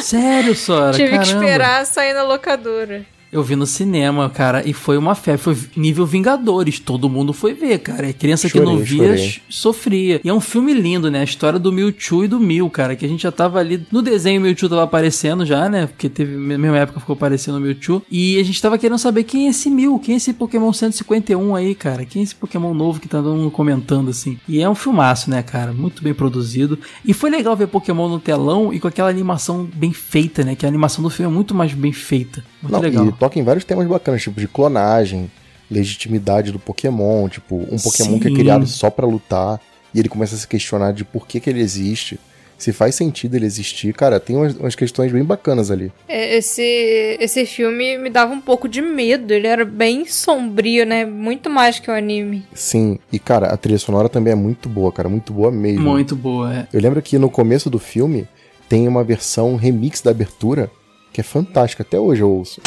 Sério, Sora? Tive que Caramba. esperar sair na locadora. Eu vi no cinema, cara, e foi uma febre. Foi nível Vingadores. Todo mundo foi ver, cara. E criança que não Chorei, via chorei. sofria. E é um filme lindo, né? A história do Mewtwo e do Mew, cara. Que a gente já tava ali. No desenho o Mewtwo tava aparecendo já, né? Porque teve. Na mesma época ficou aparecendo o Mewtwo. E a gente tava querendo saber quem é esse Mew. Quem é esse Pokémon 151 aí, cara? Quem é esse Pokémon novo que tá todo mundo comentando assim? E é um filmaço, né, cara? Muito bem produzido. E foi legal ver Pokémon no telão e com aquela animação bem feita, né? Que a animação do filme é muito mais bem feita. Muito Não, legal. Toca em vários temas bacanas, tipo de clonagem, legitimidade do Pokémon, tipo, um Pokémon que é Sim. criado só pra lutar, e ele começa a se questionar de por que, que ele existe, se faz sentido ele existir. Cara, tem umas, umas questões bem bacanas ali. É, Esse, esse filme me dava um pouco de medo. Ele era bem sombrio, né? Muito mais que o anime. Sim, e cara, a trilha sonora também é muito boa, cara, muito boa mesmo. Muito boa, é. Eu lembro que no começo do filme tem uma versão remix da abertura que é fantástica, até hoje eu ouço.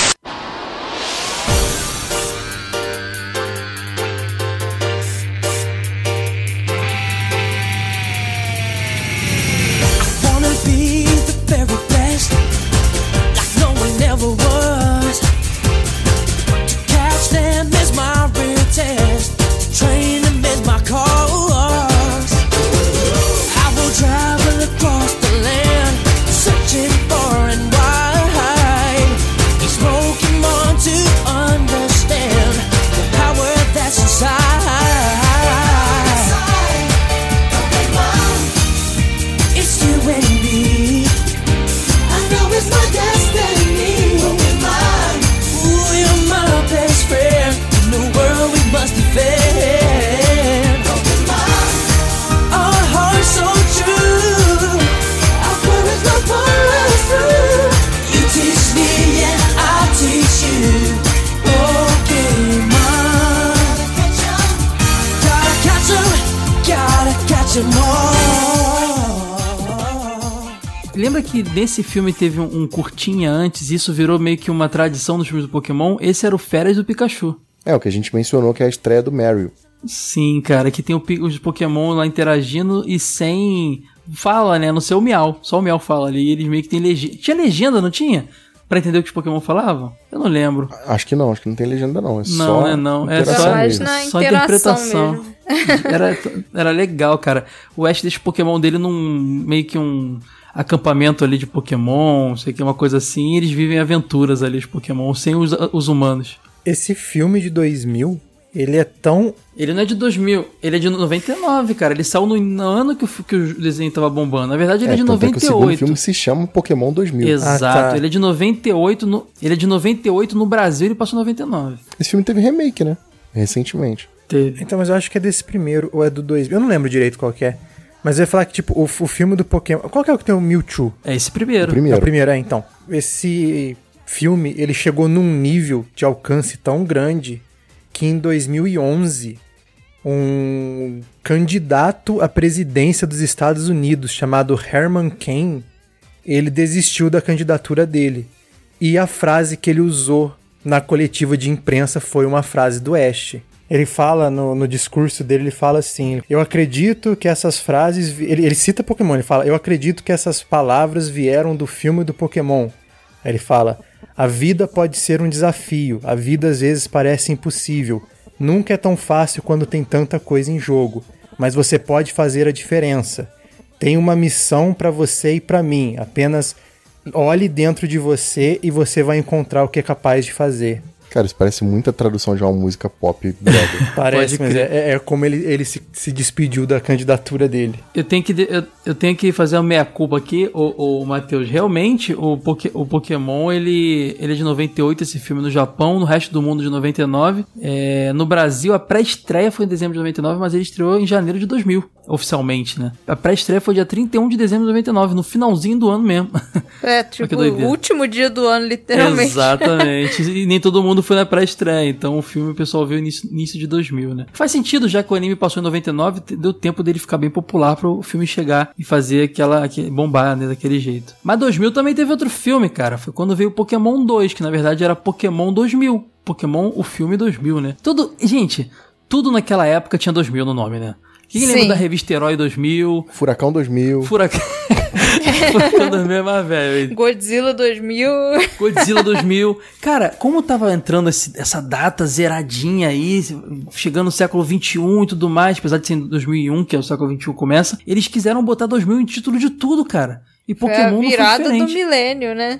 Lembra que nesse filme teve um, um curtinha antes, e isso virou meio que uma tradição dos filmes do Pokémon? Esse era o Férias do Pikachu. É, o que a gente mencionou que é a estreia do Mario. Sim, cara, que tem os Pokémon lá interagindo e sem fala, né? No seu Miau. Só o Miau fala ali. E eles meio que tem legenda. Tinha legenda, não tinha? Pra entender o que os Pokémon falavam? Eu não lembro. Acho que não, acho que não tem legenda não. É Não, só né, não. É só, mesmo. só interpretação. Era, era legal, cara. O Ash deixa o Pokémon dele num meio que um acampamento ali de Pokémon, não sei o que, uma coisa assim, e eles vivem aventuras ali, os Pokémon, sem os, os humanos. Esse filme de 2000, ele é tão. Ele não é de 2000, ele é de 99, cara. Ele saiu no, no ano que o, que o desenho tava bombando. Na verdade, ele é, de tanto é que o segundo 98. filme se chama Pokémon 2000. Exato, Ah, tá. ele é de 98 no, ele é de 98 no Brasil, ele passou em 99. Esse filme teve remake, né? Recentemente. Teve. Então, mas eu acho que é desse primeiro, ou é do 2000. Eu não lembro direito qual que é. Mas eu ia falar que, tipo, o, o filme do Pokémon. Qual que é o que tem o Mewtwo? É esse primeiro. O primeiro. É o primeiro, é, então. Esse filme, ele chegou num nível de alcance tão grande que em 2011 um candidato à presidência dos Estados Unidos chamado Herman Cain, ele desistiu da candidatura dele. E a frase que ele usou na coletiva de imprensa foi uma frase do Ash. Ele fala no, no discurso dele, ele fala assim: Eu acredito que essas frases. vi-" Ele, ele cita Pokémon, ele fala: Eu acredito que essas palavras vieram do filme do Pokémon. Aí ele fala: A vida pode ser um desafio, a vida às vezes parece impossível. Nunca é tão fácil quando tem tanta coisa em jogo, mas você pode fazer a diferença. Tem uma missão pra você e pra mim. Apenas olhe dentro de você e você vai encontrar o que é capaz de fazer. Cara, isso parece muita tradução de uma música pop brother. Parece, mas é, é como ele, ele se, se despediu da candidatura dele. Eu tenho que, eu, eu tenho que fazer uma meia-culpa aqui, o, o Matheus. Realmente, o, Poké- o Pokémon, ele, ele é de 98, esse filme no Japão, no resto do mundo de 99. É, no Brasil, a pré-estreia foi em dezembro de 99, mas ele estreou em janeiro de 2000, oficialmente, né? A pré-estreia foi dia 31 de dezembro de 99, no finalzinho do ano mesmo. É, tipo, o último dia do ano, literalmente. Exatamente. E nem todo mundo foi na pré-estreia. Então o filme o pessoal viu início, início de 2000, né? Faz sentido, já que o anime passou em 99, te- deu tempo dele ficar bem popular para o filme chegar e fazer aquela, bombar, né, daquele jeito. Mas 2000 também teve outro filme, cara. Foi quando veio o Pokémon 2, que na verdade era Pokémon 2000. Pokémon, o filme 2000, né? Tudo, gente, tudo naquela época tinha 2000 no nome, né? Quem Sim. lembra da revista Herói 2000? Furacão 2000. Furacão. 2000 é mais velho. Godzilla 2000. Godzilla 2000. Cara, como tava entrando esse- essa data zeradinha aí, chegando no século 21 e tudo mais, apesar de ser em 2001, que é o século 21 começa, eles quiseram botar 2000 em título de tudo, cara. E Foi a Pokémon não foi virada do milênio, né?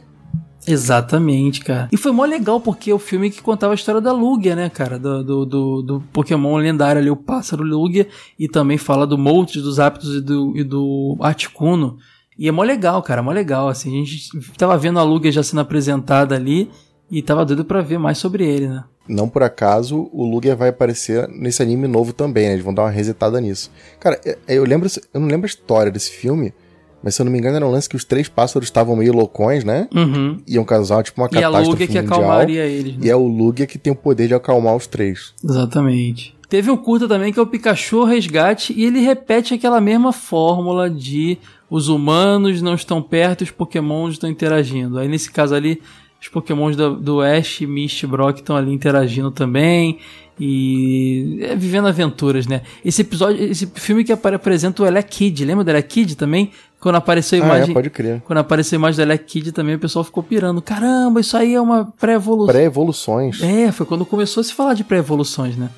Exatamente, cara. E foi mó legal porque é o filme que contava a história da Lugia, né, cara? Do, do, do, do Pokémon lendário ali, o pássaro Lugia. E também fala do Moltres, dos Aptos e do, e do Articuno. E é mó legal, cara, mó legal. Assim, a gente tava vendo a Lugia já sendo apresentada ali e tava doido pra ver mais sobre ele, né? Não por acaso, o Lugia vai aparecer nesse anime novo também, né? Eles vão dar uma resetada nisso. Cara, é- eu lembro, eu não lembro a história desse filme, mas se eu não me engano era um lance que os três pássaros estavam meio loucões, né? Uhum. Iam causar tipo uma E a catástrofe Lugia que mundial. acalmaria eles, né? E é o Lugia que tem o poder de acalmar os três. Exatamente. Teve um curta também que é o Pikachu Resgate e ele repete aquela mesma fórmula de os humanos não estão perto e os pokémons estão interagindo. Aí nesse caso ali, os pokémons do, do Ash, Misty e Brock estão ali interagindo também e é, vivendo aventuras, né? Esse episódio, esse filme que apresenta o Elec Kid, lembra do Elec Kid também? Quando apareceu a Ah, é, imagem, pode crer. quando apareceu a imagem do Elec Kid também, o pessoal ficou pirando. Caramba, isso aí é uma pré-evolução. Pré-evoluções. É, foi quando começou a se falar de pré-evoluções, né?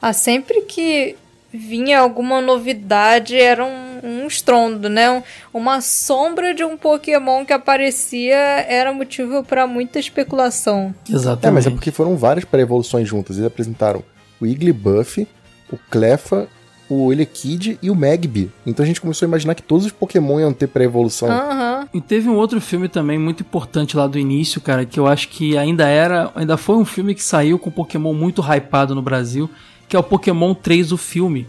Ah, sempre que vinha alguma novidade era um, um estrondo, né? Um- uma sombra de um Pokémon que aparecia era motivo pra muita especulação. Exatamente. É, mas é porque foram várias pré-evoluções juntas. Eles apresentaram o Igglybuff, o Cleffa, o Elekid e o Magby. Então a gente começou a imaginar que todos os Pokémon iam ter pré-evolução. Aham. E teve um outro filme também muito importante lá do início, cara, que eu acho que ainda era, ainda foi um filme que saiu com Pokémon muito hypado no Brasil, que é o Pokémon 3 o filme,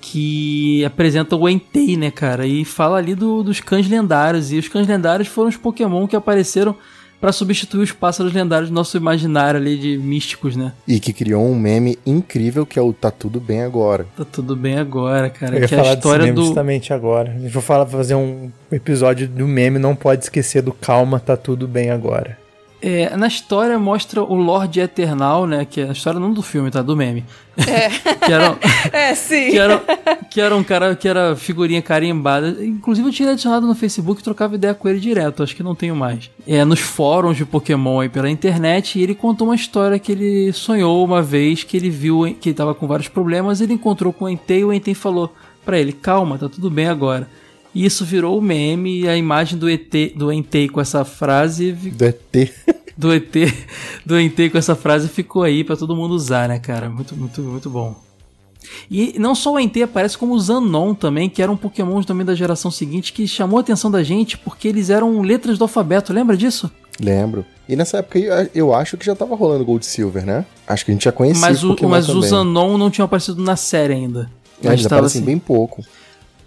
que apresenta o Entei, né, cara, e fala ali do- dos cães lendários, e os cães lendários foram os Pokémon que apareceram pra substituir os pássaros lendários do nosso imaginário ali de místicos, né? E que criou um meme incrível que é o Tá Tudo Bem Agora. Tá tudo bem agora, cara. Eu ia que é a falar desse história meme do. justamente agora. A gente vai falar, fazer um episódio do meme, não pode esquecer do calma, tá tudo bem agora. É, na história mostra o Lorde Eternal, né? Que é a história não do filme, tá? Do meme. É. que era, É, sim. que era, que era um cara que era figurinha carimbada. Inclusive eu tinha adicionado no Facebook e trocava ideia com ele direto, acho que não tenho mais. É, nos fóruns de Pokémon aí pela internet, e ele contou uma história que ele sonhou uma vez, que ele viu que ele tava com vários problemas, ele encontrou com o Entei e o Entei falou pra ele, calma, tá tudo bem agora. E isso virou o meme e a imagem do ET, do Entei com essa frase Do ET. do ET, do ET com essa frase ficou aí pra todo mundo usar, né, cara? Muito, muito, muito bom. E não só o Entei aparece, como o Zanon também, que eram Pokémons também da geração seguinte, que chamou a atenção da gente porque eles eram letras do alfabeto, lembra disso? Lembro. E nessa época eu acho que já tava rolando Gold Silver, né? Acho que a gente já conhecia mas o, Pokémon mas o. Zanon não tinha aparecido na série ainda. É, Mas eles tava aparecem assim. bem pouco.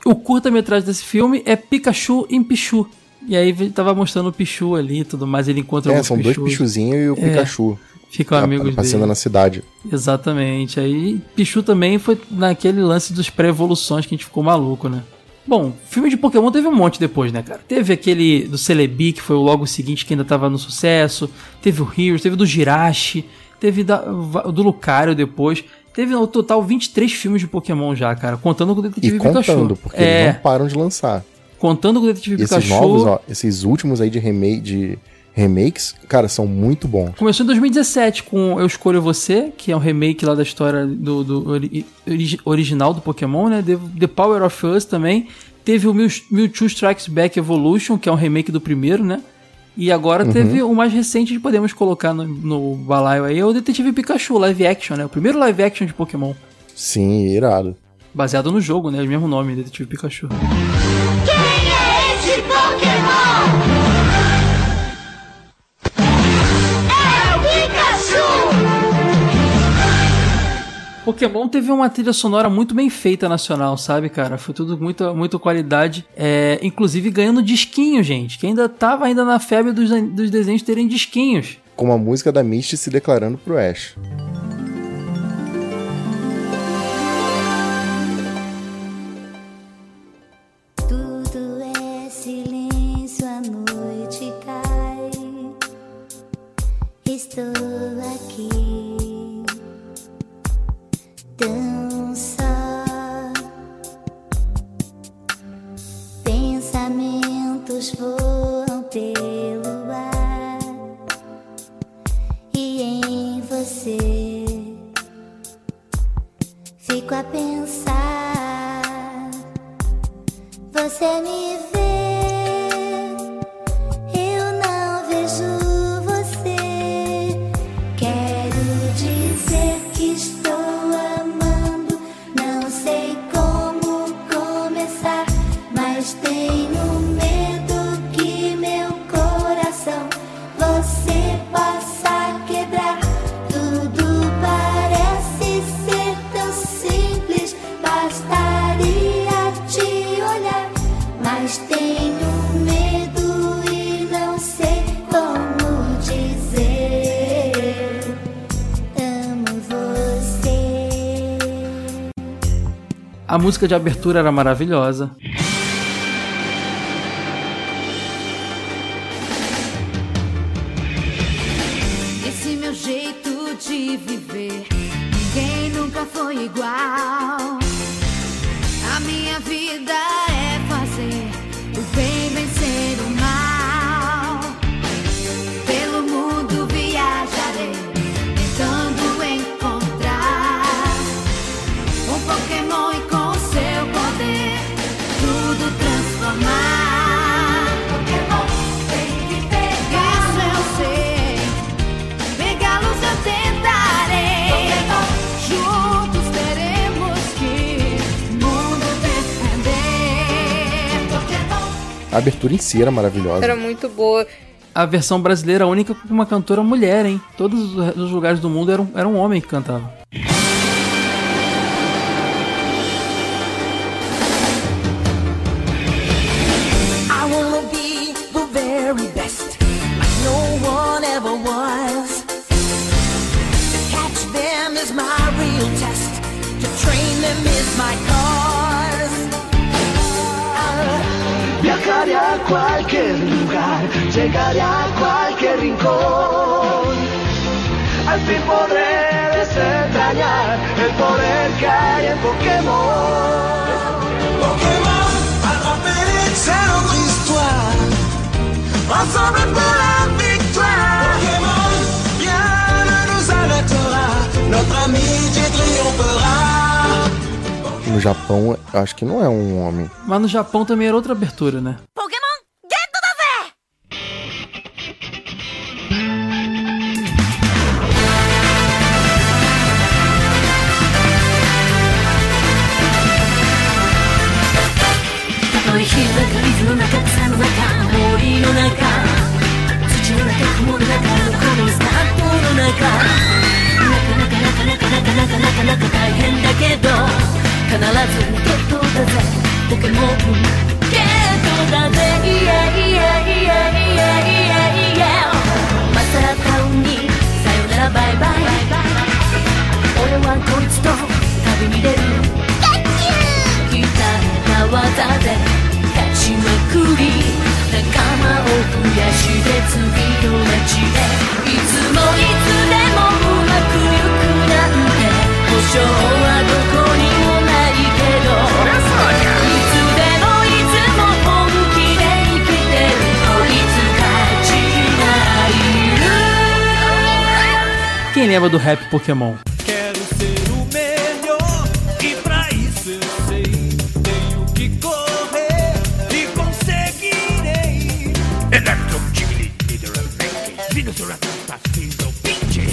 O curta-metragem desse filme é Pikachu em Pichu. E aí ele tava mostrando o Pichu ali e tudo mais, ele encontra É, são dois Pichus. Pichuzinhos e o É, Pikachu. Ficam amigos Passeando dele. na cidade. Exatamente. Aí Pichu também foi naquele lance dos pré-evoluções que a gente ficou maluco, né? Bom, filme de Pokémon teve um monte depois, né, cara? Teve aquele do Celebi, que foi o logo seguinte que ainda tava no sucesso. Teve o Heroes, teve o do Jirachi, teve da- o do Lucario depois. Teve no total 23 filmes de Pokémon já, cara. Contando com o E Detetive Pikachu. contando, porque é, eles não param de lançar. contando com o Detetive E esses Pikachu. novos, ó, esses últimos aí de, remake, de remakes, cara, são muito bons. Começou em 2017 com Eu Escolho Você, que é um remake lá da história do, do ori- origi- original do Pokémon, né? The, The Power of Us também. Teve o Mew- Mewtwo Strikes Back Evolution, que é um remake do primeiro, né? E agora Uhum. teve o mais recente que podemos colocar no, no balaio aí, é o Detetive Pikachu live action, né? O primeiro live action de Pokémon. Sim, irado. Baseado no jogo, né? O mesmo nome, Detetive Pikachu. Pokémon teve uma trilha sonora muito bem feita nacional, sabe, cara? Foi tudo muito, muito qualidade. É, inclusive ganhando disquinho, gente. Que ainda tava ainda na febre dos, dos desenhos terem disquinhos. Com a música da Misty se declarando pro Ash. Música de abertura era maravilhosa. abertura em si era maravilhosa. Era muito boa. A versão brasileira, a única com uma cantora mulher, hein? Todos os lugares do mundo era um, era um homem que cantava. my a cualquier lugar, llegaré a cualquier rincón. Al fin podré desentrañar el poder que hay en Pokémon. Pokémon, attrapez c'est notre histoire. Ensemble pour la victoire. Pokémon, rien ne nous arrêtera. Notre amitié triomphera. No Japão, acho que não é um homem. Mas no Japão também era outra abertura, né? 開か水の中草の中森の中土の中雲の中どこのスカートの中なかなかなかなかなかなかなかなか大変だけど必ずゲットだぜポケモンゲットだぜイエイエイエイエイエイエイエイマスタータウンにさよならバイバイ俺はこいつと旅に出る鍛えた技で勝ちまくり仲間を増やして次の街へいつもいつでもうまくいくなんて保証はどこにもないけどいつでもいつも本気で生きてるこいつ勝ちがいる Quem lembra do rap Pokémon?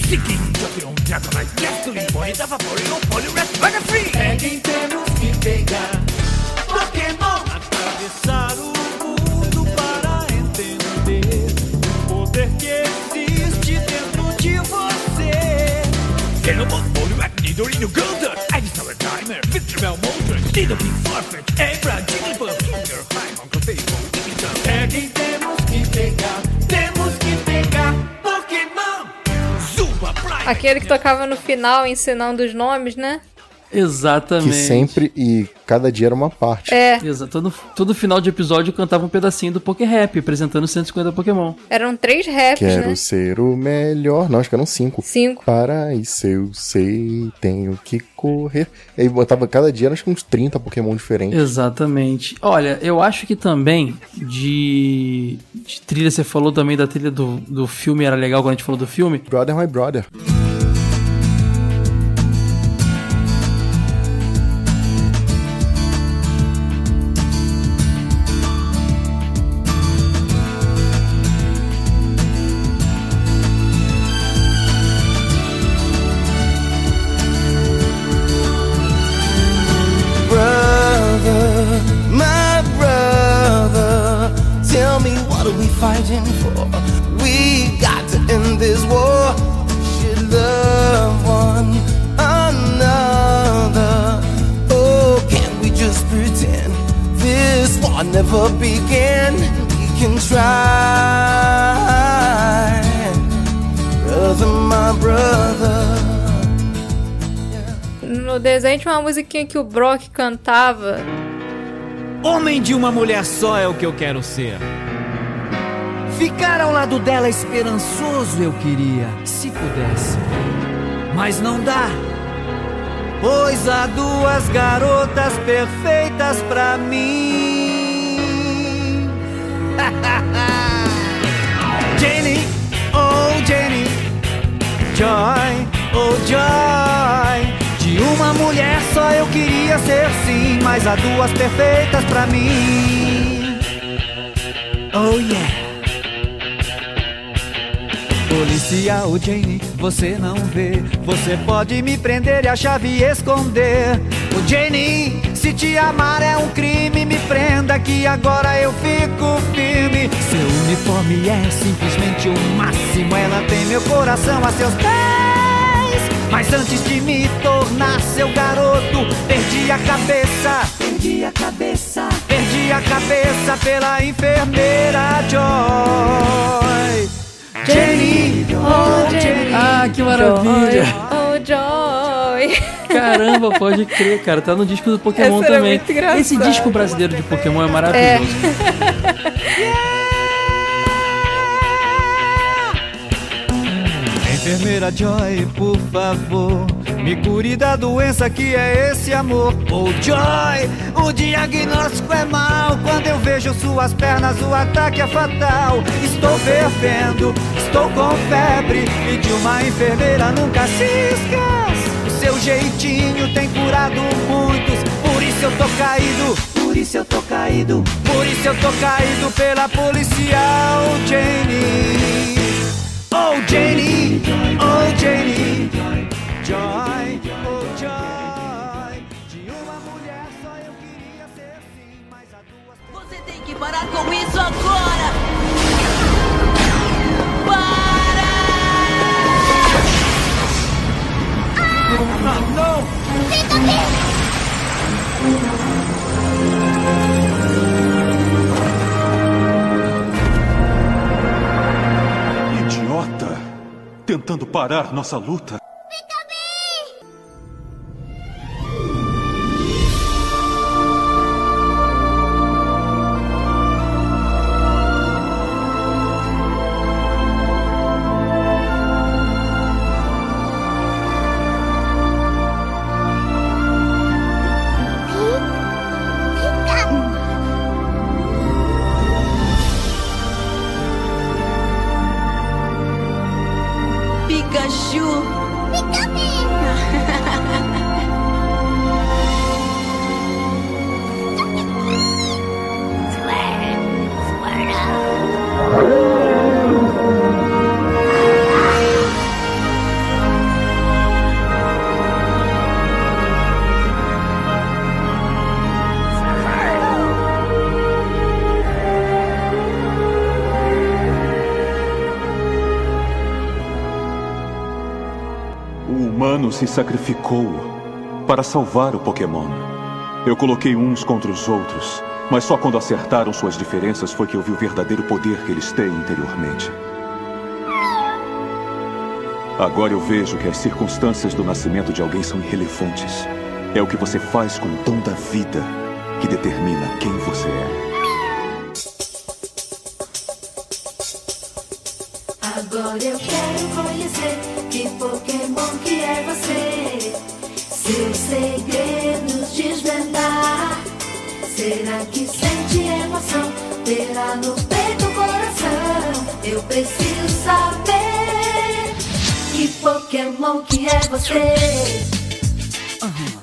Seguinte, eu virou um teatro mais gasto E morre da vapor e não pole rap mega free. Peguem, temos que pegar Pokémon. Atravessar o mundo para entender. O poder. Que existe dentro de você Xenomon, pole rap, Nidorino, Golden. Einstein, Timer, Victor Belmonte Dino, Pink Forfeit. Aquele que tocava no final ensinando os nomes, né? Exatamente. Que sempre e cada dia era uma parte. É. Exato. Todo, todo final de episódio cantava um pedacinho do Poké Rap, apresentando 150 Pokémon. Eram três raps, Quero né? ser o melhor. Não, acho que eram cinco. Cinco. Para isso eu sei, tenho que correr. E aí botava cada dia, acho que uns 30 Pokémon diferentes. Exatamente. Olha, eu acho que também de, de trilha, você falou também da trilha do, do filme, era legal quando a gente falou do filme. Brother My Brother. brother, No desenho tinha uma musiquinha que o Brock cantava. Homem de uma mulher só é o que eu quero ser. Ficar ao lado dela esperançoso eu queria, se pudesse. Mas não dá. Pois há duas garotas perfeitas pra mim. Jenny, oh Jenny, Joy, oh Joy. Uma mulher só eu queria ser sim, mas há duas perfeitas pra mim. Oh yeah. Policial Jane, você não vê. Você pode me prender e a chave esconder. O Jane, se te amar é um crime, me prenda que agora eu fico firme. Seu uniforme é simplesmente o máximo. Ela tem meu coração a seus pés. Mas antes de me tornar seu garoto, perdi a cabeça. Perdi a cabeça. Perdi a cabeça pela enfermeira Joy. Jenny, oh Jenny. Ah, que maravilha. Oh, Joy! Caramba, pode crer, cara. Tá no disco do Pokémon Essa era também. Esse disco brasileiro de Pokémon é maravilhoso. Enfermeira Joy, por favor, me cure da doença que é esse amor. Oh Joy, o diagnóstico é mau. Quando eu vejo suas pernas, o ataque é fatal. Estou fervendo, estou com febre. E de uma enfermeira nunca se esquece. O seu jeitinho tem curado muitos. Por isso eu tô caído, por isso eu tô caído. Por isso eu tô caído pela policial Jane. Oh Janie, oh Janie, Joy, oh Joy. De uma mulher só eu queria ser assim, mas a duas. Você tem que parar com isso agora! Ah, não! Fica aqui! Tentando parar nossa luta. Se sacrificou para salvar o Pokémon. Eu coloquei uns contra os outros, mas só quando acertaram suas diferenças foi que eu vi o verdadeiro poder que eles têm interiormente. Agora eu vejo que as circunstâncias do nascimento de alguém são irrelevantes. É o que você faz com o dom da vida que determina quem você é. Agora eu quero conhecer que Pokémon que é você. Será que sente emoção? Terá no peito o coração. Eu preciso saber que Pokémon que é você.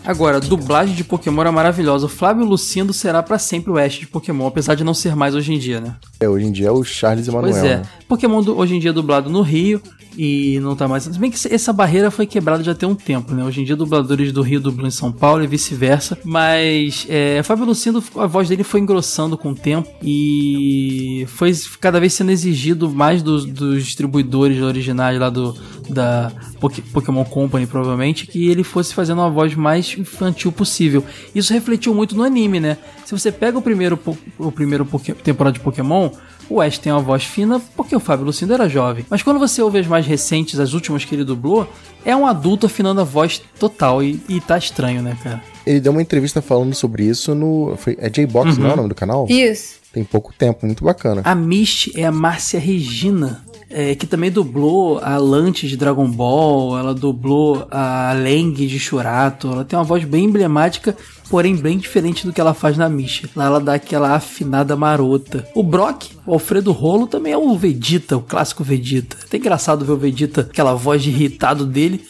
Agora, dublagem de Pokémon era maravilhosa. O Flávio Lucindo será pra sempre o Ash de Pokémon, apesar de não ser mais hoje em dia, né? É, hoje em dia é o Charles Emanuel. Pois é. né? Pokémon do- hoje em dia é dublado no Rio e não tá mais. Se bem que essa barreira foi quebrada já tem um tempo, né? Hoje em dia, dubladores do Rio dublam em São Paulo e vice-versa. Mas é, Fábio Lucindo, a voz dele foi engrossando com o tempo e foi cada vez sendo exigido mais dos, dos distribuidores originais lá do da Poké- Pokémon Company, provavelmente, que ele fosse fazendo uma voz mais infantil possível. Isso refletiu muito no anime, né? Se você pega o primeiro, o primeiro temporada de Pokémon, o Ash tem uma voz fina porque o Fábio Lucindo era jovem. Mas quando você ouve as mais recentes, as últimas que ele dublou, é um adulto afinando a voz total e, e tá estranho, né, cara? Ele deu uma entrevista falando sobre isso no. Foi, é J-Box, Uhum. não é o nome do canal? Isso. Tem pouco tempo, muito bacana. A Misty é a Márcia Regina, é, que também dublou a Lante de Dragon Ball, ela dublou a Leng de Churato, ela tem uma voz bem emblemática, porém bem diferente do que ela faz na Misty. Lá ela dá aquela afinada marota. O Brock, o Alfredo Rolo, também é o Vegeta, o clássico Vegeta. É até engraçado ver o Vegeta, aquela voz de irritado dele,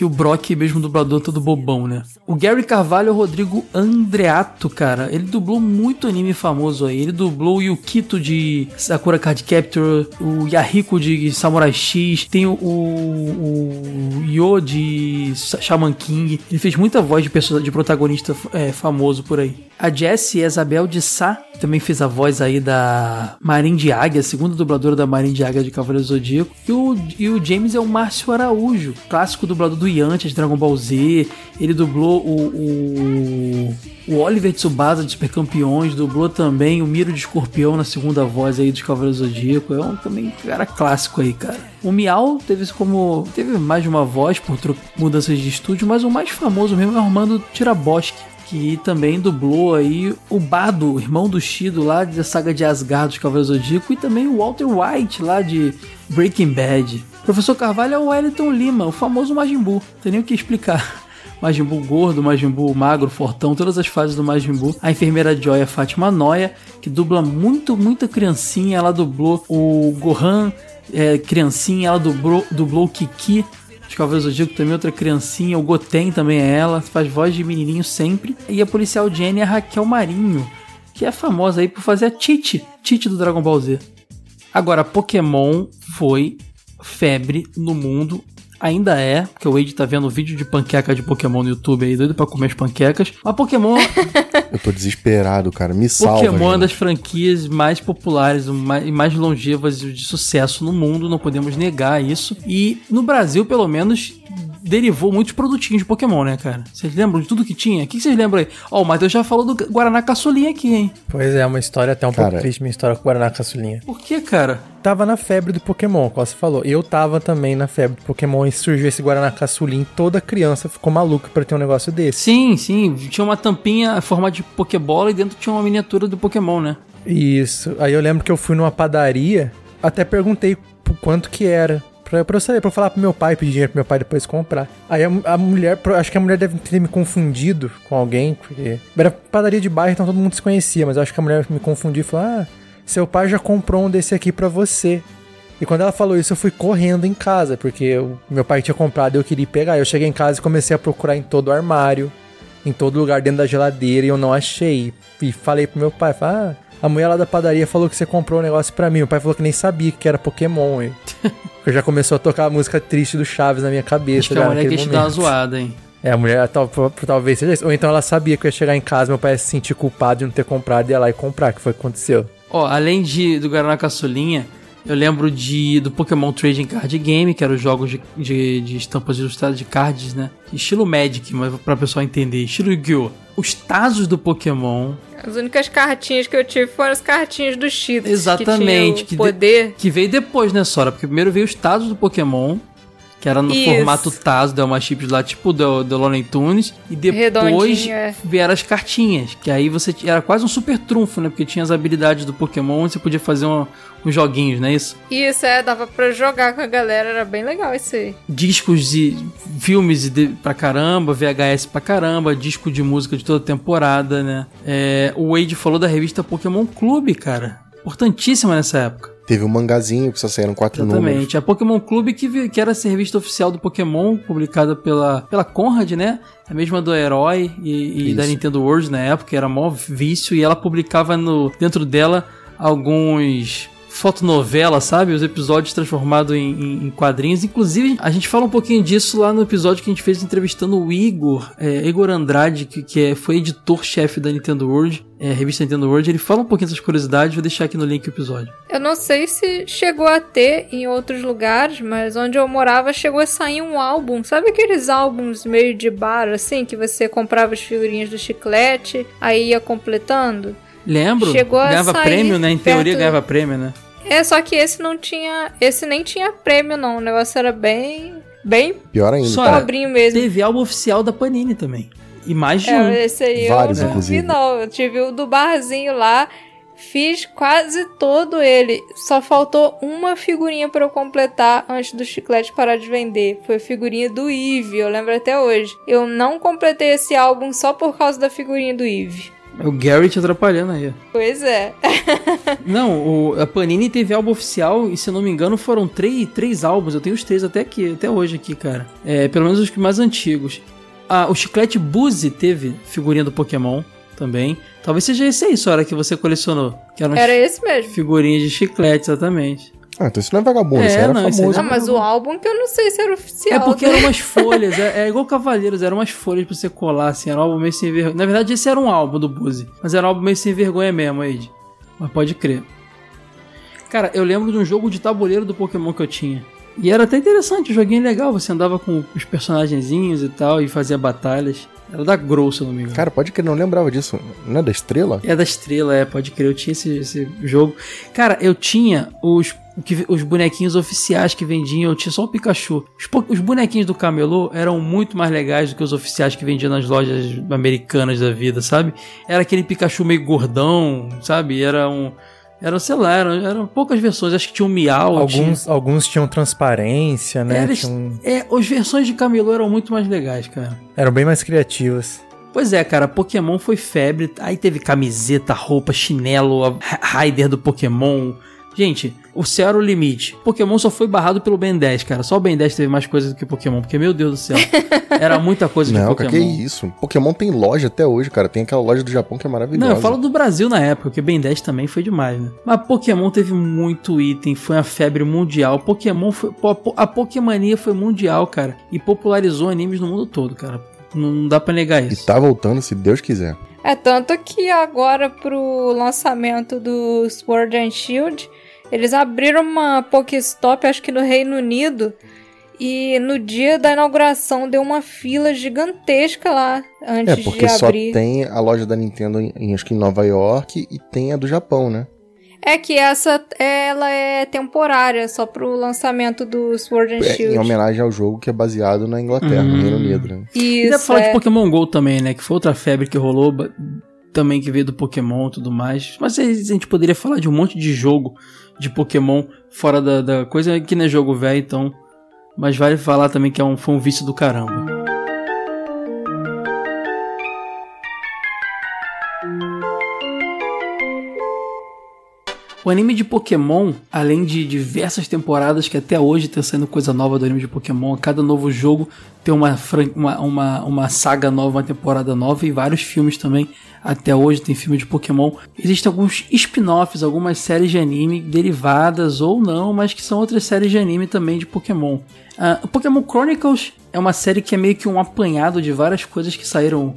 e o Brock, mesmo dublador, todo bobão, né? O Gary Carvalho é o Rodrigo Andreato, cara. Ele dublou muito anime famoso aí. Ele dublou o Yukito de Sakura Card Capture, o Yahiko de Samurai X, tem o, o, o Yo de Shaman King. Ele fez muita voz de, pessoa, de protagonista é, famoso por aí. A Jessie Isabel de Sá também fez a voz aí da Marin de Águia, a segunda dubladora da Marin de Águia de Cavaleiro Zodíaco. E o, e o James é o Márcio Araújo, clássico dublador do do Yantia de Dragon Ball Z, ele dublou o, o, o Oliver Tsubasa de Super Campeões, dublou também o Miro de Escorpião na segunda voz aí dos Cavaleiros do Zodíaco. É um também cara clássico aí, cara. O Miau teve como. teve mais de uma voz por mudanças de estúdio, mas o mais famoso mesmo é o Armando Tiraboski. Que também dublou aí o Bado, irmão do Shido, lá da saga de Asgard dos Cavaleiros do Zodíaco, e também o Walter White, lá de Breaking Bad. Professor Carvalho é o Wellington Lima, o famoso Majin Buu. Não tem nem o que explicar. Majin Buu gordo, Majin Buu magro, fortão, todas as fases do Majin Buu. A enfermeira Joy é Fátima Noia, que dubla muito, muita criancinha. Ela dublou o Gohan, é, criancinha. Ela dublou, dublou o Kiki. Os Cavaleiros do Zodíaco também outra criancinha. O Goten também é ela. Faz voz de menininho sempre. E a policial Jenny é a Raquel Marinho, que é famosa aí por fazer a Tite. Tite do Dragon Ball Z. Agora, Pokémon foi febre no mundo. Ainda é, porque o Wade tá vendo vídeo de panqueca de Pokémon no YouTube aí, doido pra comer as panquecas. Mas Pokémon, Eu tô desesperado, cara. Me salva. Pokémon é uma das franquias mais populares mais- e mais longevas de sucesso no mundo, não podemos negar isso. E no Brasil, pelo menos, derivou muitos produtinhos de Pokémon, né, cara? Vocês lembram de tudo que tinha? O que vocês lembram aí? Ó, o Matheus já falou do Guaraná Caçulinha aqui, hein? Pois é, uma história até um Cara. pouco triste, minha história com o Guaraná Caçulinha. Por que, cara? Tava na febre do Pokémon, como você falou. Eu tava também na febre do Pokémon e surgiu esse Guaraná Caçulinha. Toda criança ficou maluca pra ter um negócio desse. Sim, sim. Tinha uma tampinha forma de Pokébola e dentro tinha uma miniatura do Pokémon, né? Isso. Aí eu lembro que eu fui numa padaria, até perguntei por quanto que era. Pra, pra eu saber, pra eu falar pro meu pai, pedir dinheiro pro meu pai depois comprar. Aí a, a mulher, acho que a mulher deve ter me confundido com alguém, porque era padaria de bairro, então todo mundo se conhecia, mas acho que a mulher me confundiu e falou: Ah, seu pai já comprou um desse aqui pra você. E quando ela falou isso, eu fui correndo em casa, porque o meu pai tinha comprado e eu queria pegar. Eu cheguei em casa e comecei a procurar em todo o armário, em todo lugar dentro da geladeira e eu não achei. E falei pro meu pai, falei, ah, a mulher lá da padaria falou que você comprou um negócio pra mim. Meu pai falou que nem sabia que era Pokémon. E eu já começou a tocar a música triste do Chaves na minha cabeça. Acho que a mulher quer te dar uma zoada, hein? É, a mulher tal- talvez seja isso. Ou então ela sabia que eu ia chegar em casa, meu pai ia se sentir culpado de não ter comprado e ia lá e comprar, que foi o que aconteceu. Ó, além de, do Guaraná Caçulinha, eu lembro de, do Pokémon Trading Card Game, que eram os jogos de, de, de estampas ilustradas de cards, né? Estilo Magic, mas pra pessoal entender. Estilo Yu-Gi-Oh! Os Tazos do Pokémon. As únicas cartinhas que eu tive foram as cartinhas do Cheetos. Exatamente. Que Que, poder. de- que veio depois, né, Sora? Porque primeiro veio os Tazos do Pokémon, que era no Isso. formato Tazo, da uma chips lá, tipo do, do Looney Tunes. E depois é. vieram as cartinhas, que aí você era quase um super trunfo, né? Porque tinha as habilidades do Pokémon e você podia fazer um- uns joguinhos, não é isso? Isso, é, dava pra jogar com a galera, era bem legal isso aí. discos de filmes de, pra caramba, VHS pra caramba, disco de música de toda temporada, né? É, o Wade falou da revista Pokémon Clube, cara. Importantíssima nessa época. Teve um mangazinho que só saíram quatro números. Exatamente. A Pokémon Clube, que, que era essa revista oficial do Pokémon, publicada pela, pela Conrad, né? A mesma do Herói e, e da. Nintendo World na época, era mó vício, e ela publicava no, dentro dela alguns fotonovela, sabe? Os episódios transformados em, em- em quadrinhos. Inclusive, a gente fala um pouquinho disso lá no episódio que a gente fez entrevistando o Igor, é, Igor Andrade, que, que é- foi editor-chefe da Nintendo World, é, revista Nintendo World. Ele fala um pouquinho dessas curiosidades, vou deixar aqui no link o episódio. Eu não sei se chegou a ter em outros lugares, mas onde eu morava chegou a sair um álbum. Sabe aqueles álbuns meio de bar, assim, que você comprava as figurinhas do chiclete, aí ia completando? Lembro? Chegou a ganhava prêmio, né? Em teoria ganhava prêmio, né? É, só que esse não tinha. Esse nem tinha prêmio, não. O negócio era bem. Bem Pior ainda. Só pobrinho mesmo. Teve álbum oficial da Panini também. E mais de um. É, esse aí Vários, eu não inclusive. vi, não. Eu tive o do barzinho lá. Fiz quase todo ele. Só faltou uma figurinha pra eu completar antes do chiclete parar de vender. Foi a figurinha do Eve, eu lembro até hoje. Eu não completei esse álbum só por causa da figurinha do Eve. É o Gary te atrapalhando aí. Pois é. Não, o- a Panini teve álbum oficial e se eu não me engano foram três, três álbuns. Eu tenho os três até aqui, até hoje aqui, cara. É, pelo menos os mais antigos. Ah, o Chiclete Buzzy teve figurinha do Pokémon também. Talvez seja esse aí, Sora, que você colecionou. Que eram Era esse mesmo. figurinhas de chiclete, exatamente. Ah, então isso não é vagabundo, É, isso era não, isso famoso. Ah, mas o álbum que eu não sei se era oficial. É porque né? eram umas folhas, é, é igual Cavaleiros, eram umas folhas pra você colar, assim, era um álbum meio sem vergonha. Na verdade, esse era um álbum do Buzzy, mas era um álbum meio sem vergonha mesmo, Ed. Mas pode crer. Cara, eu lembro de um jogo de tabuleiro do Pokémon que eu tinha. E era até interessante, um joguinho legal. Você andava com os personagenzinhos e tal e fazia batalhas. Era da Grow, se eu não me engano. Cara, pode que não lembrava disso. Não é da estrela? É da estrela, é, pode crer. Eu tinha esse, esse jogo. Cara, eu tinha os, que- os bonequinhos oficiais que vendiam, eu tinha só o Pikachu. Os, os bonequinhos do camelô eram muito mais legais do que os oficiais que vendiam nas lojas americanas da vida, sabe? Era aquele Pikachu meio gordão, sabe? Era um. Era, sei lá, eram, eram poucas versões. Acho que tinha um Miau. Alguns, alguns tinham transparência, né? Eles- Tinham- É, as versões de camelô eram muito mais legais, cara. eram bem mais criativas. Pois é, cara, Pokémon foi febre. Aí teve camiseta, roupa, chinelo, a Ra- Raider do Pokémon. Gente, o céu era o limite. Pokémon só foi barrado pelo Ben 10, cara. Só o Ben 10 teve mais coisa do que Pokémon. Porque, meu Deus do céu, era muita coisa de Não, cara, Pokémon. que isso. Pokémon tem loja até hoje, cara. Tem aquela loja do Japão que é maravilhosa. Não, eu falo do Brasil na época, porque Ben 10 também foi demais, né? Mas Pokémon teve muito item, foi uma febre mundial. Pokémon foi. A Pokémania foi mundial, cara. E popularizou animes no mundo todo, cara. Não dá pra negar E isso. tá voltando, se Deus quiser. É tanto que agora pro lançamento do Sword and Shield, eles abriram uma Pokéstop, acho que no Reino Unido, e no dia da inauguração deu uma fila gigantesca lá antes É, porque de só abrir. tem a loja da Nintendo em, acho que em Nova York e tem a do Japão, né? É que essa ela é temporária, só pro lançamento do Sword and É, Shield. em homenagem ao jogo que é baseado na Inglaterra, no Hum. Reino Unido, né? E Isso, falar de é. Pokémon GO também, né? Que foi outra febre que rolou, também que veio do Pokémon e tudo mais. Mas a gente poderia falar de um monte de jogo de Pokémon fora da, da coisa que não é jogo velho, então. Mas vale falar também que é um, foi um vício do caramba. O anime de Pokémon, além de diversas temporadas que até hoje tá saindo coisa nova do anime de Pokémon, cada novo jogo tem uma, uma, uma, uma saga nova, uma temporada nova e vários filmes também. Até hoje tem filme de Pokémon. Existem alguns spin-offs, algumas séries de anime derivadas ou não, mas que são outras séries de anime também de Pokémon. O Pokémon Chronicles é uma série que é meio que um apanhado de várias coisas que saíram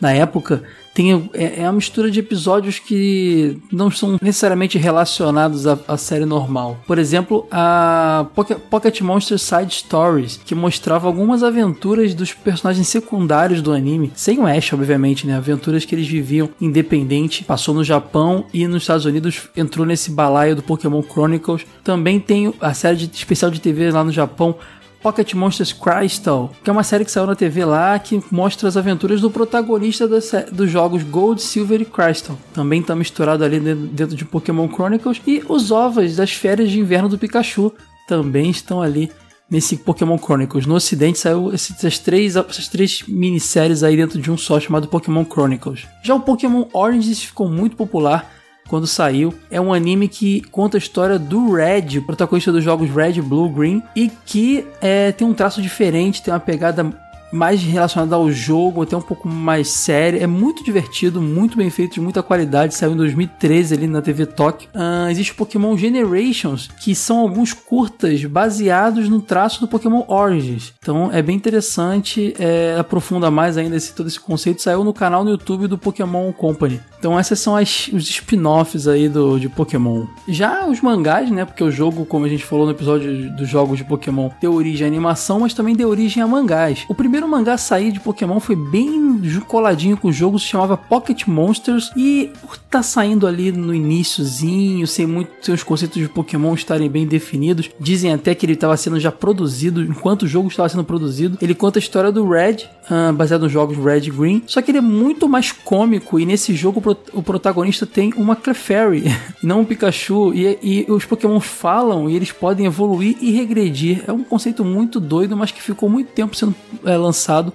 na época tem, é, é uma mistura de episódios que não são necessariamente relacionados à, à série normal. Por exemplo, a Pocket, Pocket Monster Side Stories, que mostrava algumas aventuras dos personagens secundários do anime, sem o Ash, obviamente, né? Aventuras que eles viviam independente, passou no Japão e nos Estados Unidos entrou nesse balaio do Pokémon Chronicles. Também tem a série de, especial de TV lá no Japão, Pocket Monsters Crystal, que é uma série que saiu na TV lá que mostra as aventuras do protagonista dos jogos Gold, Silver e Crystal. Também está misturado ali dentro, de Pokémon Chronicles. E os ovos das férias de inverno do Pikachu também estão ali nesse Pokémon Chronicles. No ocidente saiu essas três, essas três minisséries aí dentro de um só chamado Pokémon Chronicles. Já o Pokémon Orange ficou muito popular quando saiu. É um anime que conta a história do Red, protagonista dos jogos Red, Blue, Green, e que é, tem um traço diferente, tem uma pegada mais relacionada ao jogo, até um pouco mais séria. É muito divertido, muito bem feito, de muita qualidade. Saiu em 2013 ali na TV Tóquio. Ah, existe o Pokémon Generations, que são alguns curtas baseados no traço do Pokémon Origins. Então é bem interessante, é, aprofunda mais ainda esse, todo esse conceito. Saiu no canal no YouTube do Pokémon Company. Então essas são as- os spin-offs aí do, de Pokémon. Já os mangás, né? Porque o jogo, como a gente falou no episódio dos jogos de Pokémon, deu origem à animação, mas também deu origem a mangás. O primeiro mangá a sair de Pokémon foi bem coladinho com o jogo, se chamava Pocket Monsters. E por tá saindo ali no iníciozinho, sem muito sem os conceitos de Pokémon estarem bem definidos, dizem até que ele estava sendo já produzido, enquanto o jogo estava sendo produzido. Ele conta a história do Red, ah, baseado nos jogos Red e Green, só que ele é muito mais cômico e nesse jogo o o protagonista tem uma Clefairy, não um Pikachu, e, e os Pokémon falam e eles podem evoluir e regredir. É um conceito muito doido, mas que ficou muito tempo sendo é, lançado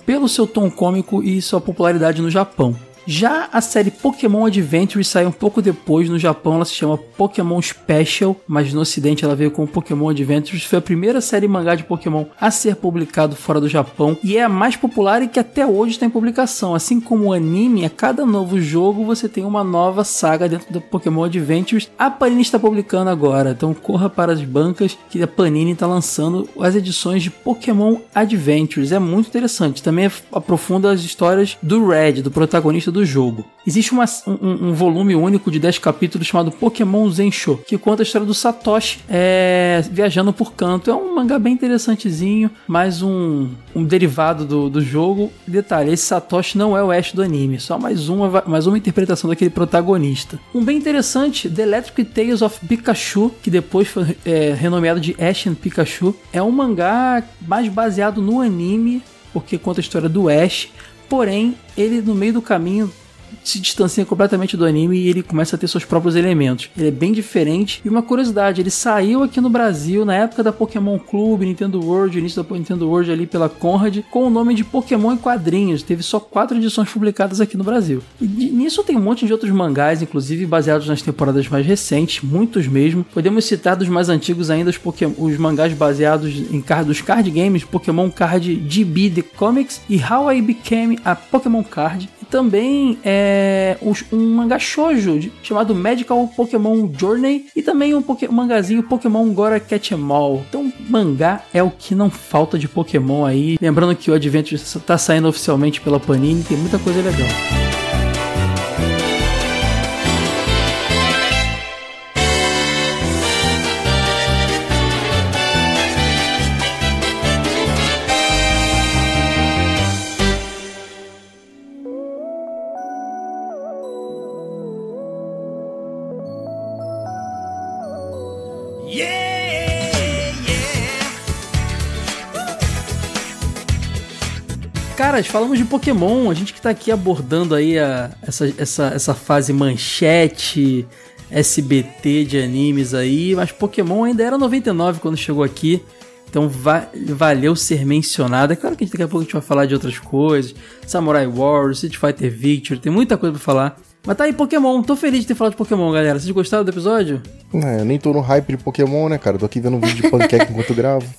pelo seu tom cômico e sua popularidade no Japão. Já a série Pokémon Adventure saiu um pouco depois no Japão, ela se chama Pokémon Special, mas no ocidente ela veio com Pokémon Adventures. Foi a primeira série mangá de Pokémon a ser publicado fora do Japão e é a mais popular e que até hoje está em publicação. Assim como o anime, a cada novo jogo você tem uma nova saga dentro do Pokémon Adventures. A Panini está publicando agora, então corra para as bancas que a Panini está lançando as edições de Pokémon Adventures. É muito interessante. Também aprofunda as histórias do Red, do protagonista do jogo. Existe uma- um, um volume único de 10 capítulos chamado Pokémon Zensho, que conta a história do Satoshi é, viajando por canto. É um mangá bem interessantezinho, mais um, um derivado do, do jogo. Detalhe, esse Satoshi não é o Ash do anime, só mais uma, mais uma interpretação daquele protagonista. Um bem interessante, The Electric Tales of Pikachu, que depois foi é, renomeado de Ash and Pikachu, é um mangá mais baseado no anime, porque conta a história do Ash, porém, ele no meio do caminho se distancia completamente do anime e ele começa a ter seus próprios elementos. Ele é bem diferente. E uma curiosidade, ele saiu aqui no Brasil na época da Pokémon Clube, Nintendo World, início da Nintendo World ali pela Conrad, com o nome de Pokémon em quadrinhos. Teve só quatro edições publicadas aqui no Brasil. E nisso tem um monte de outros mangás, inclusive baseados nas temporadas mais recentes, muitos mesmo. Podemos citar dos mais antigos ainda os, Pokémon, os mangás baseados em dos card games, Pokémon Card GB The Comics e How I Became a Pokémon Card. Também é, um mangá shoujo chamado Magical Pokémon Journey e também um poké, mangazinho Pokémon Gora Catch 'em All. Então, mangá é o que não falta de Pokémon aí. Lembrando que o Adventure está saindo oficialmente pela Panini, tem muita coisa legal. Caras, falamos de Pokémon, a gente que tá aqui abordando aí a- essa, essa, essa fase manchete, SBT de animes aí, mas Pokémon ainda era 99 quando chegou aqui, então va- valeu ser mencionado. É claro que daqui a pouco a gente vai falar de outras coisas, Samurai Warriors, Street Fighter Victory, tem muita coisa pra falar. Mas tá aí Pokémon, tô feliz de ter falado de Pokémon, galera. Vocês gostaram do episódio? É, eu nem tô no hype de Pokémon, né, cara? Tô aqui vendo um vídeo de panqueca enquanto gravo.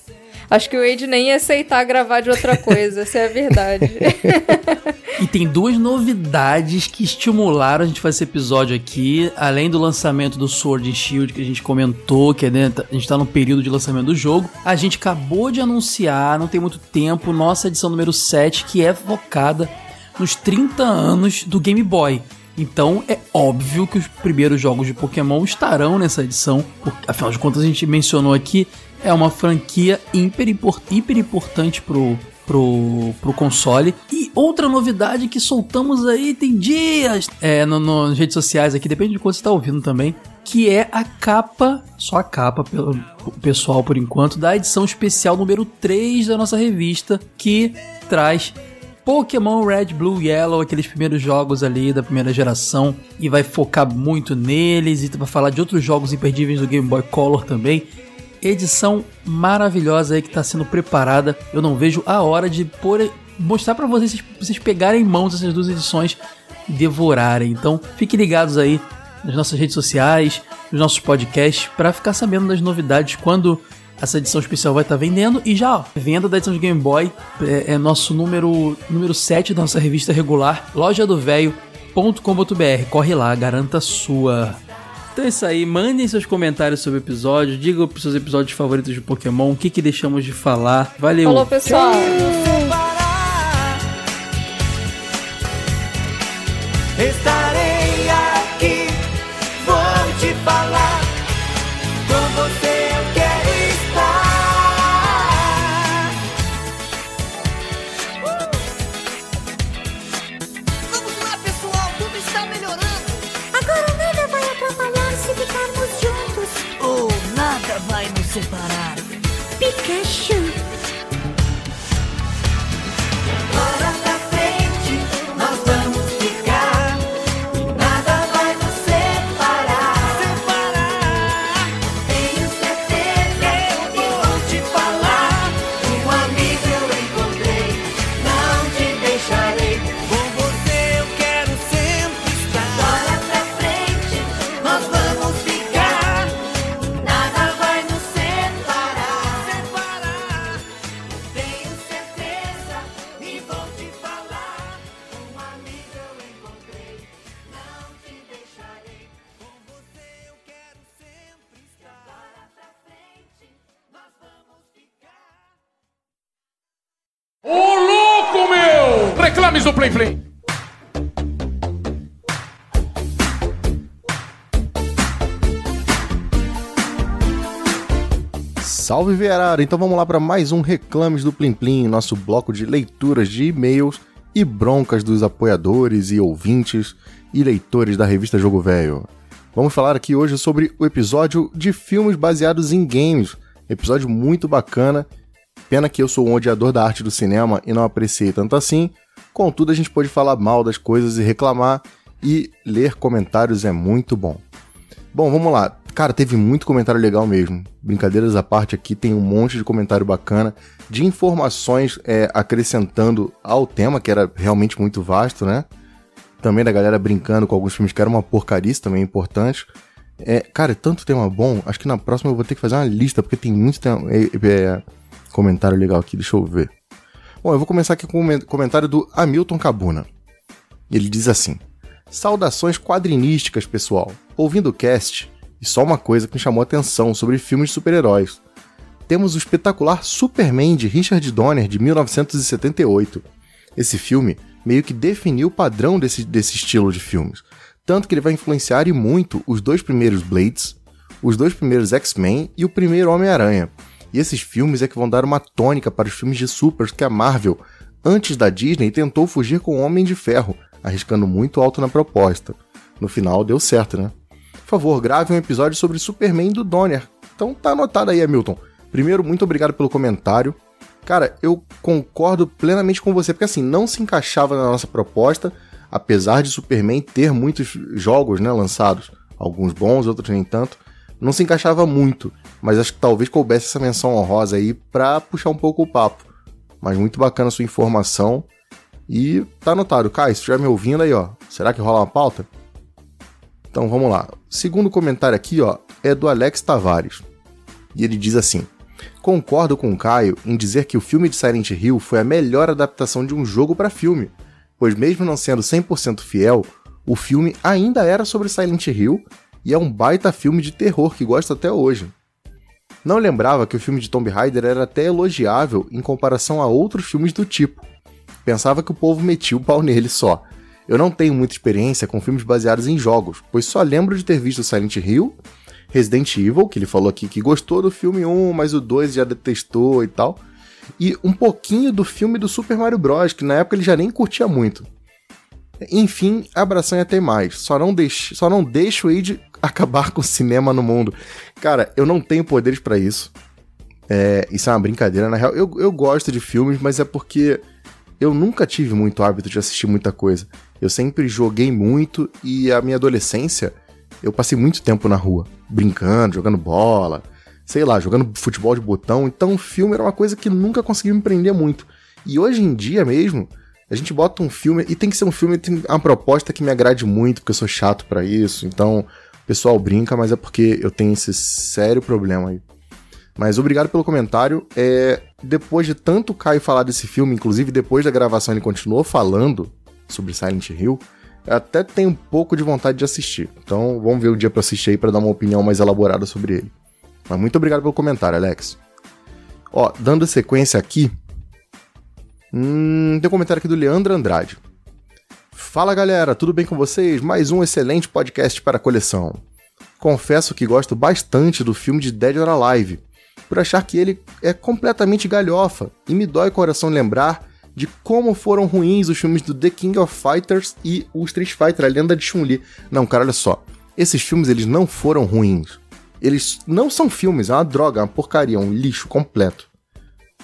Acho que o Wade nem ia aceitar gravar de outra coisa, essa é a verdade. E tem duas novidades que estimularam a gente fazer esse episódio aqui, além do lançamento do Sword and Shield que a gente comentou, que é, né, a gente tá no período de lançamento do jogo. A gente acabou de anunciar, não tem muito tempo, nossa edição número 7, que é focada nos 30 anos do Game Boy. Então é óbvio que os primeiros jogos de Pokémon estarão nessa edição, porque, afinal de contas a gente mencionou aqui, é uma franquia hiper, hiper importante pro, pro, pro console. E outra novidade que soltamos aí tem dias é, no, no- nas redes sociais aqui, depende de quando você está ouvindo também, que é a capa, só a capa pelo pessoal por enquanto, da edição especial número 3 da nossa revista, que traz Pokémon Red, Blue, Yellow, aqueles primeiros jogos ali da primeira geração, e vai focar muito neles e vai falar de outros jogos imperdíveis do Game Boy Color também. Edição maravilhosa aí que está sendo preparada. Eu não vejo a hora de mostrar para vocês, vocês pegarem em mãos essas duas edições e devorarem. Então, fiquem ligados aí nas nossas redes sociais, nos nossos podcasts, para ficar sabendo das novidades quando essa edição especial vai estar vendendo. E já, ó, venda da edição de Game Boy é, é nosso número, número 7 da nossa revista regular, lojadovelho.com.br. Corre lá, garanta sua. Então é isso aí, mandem seus comentários sobre o episódio, digam pros seus episódios favoritos de Pokémon, o que, que deixamos de falar. Valeu! Falou, pessoal. Estarei vai Salve Vierara! Então vamos lá para mais um Reclames do Plim Plim, nosso bloco de leituras de e-mails e broncas dos apoiadores e ouvintes e leitores da revista Jogo Velho. Vamos falar aqui hoje sobre o episódio de filmes baseados em games. Episódio muito bacana. Pena que eu sou um odiador da arte do cinema e não apreciei tanto assim. Contudo, a gente pode falar mal das coisas e reclamar, e ler comentários é muito bom. Bom, vamos lá. Cara, teve muito comentário legal mesmo. Brincadeiras à parte aqui, tem um monte de comentário bacana, de informações é, acrescentando ao tema, que era realmente muito vasto, né? Também da galera brincando com alguns filmes que eram uma porcaria, também é importante. É, cara, é tanto tema bom, acho que na próxima eu vou ter que fazer uma lista, porque tem muito tema, é, é, comentário legal aqui, deixa eu ver. Bom, eu vou começar aqui com o comentário do Hamilton Cabuna. Ele diz assim: Saudações quadrinísticas, pessoal. Ouvindo o cast, e só uma coisa que me chamou a atenção sobre filmes de super-heróis. Temos o espetacular Superman de Richard Donner de 1978. Esse filme meio que definiu o padrão desse, desse estilo de filmes, tanto que ele vai influenciar e muito os dois primeiros Blades, os dois primeiros X-Men e o primeiro Homem-Aranha. E esses filmes é que vão dar uma tônica para os filmes de supers que a Marvel, antes da Disney, tentou fugir com o Homem de Ferro, arriscando muito alto na proposta. No final deu certo, né? Por favor, grave um episódio sobre Superman do Donner. Então tá anotado aí, Hamilton. Primeiro, muito obrigado pelo comentário. Cara, eu concordo plenamente com você, porque assim, não se encaixava na nossa proposta, apesar de Superman ter muitos jogos, né, lançados, alguns bons, outros nem tanto, não se encaixava muito, mas acho que talvez coubesse essa menção honrosa aí pra puxar um pouco o papo. Mas muito bacana a sua informação. E tá anotado. Kai, se estiver me ouvindo aí, ó, será que rola uma pauta? Então vamos lá. Segundo comentário aqui, ó, é do Alex Tavares. E ele diz assim: Concordo com o Caio em dizer que o filme de Silent Hill foi a melhor adaptação de um jogo para filme, pois mesmo não sendo 100% fiel, o filme ainda era sobre Silent Hill e é um baita filme de terror que gosto até hoje. Não lembrava que o filme de Tomb Raider era até elogiável em comparação a outros filmes do tipo. Pensava que o povo metia o pau nele só. Eu não tenho muita experiência com filmes baseados em jogos, pois só lembro de ter visto Silent Hill, Resident Evil, que ele falou aqui que gostou do filme 1, mas o 2 já detestou e tal, e um pouquinho do filme do Super Mario Bros, que na época ele já nem curtia muito. Enfim, abração e até mais. Só não deixo, só não deixo aí de acabar com o cinema no mundo. Cara, eu não tenho poderes para isso. É, isso é uma brincadeira, na real. Eu, eu gosto de filmes, mas é porque eu nunca tive muito hábito de assistir muita coisa. Eu sempre joguei muito e a minha adolescência eu passei muito tempo na rua, brincando, jogando bola, sei lá, jogando futebol de botão. Então o filme era uma coisa que nunca conseguiu me prender muito. E hoje em dia mesmo, a gente bota um filme e tem que ser um filme tem uma proposta que me agrade muito, porque eu sou chato para isso. Então o pessoal brinca, mas é porque eu tenho esse sério problema aí. Mas obrigado pelo comentário. É, depois de tanto Caio falar desse filme, inclusive depois da gravação ele continuou falando sobre Silent Hill, até tenho um pouco de vontade de assistir. Então vamos ver o dia para assistir aí para dar uma opinião mais elaborada sobre ele. Mas muito obrigado pelo comentário, Alex. Ó, dando sequência aqui. Hum, tem um comentário aqui do Leandro Andrade. Fala galera, tudo bem com vocês? Mais um excelente podcast para a coleção. Confesso que gosto bastante do filme de Dead or Alive, por achar que ele é completamente galhofa e me dói o coração lembrar de como foram ruins os filmes do The King of Fighters e o Street Fighter, a lenda de Chun-Li. Não, cara, olha só. Esses filmes, eles não foram ruins. Eles não são filmes, é uma droga, é uma porcaria, um lixo completo.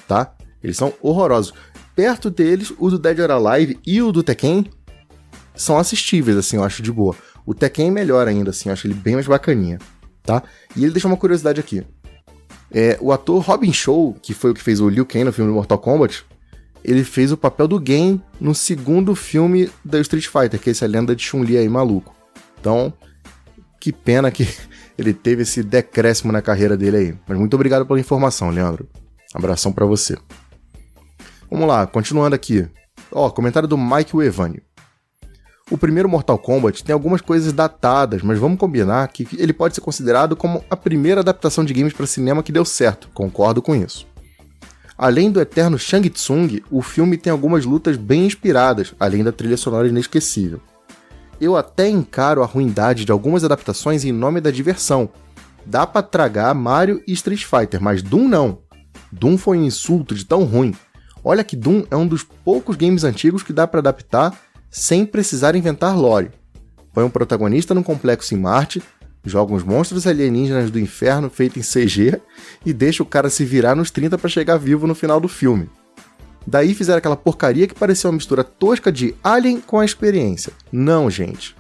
Tá? Eles são horrorosos. Perto deles, o do Dead or Alive e o do Tekken são assistíveis, assim, eu acho de boa. O Tekken é melhor ainda, assim, eu acho ele bem mais bacaninha, tá? E ele deixa uma curiosidade aqui. É, o ator Robin Show, que foi o que fez o Liu Kang no filme Mortal Kombat, ele fez o papel do Gen no segundo filme da Street Fighter, que é essa lenda de Chun-Li aí, maluco. Então, que pena que ele teve esse decréscimo na carreira dele aí. Mas muito obrigado pela informação, Leandro. Abração para você. Vamos lá, continuando aqui. Ó, comentário do Mike Evânio. O primeiro Mortal Kombat tem algumas coisas datadas, mas vamos combinar que ele pode ser considerado como a primeira adaptação de games para cinema que deu certo. Concordo com isso. Além do eterno Shang Tsung, o filme tem algumas lutas bem inspiradas, além da trilha sonora inesquecível. Eu até encaro a ruindade de algumas adaptações em nome da diversão, Dá pra tragar Mario e Street Fighter, mas Doom não. Doom foi um insulto de tão ruim. Olha que Doom é um dos poucos games antigos que dá pra adaptar sem precisar inventar lore. Põe um protagonista num complexo em Marte, joga uns monstros alienígenas do inferno feito em CG e deixa o cara se virar nos 30 pra chegar vivo no final do filme. Daí fizeram aquela porcaria que parecia uma mistura tosca de Alien com a experiência. Não, gente.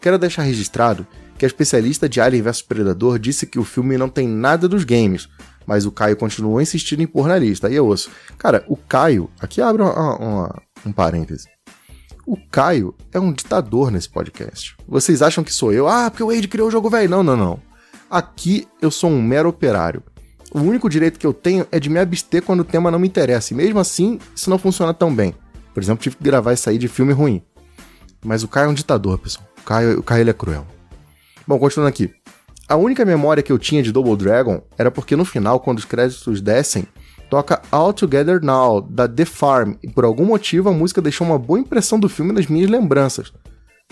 Quero deixar registrado que a especialista de Alien vs Predador disse que o filme não tem nada dos games, mas o Caio continuou insistindo em pôr na lista. Aí eu ouço. Cara, o Caio. Aqui abre uma- uma- um parêntese. O Caio é um ditador nesse podcast. Vocês acham que sou eu? Ah, porque o Wade criou o jogo velho. Não, não, não. Aqui eu sou um mero operário. O único direito que eu tenho é de me abster quando o tema não me interessa. E mesmo assim, isso não funciona tão bem. Por exemplo, tive que gravar isso aí de filme ruim. Mas o Caio é um ditador, pessoal. O Caio, o Caio é cruel. Bom, continuando aqui. A única memória que eu tinha de Double Dragon era porque no final, quando os créditos descem, toca All Together Now, da The Farm, e por algum motivo a música deixou uma boa impressão do filme nas minhas lembranças.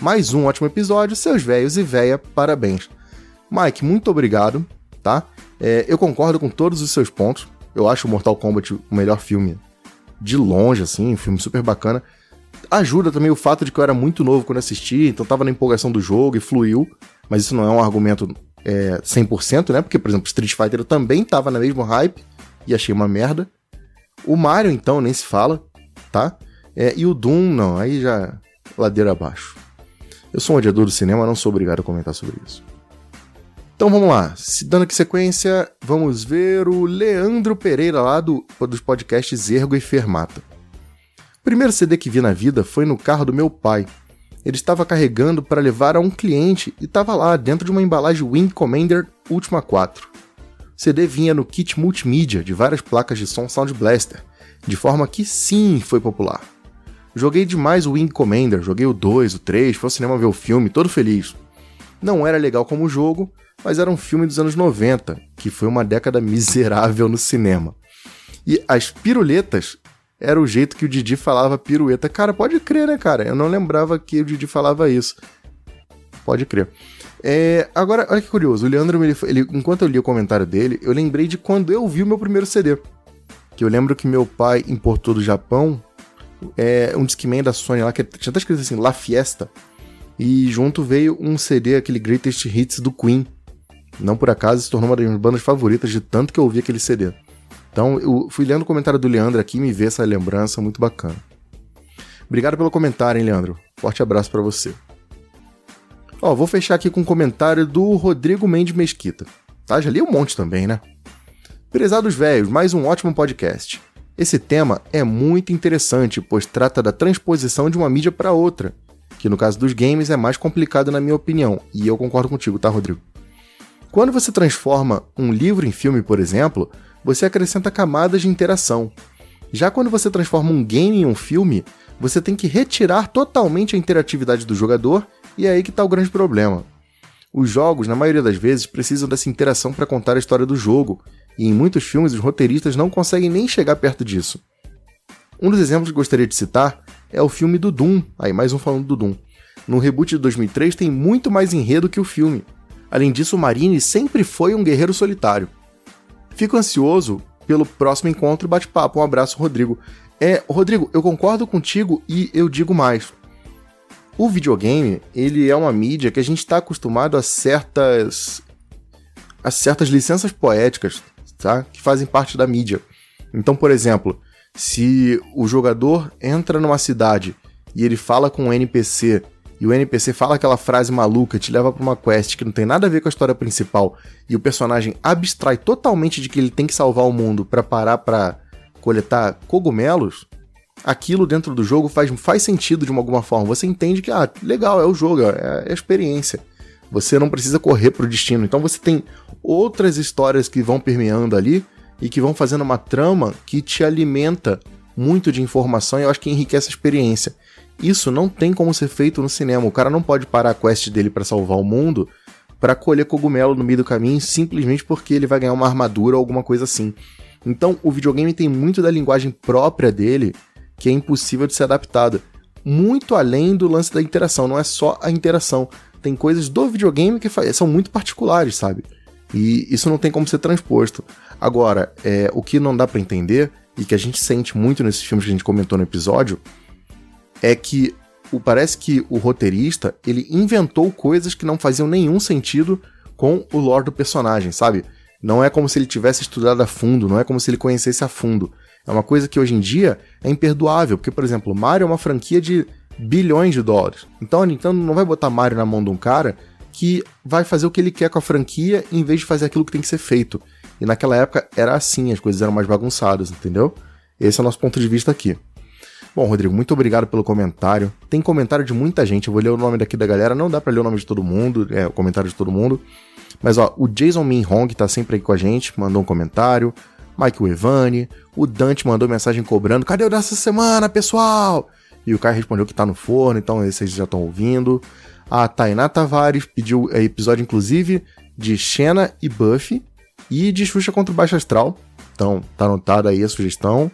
Mais um ótimo episódio, seus velhos e véia, parabéns. Mike, muito obrigado, tá? É, eu concordo com todos os seus pontos. Eu acho Mortal Kombat o melhor filme de longe, assim, um filme super bacana. Ajuda também o fato de que eu era muito novo quando assisti, então tava na empolgação do jogo e fluiu, mas isso não é um argumento é, 100%, né? Porque, por exemplo, Street Fighter eu também tava na mesma hype e achei uma merda. O Mario, então, nem se fala, tá? É, e o Doom, não, aí já ladeira abaixo. Eu sou um odiador do cinema, não sou obrigado a comentar sobre isso. Então vamos lá, se dando aqui sequência, vamos ver o Leandro Pereira lá do, dos podcasts Ergo e Fermata. O primeiro CD que vi na vida foi no carro do meu pai. Ele estava carregando para levar a um cliente e estava lá dentro de uma embalagem Wing Commander Ultima 4. CD vinha no kit multimídia de várias placas de som Sound Blaster, de forma que sim foi popular. Joguei demais o Wing Commander, joguei o 2, o 3, fui ao cinema ver o filme, todo feliz. Não era legal como jogo, mas era um filme dos anos 90, que foi uma década miserável no cinema. E as piruletas era o jeito que o Didi falava pirueta. Cara, pode crer, né, cara? Eu não lembrava que o Didi falava isso. Pode crer. É, agora, olha que curioso. O Leandro, ele, ele- enquanto eu li o comentário dele, eu lembrei de quando eu vi o meu primeiro CD. Que eu lembro que meu pai importou do Japão é, um Discman da Sony lá, que tinha até escrito assim, La Fiesta. E junto veio um CD, aquele Greatest Hits do Queen. Não por acaso se tornou uma das minhas bandas favoritas de tanto que eu ouvi aquele CD. Então eu fui lendo o comentário do Leandro aqui e me ver essa lembrança muito bacana. Obrigado pelo comentário, hein, Leandro. Forte abraço pra você. Ó, vou fechar aqui com um comentário do Rodrigo Mendes Mesquita. Tá? Já li um monte também, né? Prezados velhos, mais um ótimo podcast. Esse tema é muito interessante, pois trata da transposição de uma mídia para outra, que no caso dos games é mais complicado na minha opinião, e eu concordo contigo, tá, Rodrigo? Quando você transforma um livro em filme, por exemplo, você acrescenta camadas de interação. Já quando você transforma um game em um filme, você tem que retirar totalmente a interatividade do jogador, e é aí que está o grande problema. Os jogos, na maioria das vezes, precisam dessa interação para contar a história do jogo, e em muitos filmes os roteiristas não conseguem nem chegar perto disso. Um dos exemplos que gostaria de citar é o filme do Doom, aí mais um falando do Doom. No reboot de 2003 tem muito mais enredo que o filme. Além disso, o Marine sempre foi um guerreiro solitário. Fico ansioso pelo próximo encontro e bate-papo. Um abraço, Rodrigo. É, Rodrigo, eu concordo contigo e eu digo mais. O videogame, ele é uma mídia que a gente está acostumado a certas a certas licenças poéticas, tá? Que fazem parte da mídia. Então, por exemplo, se o jogador entra numa cidade e ele fala com um NPC e o NPC fala aquela frase maluca, te leva pra uma quest que não tem nada a ver com a história principal e o personagem abstrai totalmente de que ele tem que salvar o mundo pra parar pra coletar cogumelos, aquilo dentro do jogo faz, faz sentido de uma alguma forma. Você entende que, ah, legal, é o jogo, é, é a experiência. Você não precisa correr pro destino. Então você tem outras histórias que vão permeando ali e que vão fazendo uma trama que te alimenta muito de informação e eu acho que enriquece a experiência. Isso não tem como ser feito no cinema. O cara não pode parar a quest dele para salvar o mundo para colher cogumelo no meio do caminho simplesmente porque ele vai ganhar uma armadura ou alguma coisa assim. Então, o videogame tem muito da linguagem própria dele que é impossível de ser adaptada. Muito além do lance da interação, não é só a interação. Tem coisas do videogame que são muito particulares, sabe? E isso não tem como ser transposto. Agora, é, o que não dá pra entender, e que a gente sente muito nesses filmes que a gente comentou no episódio, é que o, parece que o roteirista ele inventou coisas que não faziam nenhum sentido com o lore do personagem, sabe? Não é como se ele tivesse estudado a fundo, não é como se ele conhecesse a fundo. É uma coisa que hoje em dia é imperdoável, porque, por exemplo, Mario é uma franquia de bilhões de dólares. Então a Nintendo não vai botar Mario na mão de um cara que vai fazer o que ele quer com a franquia em vez de fazer aquilo que tem que ser feito. E naquela época era assim, as coisas eram mais bagunçadas, entendeu? Esse é o nosso ponto de vista aqui. Bom, Rodrigo, muito obrigado pelo comentário. Tem comentário de muita gente, eu vou ler o nome daqui da galera. Não dá pra ler o nome de todo mundo, é o comentário de todo mundo. Mas ó, o Jason Min Hong tá sempre aí com a gente, mandou um comentário. Mike Evani, o Dante mandou mensagem cobrando: cadê o dessa semana, pessoal? E o Caio respondeu que tá no forno, então vocês já estão ouvindo. A Tainá Tavares pediu é, episódio, inclusive, de Xena e Buffy e de Xuxa contra o Baixo Astral. Então, tá anotada aí a sugestão.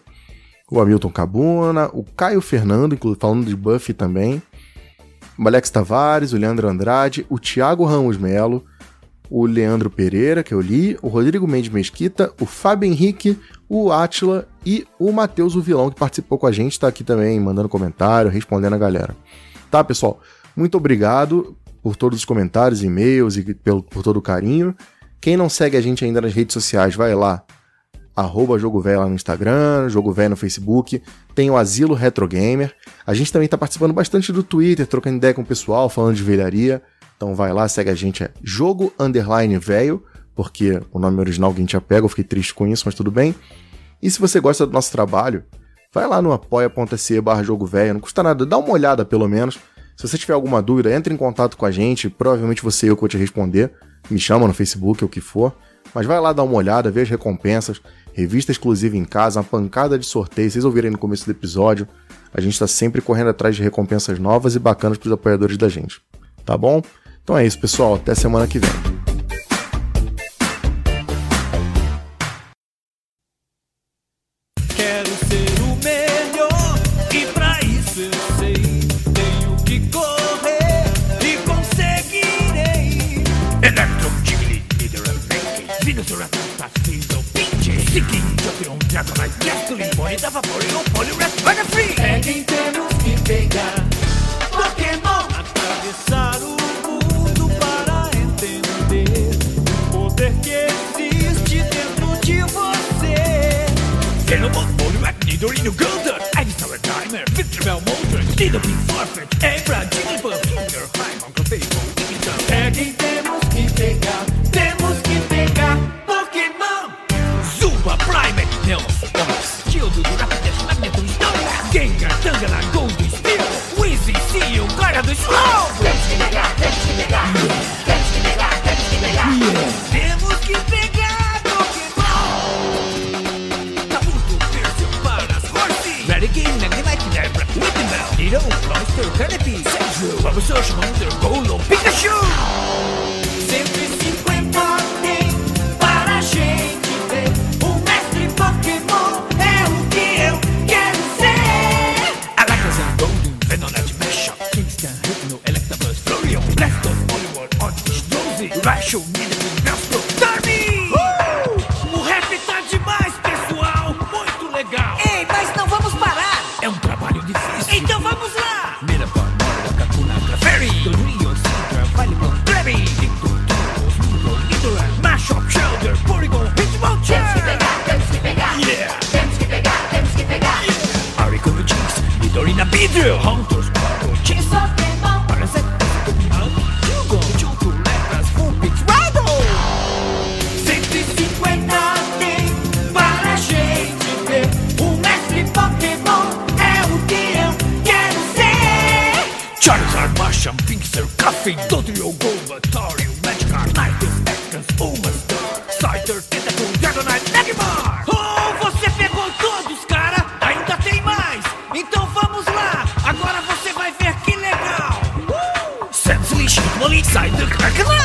O Hamilton Cabuna, o Caio Fernando, falando de Buffy também. O Alex Tavares, o Leandro Andrade, o Thiago Ramos Melo, o Leandro Pereira, que eu li, o Rodrigo Mendes Mesquita, o Fábio Henrique, o Átila e o Matheus, o vilão, que participou com a gente, tá aqui também mandando comentário, respondendo a galera. Tá, pessoal? Muito obrigado por todos os comentários, e-mails e pelo, por todo o carinho. Quem não segue a gente ainda nas redes sociais, vai lá. Arroba Jogo Velho lá no Instagram, Jogo Velho no Facebook. Tem o Asilo Retro Gamer. A gente também tá participando bastante do Twitter, trocando ideia com o pessoal, falando de velharia. Então vai lá, segue a gente, é Jogo Underline Velho, porque o nome original que a gente já pega, eu fiquei triste com isso, mas tudo bem. E se você gosta do nosso trabalho, vai lá no apoia.se barra Jogo Velho, não custa nada, dá uma olhada pelo menos. Se você tiver alguma dúvida, entre em contato com a gente, provavelmente você e eu que vou te responder. Me chama no Facebook, ou o que for. Mas vai lá dar uma olhada, vê as recompensas, revista exclusiva em casa, uma pancada de sorteio. Vocês ouviram aí no começo do episódio. A gente está sempre correndo atrás de recompensas novas e bacanas para os apoiadores da gente. Tá bom? Então é isso, pessoal. Até semana que vem. Quero ser o melhor e pra isso eu sei tenho que correr e conseguirei. Electro Jiggly, Leader and Banky, Venus Ratata, Fizzle, Pinch, Sticky, Jokion, Dragonite, Gasoline, Vaporeon, Poliwrath, Runner Free. É quem temos que pegar. Poliwrath, Nidorino, Golden, Ivysaur, Timer, Victreebel, Moltres, Nidoking, Farfetch, Embra, Jigglypuff, Kinger, Paimon, Clefable, Ivysaur. É quem temos que pegar, temos que pegar Pokémon! Zuba, Primeape, Neos, Omas, Tildo, Rapidash, Magneton, Snorlax, Gengar, Tangela, Gold, Spear, Wheezy, Seal, Gyarados, Slow! Temos que pegar, temos que pegar, Nido, Cloyster, Caterpie, Sandshrew, Bulbasaur, Charmander, Golem, Pikachu! 150 tem para a gente ver. O mestre Pokémon é o que eu quero ser. Alakazam, Golden, Venonat, Mashup, Kingston, Hypno, Electabuzz, Flareon, Blastoise, Poliwhirl, Oddish, Drowsy, Raichu, Nidoking, Nidorina, Beedrill, Hunters, Sparkle, Chase, Pokémon, Parasect, Pokemon, Hugo, Johto, Lepras, Vulpix, Raido! 150 tem para a gente ver. O mestre Pokémon é o que eu quero ser. Charizard, Marsham, Pinkster, Coffee, Dodrio, Golbatari, Psyduck,